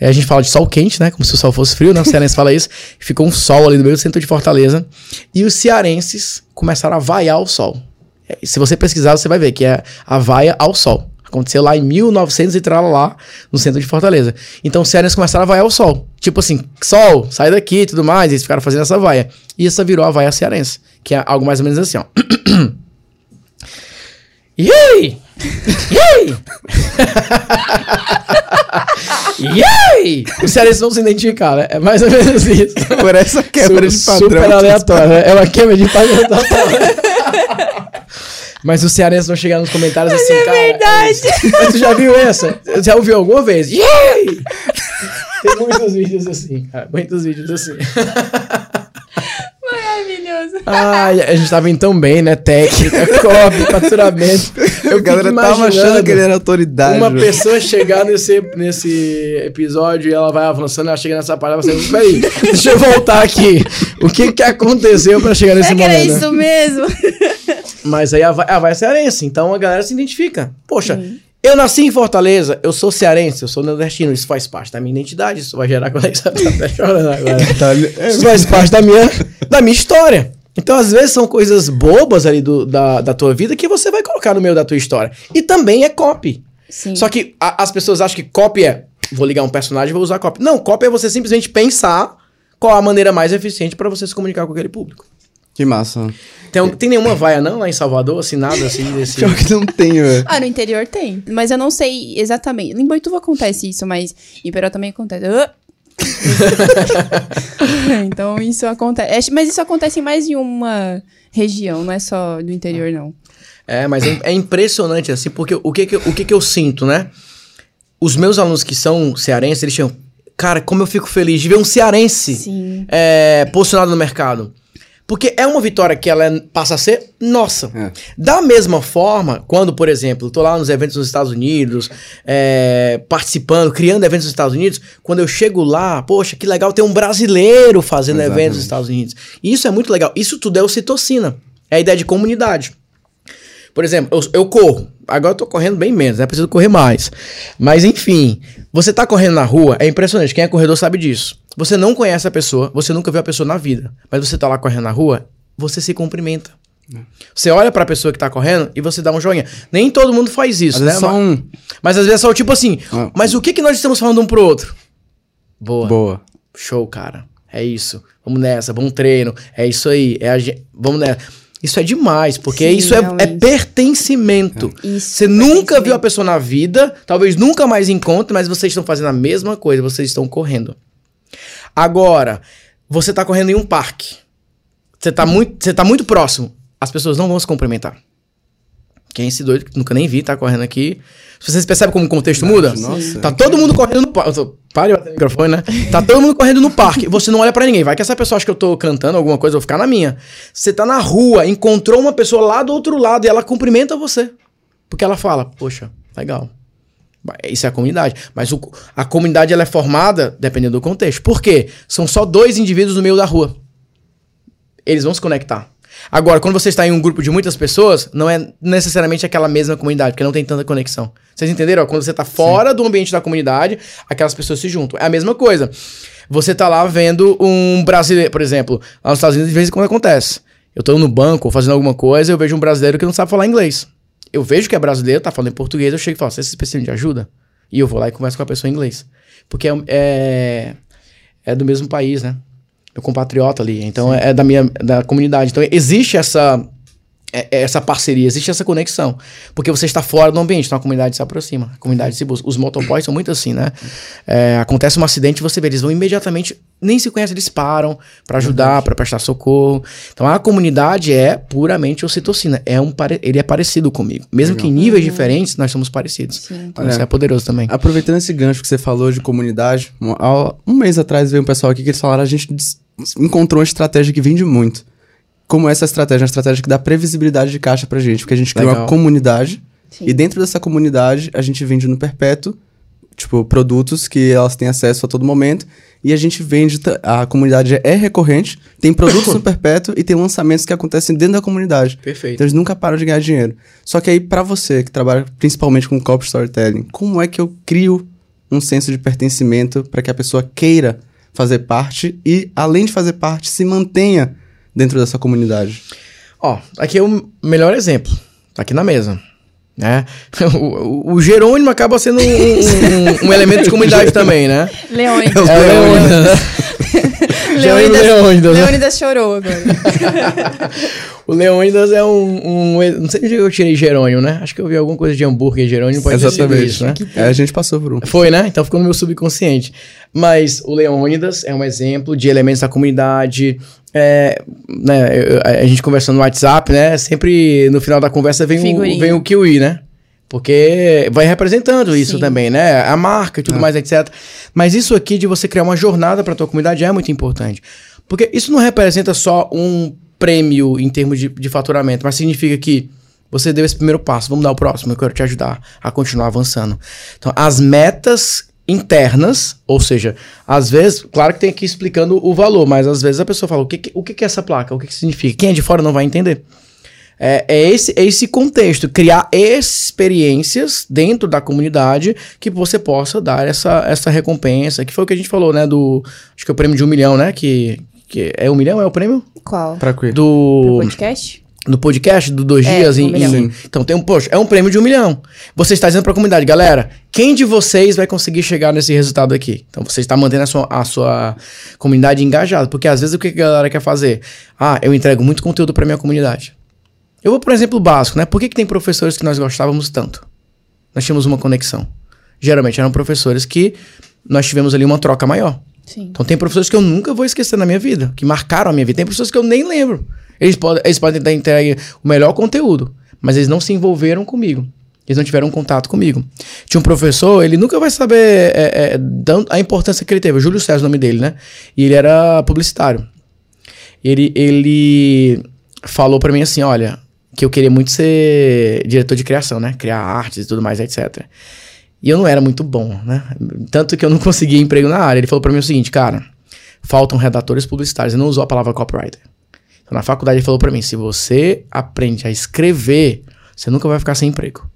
É, a gente fala de sol quente, né? Como se o sol fosse frio, né? O cearense fala isso. Ficou um sol ali no meio do centro de Fortaleza. E os cearenses começaram a vaiar o sol. É, se você pesquisar, você vai ver que é a vaia ao sol. Aconteceu lá em 1900 e lá no centro de Fortaleza. Então os cearenses começaram a vaiar o sol. Tipo assim, sol, sai daqui e tudo mais. E eles ficaram fazendo essa vaia. E essa virou a vaia cearense. Que é algo mais ou menos assim, ó. E aí? E aí? e aí? Os cearenses não se identificaram, né? É mais ou menos isso.
Por essa quebra de padrão.
Super aleatório, né? É uma quebra de padrão Mas os cearenses vão chegar nos comentários
Mas
assim,
é
cara.
verdade.
Mas tu já viu essa? Já ouviu alguma vez? Yay! Tem muitos vídeos assim, cara. Muitos vídeos assim.
Maravilhoso.
Ai, a gente tava indo tão bem, né? Técnica, copy, faturamento.
Eu galera tava achando que ele era autoridade.
Uma pessoa chegar nesse, nesse episódio e ela vai avançando, ela chega nessa parte e você, peraí, deixa eu voltar aqui. O que que aconteceu pra chegar nesse
é
momento?
Era isso mesmo.
Mas aí a, a vai cearense, então a galera se identifica. Poxa, eu nasci em Fortaleza, eu sou cearense, eu sou nordestino, isso faz parte da minha identidade, isso vai gerar conexão. Tá chorando agora. Tá isso faz parte da minha, da minha história. Então, às vezes, são coisas bobas ali do, da, da tua vida que você vai colocar no meio da tua história. E também é copy. Sim. Só que a, as pessoas acham que copy é vou ligar um personagem e vou usar copy. Não, copy é você simplesmente pensar qual a maneira mais eficiente para você se comunicar com aquele público.
Que massa.
Tem, tem nenhuma vaia não lá em Salvador, assim, nada assim desse...
Pior que não tem, velho.
ah, no interior tem. Mas eu não sei exatamente. Em Boituva acontece isso, mas em Peró também acontece. Uh! então isso acontece. É, mas isso acontece em mais de uma região, não é só do interior, não.
É, mas é, é impressionante, assim, porque o que, que, o que, que eu sinto, né? Os meus alunos que são cearenses, eles tinham. Cara, como eu fico feliz de ver um cearense é, posicionado no mercado. Porque é uma vitória que ela é, passa a ser nossa. É. Da mesma forma, quando, por exemplo, eu tô lá nos eventos nos Estados Unidos, é, participando, criando eventos nos Estados Unidos, quando eu chego lá, poxa, que legal ter um brasileiro fazendo Exatamente. eventos nos Estados Unidos. E isso é muito legal. Isso tudo é ocitocina. É a ideia de comunidade. Por exemplo, eu, eu corro. Agora eu tô correndo bem menos, né? Preciso correr mais. Mas enfim, você tá correndo na rua, é impressionante. Quem é corredor sabe disso. Você não conhece a pessoa, você nunca viu a pessoa na vida. Mas você tá lá correndo na rua, você se cumprimenta. Você olha para a pessoa que tá correndo e você dá um joinha. Nem todo mundo faz isso, às né? Só um... Mas às vezes é só tipo assim, ah. mas o que que nós estamos falando um pro outro? Boa.
Boa.
Show, cara. É isso. Vamos nessa, vamos treino. É isso aí. É a... Vamos nessa. Isso é demais, porque Sim, isso é, é, pertencimento. É. Isso, você nunca viu a pessoa na vida, talvez nunca mais encontre, mas vocês estão fazendo a mesma coisa, vocês estão correndo. Agora, você está correndo em um parque. Você está muito, você tá muito próximo. As pessoas não vão se cumprimentar. Quem é esse doido que nunca nem vi, tá correndo aqui. Vocês percebem como o contexto muda? Nossa. Tá todo mundo correndo no parque. Pare o microfone, né? Tá todo mundo correndo no parque. Você não olha para ninguém. Vai que essa pessoa acha que eu tô cantando alguma coisa, eu vou ficar na minha. Você tá na rua, encontrou uma pessoa lá do outro lado e ela cumprimenta você. Porque ela fala, poxa, legal. Isso é a comunidade. Mas o, a comunidade ela é formada dependendo do contexto. Por quê? São só dois indivíduos no meio da rua. Eles vão se conectar. Agora, quando você está em um grupo de muitas pessoas, não é necessariamente aquela mesma comunidade, porque não tem tanta conexão. Vocês entenderam? Quando você está fora Sim. do ambiente da comunidade, aquelas pessoas se juntam. É a mesma coisa. Você está lá vendo um brasileiro, por exemplo, lá nos Estados Unidos, de vez em quando acontece. Eu estou no banco fazendo alguma coisa, eu vejo um brasileiro que não sabe falar inglês. Eu vejo que é brasileiro, tá falando em português, eu chego e falo, você é especialista de ajuda? E eu vou lá e converso com a pessoa em inglês. Porque é, é, é do mesmo país, né? meu compatriota ali. Então é, é da minha da comunidade. Então existe essa essa parceria, existe essa conexão. Porque você está fora do ambiente, então a comunidade se aproxima, a comunidade se busca. Os motoboys são muito assim, né? É, acontece um acidente, você vê, eles vão imediatamente, nem se conhecem, eles param para ajudar, para prestar socorro. Então a comunidade é puramente ocitocina. É um, ele é parecido comigo. Mesmo Legal. que em níveis uhum. diferentes, nós somos parecidos. Então isso é poderoso também.
Aproveitando esse gancho que você falou de comunidade, um, um mês atrás veio um pessoal aqui que eles falaram, a gente encontrou uma estratégia que vende muito. Como essa estratégia, uma estratégia que dá previsibilidade de caixa pra gente, porque a gente cria uma comunidade Sim. e dentro dessa comunidade a gente vende no perpétuo, tipo, produtos que elas têm acesso a todo momento e a gente vende, a comunidade é recorrente, tem produtos no perpétuo e tem lançamentos que acontecem dentro da comunidade.
Perfeito.
Então eles nunca param de ganhar dinheiro. Só que aí, para você que trabalha principalmente com copy storytelling, como é que eu crio um senso de pertencimento para que a pessoa queira fazer parte e, além de fazer parte, se mantenha dentro dessa comunidade?
Ó, aqui é o melhor exemplo. Tá aqui na mesa. Né? O, o, Jerônimo acaba sendo um, um, um elemento de comunidade também, né?
Leônidas.
É, Leônidas, né?
Leônidas, Leônidas, né? Leônidas chorou agora.
o Leônidas é um, um, Não sei se eu tirei Jerônimo, né? Acho que eu vi alguma coisa de hambúrguer Jerônimo. Pode Exatamente. Isso, né?
É, a gente passou por um.
Foi, né? Então ficou no meu subconsciente. Mas o Leônidas é um exemplo de elementos da comunidade. É, né, a gente conversando no WhatsApp, né? Sempre no final da conversa vem, o, vem o Kiwi, né? Porque vai representando isso Sim. também, né? A marca e tudo ah. mais, etc. Mas isso aqui de você criar uma jornada para tua comunidade é muito importante. Porque isso não representa só um prêmio em termos de, de faturamento, mas significa que você deu esse primeiro passo, vamos dar o próximo, eu quero te ajudar a continuar avançando. Então, as metas internas, ou seja, às vezes, claro que tem aqui explicando o valor, mas às vezes a pessoa fala, o que, o que é essa placa? O que, que significa? Quem é de fora não vai entender. É, é, esse, é esse contexto, criar experiências dentro da comunidade que você possa dar essa, essa recompensa, que foi o que a gente falou, né? Do. Acho que é o prêmio de um milhão, né? Que, que é um milhão, é o prêmio?
Qual?
Pra quê?
Do...
Pro podcast?
No podcast do dois
É,
dias
um
em, em- então tem um poxa é um prêmio de um milhão. Você está dizendo para a comunidade galera quem de vocês vai conseguir chegar nesse resultado aqui? Então você está mantendo a sua, a sua comunidade engajada porque às vezes o que a galera quer fazer? Ah eu entrego muito conteúdo para minha comunidade. Eu vou por exemplo básico né? Por que, que tem professores que nós gostávamos tanto? Nós tínhamos uma conexão. Geralmente eram professores que nós tivemos ali uma troca maior.
Sim.
então tem professores que eu nunca vou esquecer na minha vida, que marcaram a minha vida. Tem professores que eu nem lembro. Eles podem, eles podem ter entregue o melhor conteúdo, mas eles não se envolveram comigo. Eles não tiveram contato comigo. Tinha um professor, ele nunca vai saber é, é, a importância que ele teve. Júlio César, o nome dele, né? E ele era publicitário. Ele, ele falou pra mim assim: olha, que eu queria muito ser diretor de criação, né? Criar artes e tudo mais, etc. E eu não era muito bom, né? Tanto que eu não conseguia emprego na área. Ele falou pra mim o seguinte, cara, faltam redatores publicitários. Ele não usou a palavra copywriter. Então, na faculdade ele falou pra mim, se você aprende a escrever, você nunca vai ficar sem emprego.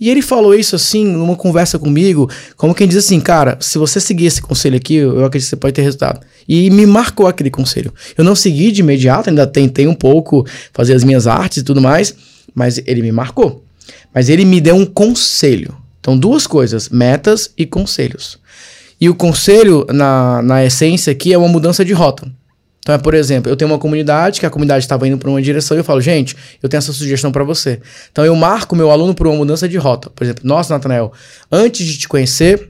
E ele falou isso assim, numa conversa comigo, como quem diz assim, cara, se você seguir esse conselho aqui, eu eu acredito que você pode ter resultado. E me marcou aquele conselho. Eu não segui de imediato, ainda tentei um pouco fazer as minhas artes e tudo mais, mas ele me marcou. Mas ele me deu um conselho. Então, duas coisas: metas e conselhos. E o conselho, na, na essência aqui, é uma mudança de rota. Então, é, por exemplo, eu tenho uma comunidade, que a comunidade estava indo para uma direção e eu falo, gente, eu tenho essa sugestão para você. Então, eu marco meu aluno por uma mudança de rota. Por exemplo, nossa, Natanael, antes de te conhecer,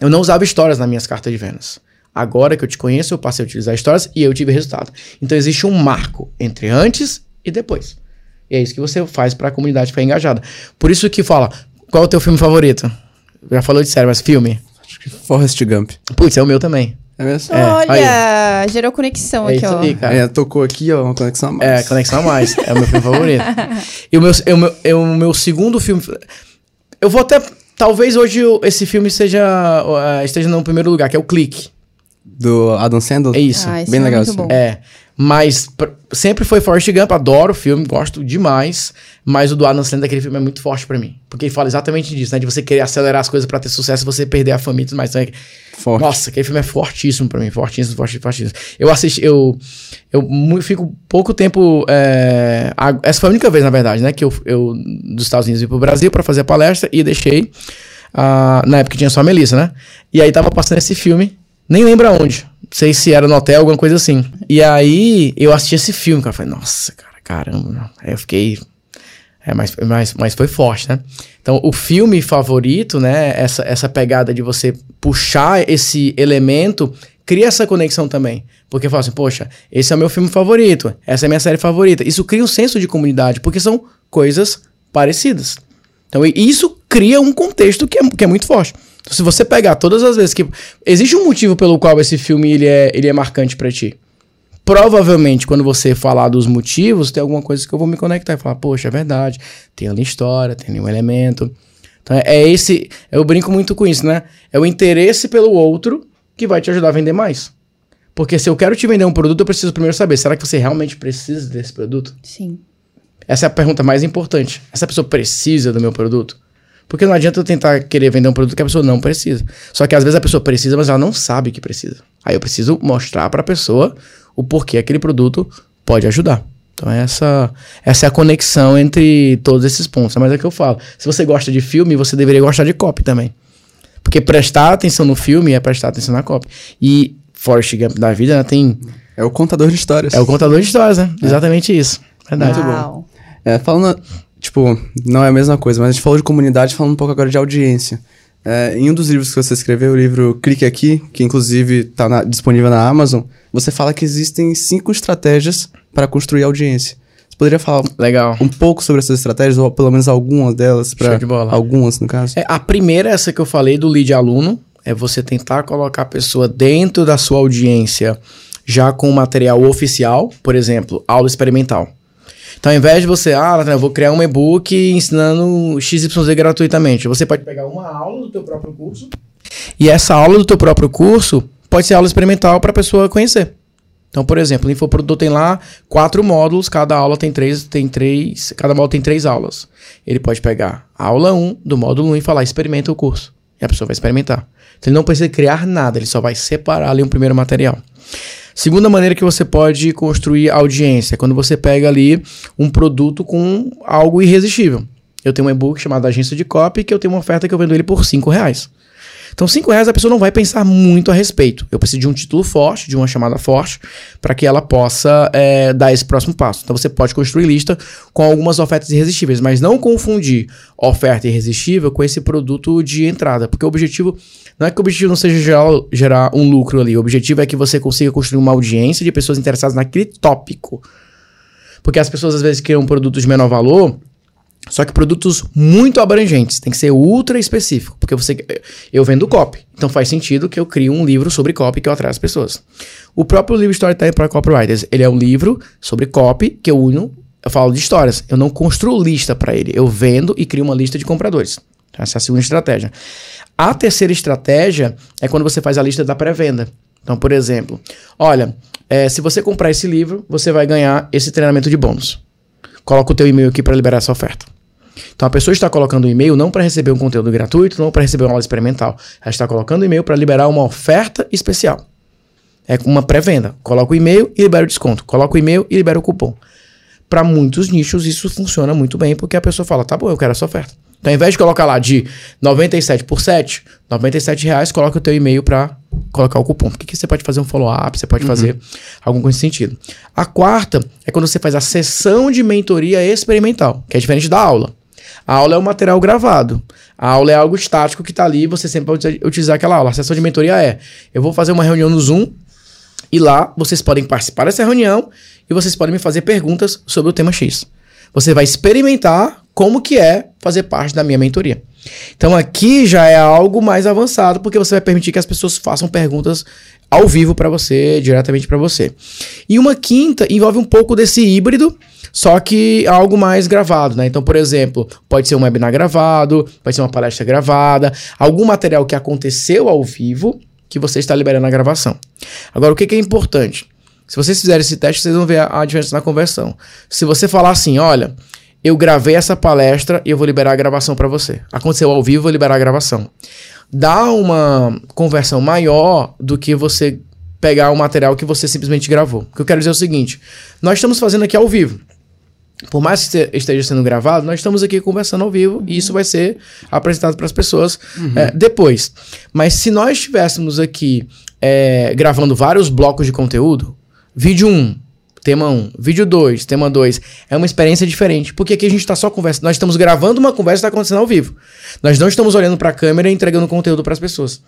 eu não usava histórias nas minhas cartas de vendas. Agora que eu te conheço, eu passei a utilizar histórias e eu tive resultado. Então, existe um marco entre antes e depois. E é isso que você faz para a comunidade ficar engajada. Por isso que fala, qual é o teu filme favorito? Já falou de série, mas filme?
Acho que Forrest Gump.
Putz, é o meu também.
É mesmo?
É,
Olha, gerou conexão
É
aqui,
isso
ó.
aí, cara.
É, tocou aqui, ó, uma conexão a mais.
É, Conexão a Mais. É o meu filme favorito. E o meu, é o meu, é o meu segundo filme. Eu vou até. Talvez hoje eu- esse filme seja, uh, esteja no primeiro lugar, que é o Clique.
Do Adam Sandler.
É isso.
Ah, esse
Bem
é
legal
bom.
É. Mas pr- sempre foi Forrest Gump, adoro o filme, gosto demais. Mas o do Adam Sandler daquele filme é muito forte pra mim. Porque ele fala exatamente disso, né? De você querer acelerar as coisas pra ter sucesso, você perder a família e tudo mais. Então, é-
Forte.
Nossa, aquele filme é fortíssimo pra mim, fortíssimo, fortíssimo, fortíssimo. Eu assisti, eu, eu mu- fico pouco tempo. é, essa foi a única vez, na verdade, né, que eu, eu dos Estados Unidos vim pro Brasil pra fazer a palestra e deixei. ah, na época tinha só a Melissa, né? E aí tava passando esse filme, nem lembro aonde. Não sei se era no hotel, alguma coisa assim. E aí eu assisti esse filme, cara. Falei, nossa, cara, caramba. Aí eu fiquei. É, mas, mas, mas foi forte, né? Então, o filme favorito, né? Essa, essa pegada de você puxar esse elemento, cria essa conexão também. Porque fala assim, poxa, esse é o meu filme favorito, essa é a minha série favorita. Isso cria um senso de comunidade, porque são coisas parecidas. Então, isso cria um contexto que é, que é muito forte. Se você pegar todas as vezes que. Existe um motivo pelo qual esse filme ele é, ele é marcante pra ti. Provavelmente, quando você falar dos motivos, tem alguma coisa que eu vou me conectar e falar, poxa, é verdade, tem ali história, tem ali um elemento. Então é, é esse. Eu brinco muito com isso, né? É o interesse pelo outro que vai te ajudar a vender mais. Porque se eu quero te vender um produto, eu preciso primeiro saber, será que você realmente precisa desse produto?
Sim.
Essa é a pergunta mais importante. Essa pessoa precisa do meu produto? Porque não adianta eu tentar querer vender um produto que a pessoa não precisa. Só que às vezes a pessoa precisa, mas ela não sabe que precisa. Aí eu preciso mostrar para a pessoa o porquê aquele produto pode ajudar. Então essa, essa é a conexão entre todos esses pontos. Mas é o que eu falo. Se você gosta de filme, você deveria gostar de copy também. Porque prestar atenção no filme é prestar atenção na copy. E Forrest Gump da vida né, tem...
É o contador de histórias.
É o contador de histórias, né? Exatamente isso. Verdade.
Uau.
É, falando, tipo, não é a mesma coisa, mas a gente falou de comunidade, falando um pouco agora de audiência. É, em um dos livros que você escreveu, o livro Clique Aqui, que inclusive está disponível na Amazon, você fala que existem cinco estratégias para construir audiência. Você poderia falar
Legal.
um pouco sobre essas estratégias, ou pelo menos algumas delas, para
Show de bola.
algumas, no caso?
É, a primeira, essa que eu falei do lead aluno, é você tentar colocar a pessoa dentro da sua audiência já com material oficial, por exemplo, aula experimental. Então, ao invés de você, ah, eu vou criar um e-book ensinando XYZ gratuitamente, você pode pegar uma aula do teu próprio curso e essa aula do teu próprio curso pode ser aula experimental para a pessoa conhecer. Então, por exemplo, o infoprodutor tem lá quatro módulos, cada aula tem três, tem três, cada módulo tem três aulas. Ele pode pegar a aula 1 do módulo 1 e falar, experimenta o curso. E a pessoa vai experimentar. Então, ele não precisa criar nada, ele só vai separar ali um primeiro material. Segunda maneira que você pode construir audiência é quando você pega ali um produto com algo irresistível. Eu tenho um e-book chamado Agência de Copy que eu tenho uma oferta que eu vendo ele por 5 reais. Então, 5 reais a pessoa não vai pensar muito a respeito. Eu preciso de um título forte, de uma chamada forte, para que ela possa é, dar esse próximo passo. Então, você pode construir lista com algumas ofertas irresistíveis, mas não confundir oferta irresistível com esse produto de entrada, porque o objetivo não é que o objetivo não seja gerar, gerar um lucro ali, o objetivo é que você consiga construir uma audiência de pessoas interessadas naquele tópico. Porque as pessoas às vezes criam produtos de menor valor só que produtos muito abrangentes, tem que ser ultra específico, porque você eu vendo copy, então faz sentido que eu crie um livro sobre copy que eu atraia as pessoas. O próprio livro Storytelling para Copywriters, ele é um livro sobre copy que eu uno, eu falo de histórias, eu não construo lista para ele, eu vendo e crio uma lista de compradores. Essa é a segunda estratégia. A terceira estratégia é quando você faz a lista da pré-venda. Então, por exemplo, olha, é, se você comprar esse livro, você vai ganhar esse treinamento de bônus coloca o teu e-mail aqui para liberar essa oferta. Então a pessoa está colocando o e-mail não para receber um conteúdo gratuito, não para receber uma aula experimental. Ela está colocando o e-mail para liberar uma oferta especial. É uma pré-venda. Coloca o e-mail e libera o desconto. Coloca o e-mail e libera o cupom. Para muitos nichos isso funciona muito bem, porque a pessoa fala, tá bom, eu quero essa oferta. Então, ao invés de colocar lá de 97 por 7, 97 reais, coloca o teu e-mail para colocar o cupom. Porque você pode fazer um follow-up, você pode uhum. fazer algum com esse sentido. A quarta é quando você faz a sessão de mentoria experimental, que é diferente da aula. A aula é um material gravado. A aula é algo estático que está ali, você sempre pode utilizar aquela aula. A sessão de mentoria é: eu vou fazer uma reunião no Zoom e lá vocês podem participar dessa reunião e vocês podem me fazer perguntas sobre o tema X. Você vai experimentar como que é fazer parte da minha mentoria. Então aqui já é algo mais avançado, porque você vai permitir que as pessoas façam perguntas ao vivo para você, diretamente para você. E uma quinta envolve um pouco desse híbrido, só que algo mais gravado, né? Então, por exemplo, pode ser um webinar gravado, pode ser uma palestra gravada, algum material que aconteceu ao vivo que você está liberando a gravação. Agora, o que, é importante? Se vocês fizerem esse teste, vocês vão ver a diferença na conversão. Se você falar assim, olha, eu gravei essa palestra e eu vou liberar a gravação para você. Aconteceu ao vivo, vou liberar a gravação. Dá uma conversão maior do que você pegar o material que você simplesmente gravou. O que eu quero dizer é o seguinte: nós estamos fazendo aqui ao vivo. Por mais que esteja sendo gravado, nós estamos aqui conversando ao vivo e isso vai ser apresentado para as pessoas uhum. é, depois. Mas se nós estivéssemos aqui é, gravando vários blocos de conteúdo, Vídeo 1, tema 1. Vídeo 2, tema 2. É uma experiência diferente. Porque aqui a gente está só conversando. Nós estamos gravando uma conversa que está acontecendo ao vivo. Nós não estamos olhando para a câmera e entregando conteúdo para as pessoas.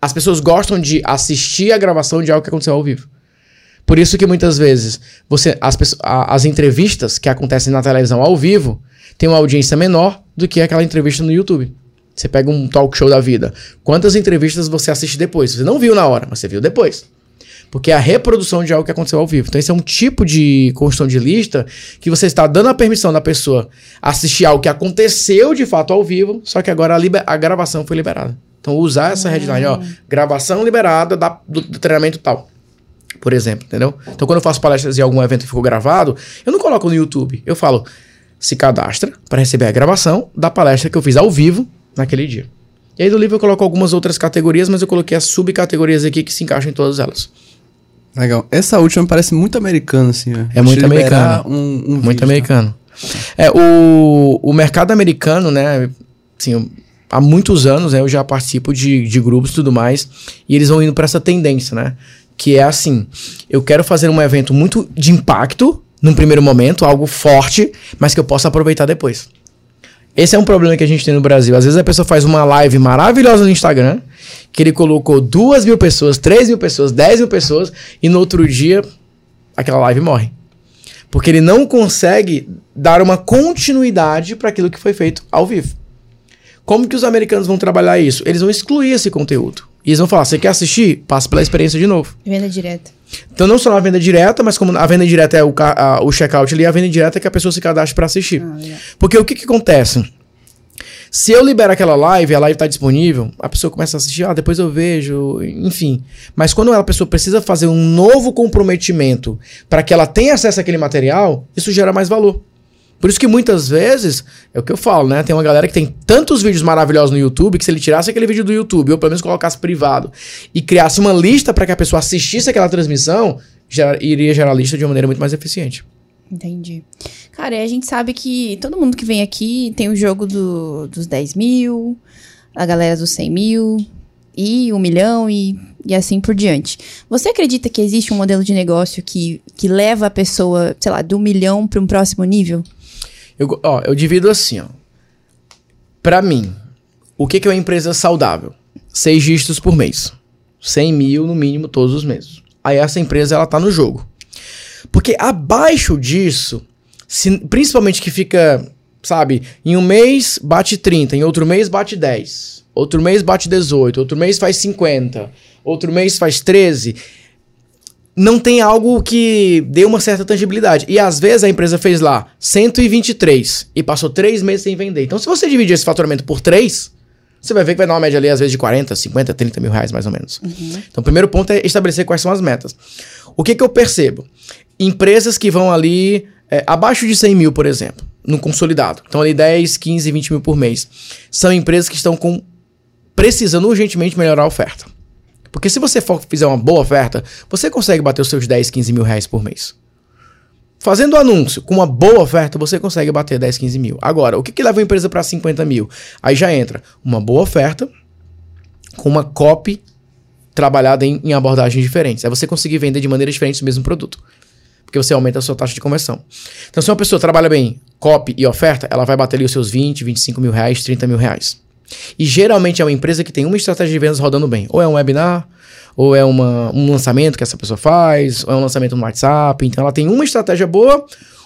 As pessoas gostam de assistir a gravação de algo que aconteceu ao vivo. Por isso que muitas vezes você as, as entrevistas que acontecem na televisão ao vivo têm uma audiência menor do que aquela entrevista no YouTube. Você pega um talk show da vida. Quantas entrevistas você assiste depois? Você não viu na hora, mas você viu depois. Porque é a reprodução de algo que aconteceu ao vivo. Então, esse é um tipo de construção de lista que você está dando a permissão da pessoa assistir algo que aconteceu de fato ao vivo, só que agora a, a gravação foi liberada. Então, usar essa headline, ó, gravação liberada da, do, do treinamento tal por exemplo, entendeu? Então, quando eu faço palestras em algum evento ficou gravado, eu não coloco no YouTube. Eu falo, se cadastra para receber a gravação da palestra que eu fiz ao vivo naquele dia. E aí do livro eu coloco algumas outras categorias, mas eu coloquei as subcategorias aqui que se encaixam em todas elas.
Legal. Essa última parece muito americana, assim. Né?
É muito americano. Um, um muito vídeo, americano. É, o, o mercado americano, né? Assim, há muitos anos né, eu já participo de, de grupos e tudo mais, e eles vão indo para essa tendência, né? Que é assim: eu quero fazer um evento muito de impacto num primeiro momento, algo forte, mas que eu possa aproveitar depois. Esse é um problema que a gente tem no Brasil. Às vezes a pessoa faz uma live maravilhosa no Instagram, que ele colocou duas mil pessoas, três mil pessoas, dez mil pessoas, e no outro dia aquela live morre. Porque ele não consegue dar uma continuidade para aquilo que foi feito ao vivo. Como que os americanos vão trabalhar isso? Eles vão excluir esse conteúdo. E eles vão falar: você quer assistir? Passa pela experiência de novo.
Venda direta.
Então, não só na venda direta, mas como a venda direta é o, a, o checkout ali, a venda direta é que a pessoa se cadastre para assistir. Ah. Porque o que, que acontece? Se eu libero aquela live, a live está disponível, a pessoa começa a assistir, ah, depois eu vejo, enfim. Mas quando a pessoa precisa fazer um novo comprometimento para que ela tenha acesso àquele material, isso gera mais valor. Por isso que muitas vezes, é o que eu falo, né? Tem uma galera que tem tantos vídeos maravilhosos no YouTube que se ele tirasse aquele vídeo do YouTube, ou pelo menos colocasse privado, e criasse uma lista para que a pessoa assistisse aquela transmissão, já iria gerar a lista de uma maneira muito mais eficiente.
Entendi. Cara, a gente sabe que todo mundo que vem aqui tem o jogo do, dos 10 mil, a galera dos 100 mil, e um milhão e, e assim por diante. Você acredita que existe um modelo de negócio que, que leva a pessoa, sei lá, do milhão para um próximo nível?
Eu, ó, eu divido assim, ó. Pra mim, o que, que é uma empresa saudável? Seis dígitos por mês. 100 mil no mínimo todos os meses. Aí essa empresa, ela tá no jogo. Porque abaixo disso, se, principalmente que fica, sabe, em um mês bate 30, em outro mês bate 10, outro mês bate 18, outro mês faz 50, outro mês faz 13 não tem algo que dê uma certa tangibilidade. E às vezes a empresa fez lá 123 e passou três meses sem vender. Então, se você dividir esse faturamento por três, você vai ver que vai dar uma média ali, às vezes, de 40, 50, 30 mil reais, mais ou menos. Uhum. Então, o primeiro ponto é estabelecer quais são as metas. O que, que eu percebo? Empresas que vão ali é, abaixo de 100 mil, por exemplo, no consolidado. Então, ali 10, 15, 20 mil por mês. São empresas que estão com precisando urgentemente melhorar a oferta. Porque se você for, fizer uma boa oferta, você consegue bater os seus 10, 15 mil reais por mês. Fazendo anúncio com uma boa oferta, você consegue bater 10, 15 mil. Agora, o que, que leva a empresa para 50 mil? Aí já entra uma boa oferta com uma copy trabalhada em, em abordagens diferentes. É você conseguir vender de maneira diferente o mesmo produto. Porque você aumenta a sua taxa de conversão. Então, se uma pessoa trabalha bem copy e oferta, ela vai bater ali os seus 20, 25 mil reais, 30 mil reais. E geralmente é uma empresa que tem uma estratégia de vendas rodando bem. Ou é um webinar, ou é uma, um lançamento que essa pessoa faz, ou é um lançamento no WhatsApp. Então ela tem uma estratégia boa,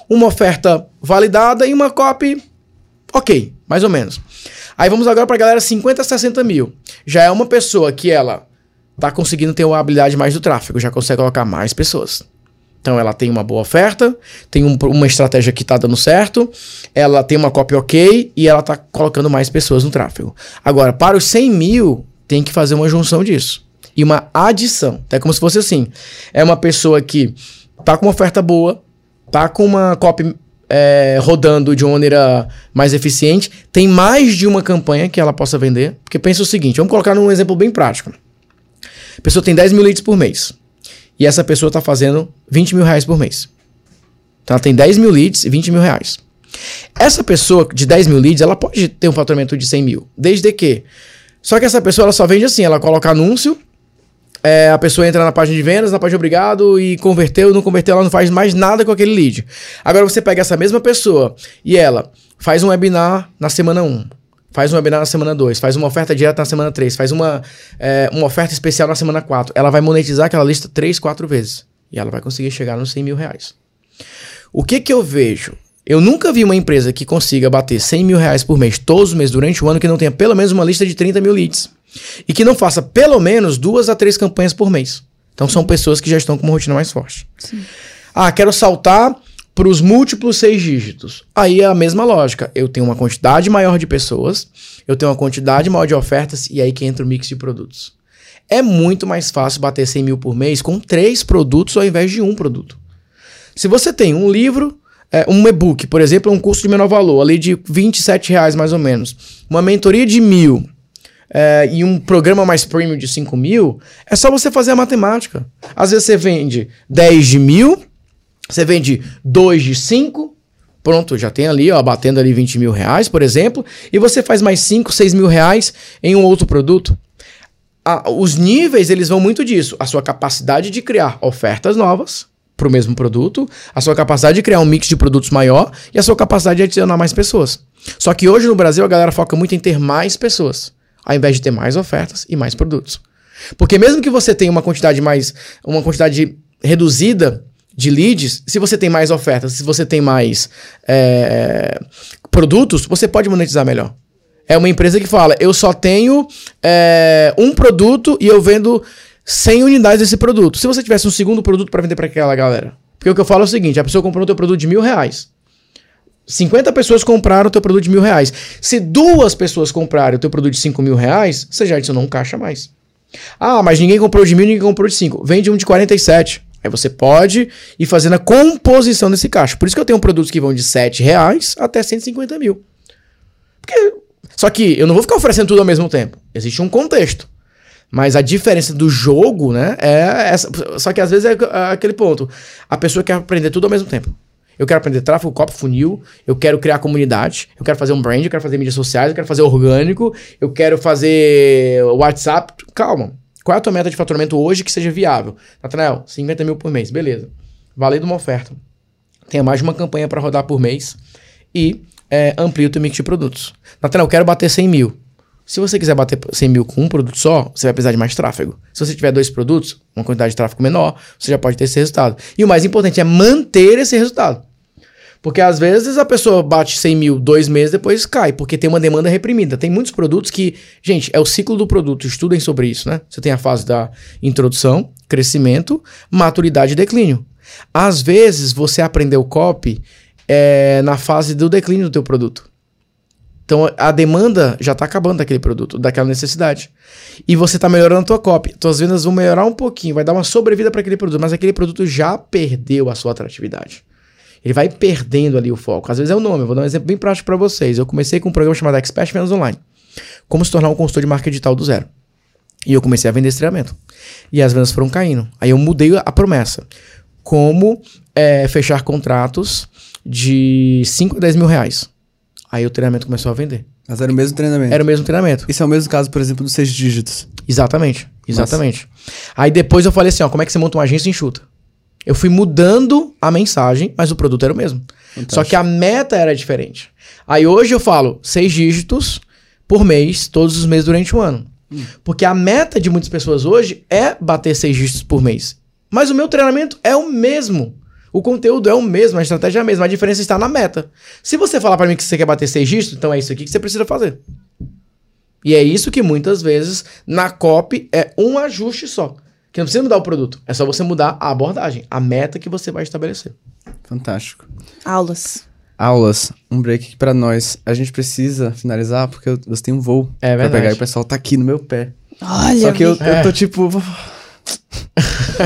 uma oferta validada e uma copy ok, mais ou menos. Aí vamos agora para a galera 50 a 60 mil. Já é uma pessoa que ela tá conseguindo ter uma habilidade mais do tráfego, já consegue colocar mais pessoas. Então ela tem uma boa oferta, tem um, uma estratégia que está dando certo, ela tem uma copy ok e ela está colocando mais pessoas no tráfego. Agora, para os 100 mil, tem que fazer uma junção disso. E uma adição. É como se fosse assim. É uma pessoa que tá com uma oferta boa, tá com uma copy é, rodando de uma maneira mais eficiente, tem mais de uma campanha que ela possa vender. Porque pensa o seguinte, vamos colocar num exemplo bem prático. A pessoa tem 10 mil leads por mês e essa pessoa está fazendo 20 mil reais por mês. Então ela tem 10 mil leads e 20 mil reais. Essa pessoa de 10 mil leads, ela pode ter um faturamento de 100 mil, desde que. Só que essa pessoa ela só vende assim, ela coloca anúncio, é, a pessoa entra na página de vendas, na página de obrigado e converteu, não converteu, ela não faz mais nada com aquele lead. Agora você pega essa mesma pessoa e ela faz um webinar na semana 1, Faz um webinar na semana 2, faz uma oferta direta na semana 3, faz uma, é, uma oferta especial na semana 4. Ela vai monetizar aquela lista 3, 4 vezes. E ela vai conseguir chegar nos 100 mil reais. O que que eu vejo? Eu nunca vi uma empresa que consiga bater 100 mil reais por mês, todos os meses, durante o ano, que não tenha pelo menos uma lista de 30 mil leads. E que não faça pelo menos duas a três campanhas por mês. Então são pessoas que já estão com uma rotina mais forte. Sim. Ah, quero saltar para os múltiplos seis dígitos. Aí é a mesma lógica. Eu tenho uma quantidade maior de pessoas, eu tenho uma quantidade maior de ofertas e aí que entra o mix de produtos. É muito mais fácil bater 100 mil por mês com três produtos ao invés de um produto. Se você tem um livro, é, um e-book, por exemplo, um curso de menor valor, ali de 27 reais mais ou menos, uma mentoria de mil é, e um programa mais premium de 5 mil, é só você fazer a matemática. Às vezes você vende 10 de mil você vende dois de cinco, pronto, já tem ali, ó, batendo ali 20 mil reais, por exemplo, e você faz mais 5, 6 mil reais em um outro produto. os níveis, eles vão muito disso. A sua capacidade de criar ofertas novas para o mesmo produto, a sua capacidade de criar um mix de produtos maior e a sua capacidade de adicionar mais pessoas. Só que hoje no Brasil a galera foca muito em ter mais pessoas, ao invés de ter mais ofertas e mais produtos. Porque mesmo que você tenha uma quantidade mais, uma quantidade reduzida de leads, se você tem mais ofertas, se você tem mais é, produtos, você pode monetizar melhor. É uma empresa que fala, eu só tenho é, um produto e eu vendo 100 unidades desse produto. Se você tivesse um segundo produto para vender para aquela galera. Porque o que eu falo é o seguinte, a pessoa comprou o teu produto de mil reais. 50 pessoas compraram o teu produto de mil reais. Se duas pessoas comprarem o teu produto de 5 mil reais, você já adicionou um caixa mais. Ah, mas ninguém comprou de mil, ninguém comprou de 5. Vende um de 47. Aí você pode ir fazendo a composição desse caixa. Por isso que eu tenho produtos que vão de 7 reais até 150 mil. Porque, só que eu não vou ficar oferecendo tudo ao mesmo tempo. Existe um contexto. Mas a diferença do jogo, né, é essa. Só que às vezes é aquele ponto. A pessoa quer aprender tudo ao mesmo tempo. Eu quero aprender tráfego, copy, funil, eu quero criar comunidade, eu quero fazer um brand, eu quero fazer mídias sociais, eu quero fazer orgânico, eu quero fazer WhatsApp. Calma. Qual é a tua meta de faturamento hoje que seja viável? Nathanael, 50 mil por mês, beleza. Valendo uma oferta. Tenha mais de uma campanha para rodar por mês e é, amplie o teu mix de produtos. Nathanael, eu quero bater 100 mil. Se você quiser bater 100 mil com um produto só, você vai precisar de mais tráfego. Se você tiver dois produtos, uma quantidade de tráfego menor, você já pode ter esse resultado. E o mais importante é manter esse resultado. Porque às vezes a pessoa bate 100 mil dois meses, depois cai, porque tem uma demanda reprimida. Tem muitos produtos que, gente, é o ciclo do produto, estudem sobre isso, né? Você tem a fase da introdução, crescimento, maturidade e declínio. Às vezes você aprendeu copy é, na fase do declínio do teu produto. Então a demanda já está acabando daquele produto, daquela necessidade. E você está melhorando a tua copy. Tuas vendas vão melhorar um pouquinho, vai dar uma sobrevida para aquele produto, mas aquele produto já perdeu a sua atratividade. Ele vai perdendo ali o foco. Às vezes é o nome. Eu vou dar um exemplo bem prático para vocês. Eu comecei com um programa chamado Expert Vendas Online. Como se tornar um consultor de marketing digital do zero. E eu comecei a vender esse treinamento. E as vendas foram caindo. Aí eu mudei a promessa. Como é, fechar contratos de 5 a 10 mil reais. Aí o treinamento começou a vender.
Mas era o mesmo treinamento.
Era o mesmo treinamento.
Isso é o mesmo caso, por exemplo, dos seis dígitos.
Exatamente. Exatamente. Mas... Aí depois eu falei assim, ó, como é que você monta uma agência enxuta? Eu fui mudando a mensagem, mas o produto era o mesmo. Fantástico. Só que a meta era diferente. Aí hoje eu falo seis dígitos por mês, todos os meses durante um ano. Hum. Porque a meta de muitas pessoas hoje é bater seis dígitos por mês. Mas o meu treinamento é o mesmo. O conteúdo é o mesmo, a estratégia é a mesma, a diferença está na meta. Se você falar para mim que você quer bater seis dígitos, então é isso aqui que você precisa fazer. E é isso que muitas vezes na copy é um ajuste só. Que não precisa mudar o produto, é só você mudar a abordagem, a meta que você vai estabelecer.
Fantástico.
Aulas.
Aulas, um break para nós. A gente precisa finalizar porque você tem um voo
é verdade.
pra pegar e o pessoal tá aqui no meu pé.
Olha,
Só que eu, é. eu tô tipo.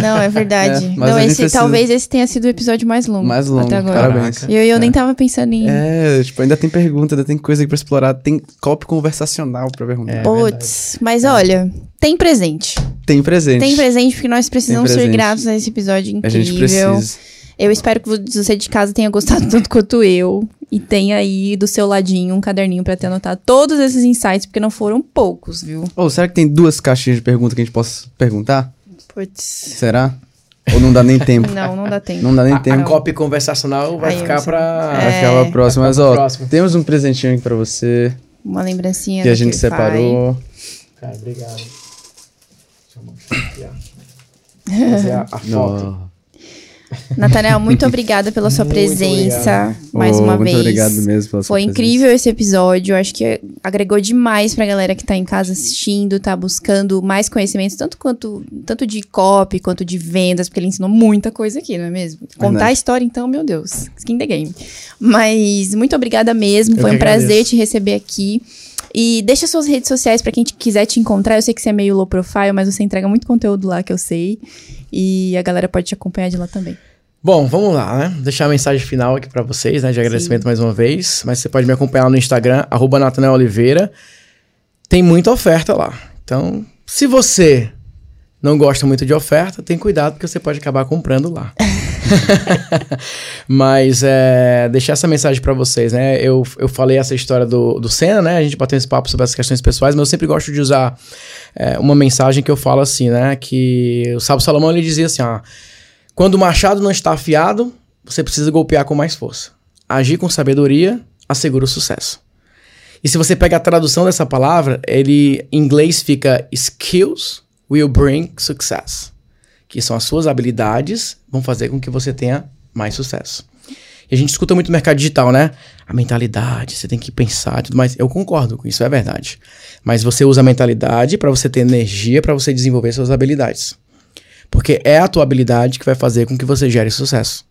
Não, é verdade. É, não, esse, precisa... talvez esse tenha sido o episódio mais longo.
Mais longo, até agora. parabéns.
E eu, eu é. nem tava pensando em.
É, tipo, ainda tem pergunta, ainda tem coisa aqui pra explorar. Tem copo conversacional pra perguntar. É,
Putz, mas olha, tem presente.
Tem presente.
Tem presente, porque nós precisamos ser gratos a esse episódio incrível. A gente precisa. Eu espero que você de casa tenha gostado tanto quanto eu. E tenha aí do seu ladinho um caderninho para ter anotado todos esses insights, porque não foram poucos, viu?
Ou oh, será que tem duas caixinhas de pergunta que a gente possa perguntar?
Puts.
Será? Ou não dá nem tempo?
não, não dá tempo.
Não dá nem
a,
tempo.
A copy conversacional vai Aí ficar pra...
É... Vai ficar pra próxima. Mas, ó, próxima. temos um presentinho aqui pra você.
Uma lembrancinha
que a gente separou.
Cara, obrigado. Deixa eu mostrar aqui, ó. Fazer a, a foto.
Nathaniel, muito obrigada pela sua presença mais oh, uma
muito
vez.
Muito obrigado mesmo pela
Foi incrível presença. esse episódio. Acho que agregou demais pra galera que tá em casa assistindo, tá buscando mais conhecimentos, tanto quanto tanto de copy quanto de vendas, porque ele ensinou muita coisa aqui, não é mesmo? Contar a história, então, meu Deus, skin the game. Mas muito obrigada mesmo. Eu Foi um agradeço. prazer te receber aqui. E deixa suas redes sociais para quem quiser te encontrar. Eu sei que você é meio low profile, mas você entrega muito conteúdo lá que eu sei. E a galera pode te acompanhar de lá também.
Bom, vamos lá, né? Deixar a mensagem final aqui para vocês, né? De agradecimento Sim. mais uma vez. Mas você pode me acompanhar no Instagram, arroba Oliveira. Tem muita oferta lá. Então, se você não gosta muito de oferta, tem cuidado porque você pode acabar comprando lá. Mas é, deixar essa mensagem para vocês, né? Eu, eu falei essa história do, do Senna, né? A gente bateu esse papo sobre as questões pessoais, mas eu sempre gosto de usar é, uma mensagem que eu falo assim, né? Que o Sábio Salomão ele dizia assim: ó, quando o machado não está afiado, você precisa golpear com mais força. Agir com sabedoria assegura o sucesso. E se você pega a tradução dessa palavra, ele em inglês fica skills will bring success que são as suas habilidades, vão fazer com que você tenha mais sucesso. E a gente escuta muito no mercado digital, né? A mentalidade, você tem que pensar tudo mais. Eu concordo com isso, é verdade. Mas você usa a mentalidade para você ter energia, para você desenvolver suas habilidades. Porque é a tua habilidade que vai fazer com que você gere sucesso.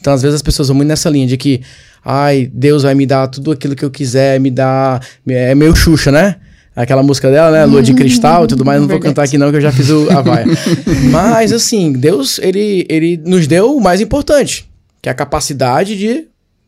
Então, às vezes, as pessoas vão muito nessa linha de que, ai, Deus vai me dar tudo aquilo que eu quiser, me dá. É meio Xuxa, né? Aquela música dela, né? Lua de cristal e tudo mais. Não vou cantar aqui não, que eu já fiz o, a vaia. Mas, assim, Deus, ele, ele nos deu o mais importante, que é a capacidade de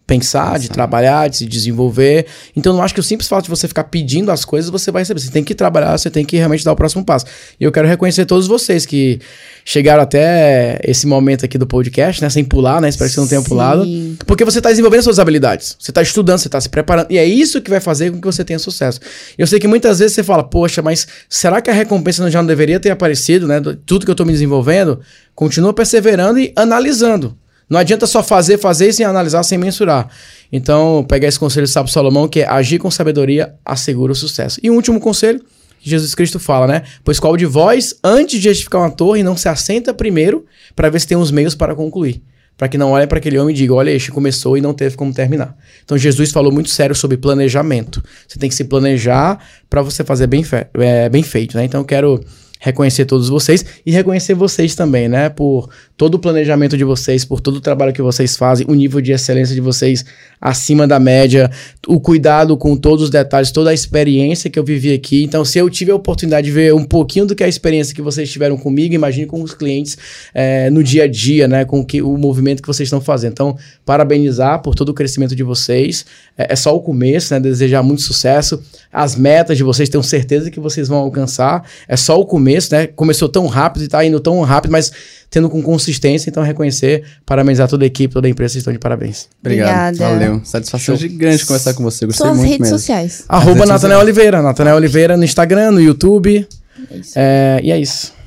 pensar, de trabalhar, de se desenvolver. Então, não acho que o simples fato de você ficar pedindo as coisas, você vai receber. Você tem que trabalhar, você tem que realmente dar o próximo passo. E eu quero reconhecer todos vocês que chegaram até esse momento aqui do podcast, né? Sem pular, né? Espero que você não tenha Sim. pulado. Porque você está desenvolvendo suas habilidades. Você está estudando, você está se preparando. E é isso que vai fazer com que você tenha sucesso. Eu sei que muitas vezes você fala, poxa, mas será que a recompensa já não deveria ter aparecido, né? Tudo que eu estou me desenvolvendo. Continua perseverando e analisando. Não adianta só fazer, fazer sem analisar, sem mensurar. Então, pegar esse conselho do Sábio Salomão, que é agir com sabedoria, assegura o sucesso. E um último conselho, Jesus Cristo fala, né? Pois qual de vós, antes de edificar uma torre, não se assenta primeiro para ver se tem os meios para concluir? Para que não olhem para aquele homem e digam, olha, este começou e não teve como terminar. Então Jesus falou muito sério sobre planejamento. Você tem que se planejar para você fazer bem, é, bem feito, né? Então eu quero reconhecer todos vocês e reconhecer vocês também, né? Por todo o planejamento de vocês, por todo o trabalho que vocês fazem, o nível de excelência de vocês acima da média, o cuidado com todos os detalhes, toda a experiência que eu vivi aqui. Então, se eu tive a oportunidade de ver um pouquinho do que é a experiência que vocês tiveram comigo, imagine com os clientes é, no dia a dia, né? Com que, o movimento que vocês estão fazendo. Então, parabenizar por todo o crescimento de vocês. É, é só o começo, né? Desejar muito sucesso. As metas de vocês, tenho certeza que vocês vão alcançar. É só o começo, né? Começou tão rápido e tá indo tão rápido, mas tendo com consistência. Então, reconhecer, parabenizar toda a equipe, toda a empresa, vocês estão de parabéns.
Obrigado. Obrigada. Valeu. Satisfação Show. gigante conversar com você. Gostei
Suas
muito
redes
mesmo.
sociais.
Arroba Natanel Oliveira. Natanel Oliveira no Instagram, no YouTube. É, é e é isso.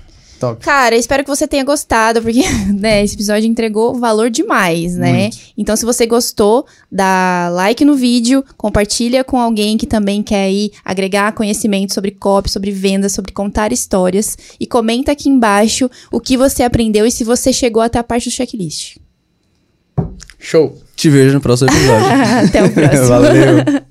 Top. Cara, espero que você tenha gostado, porque né, esse episódio entregou valor demais, né? Muito. Então, se você gostou, dá like no vídeo, compartilha com alguém que também quer ir agregar conhecimento sobre copy, sobre vendas, sobre contar histórias. E comenta aqui embaixo o que você aprendeu e se você chegou até a parte do checklist.
Show!
Te vejo no próximo episódio.
até o próximo.
Valeu!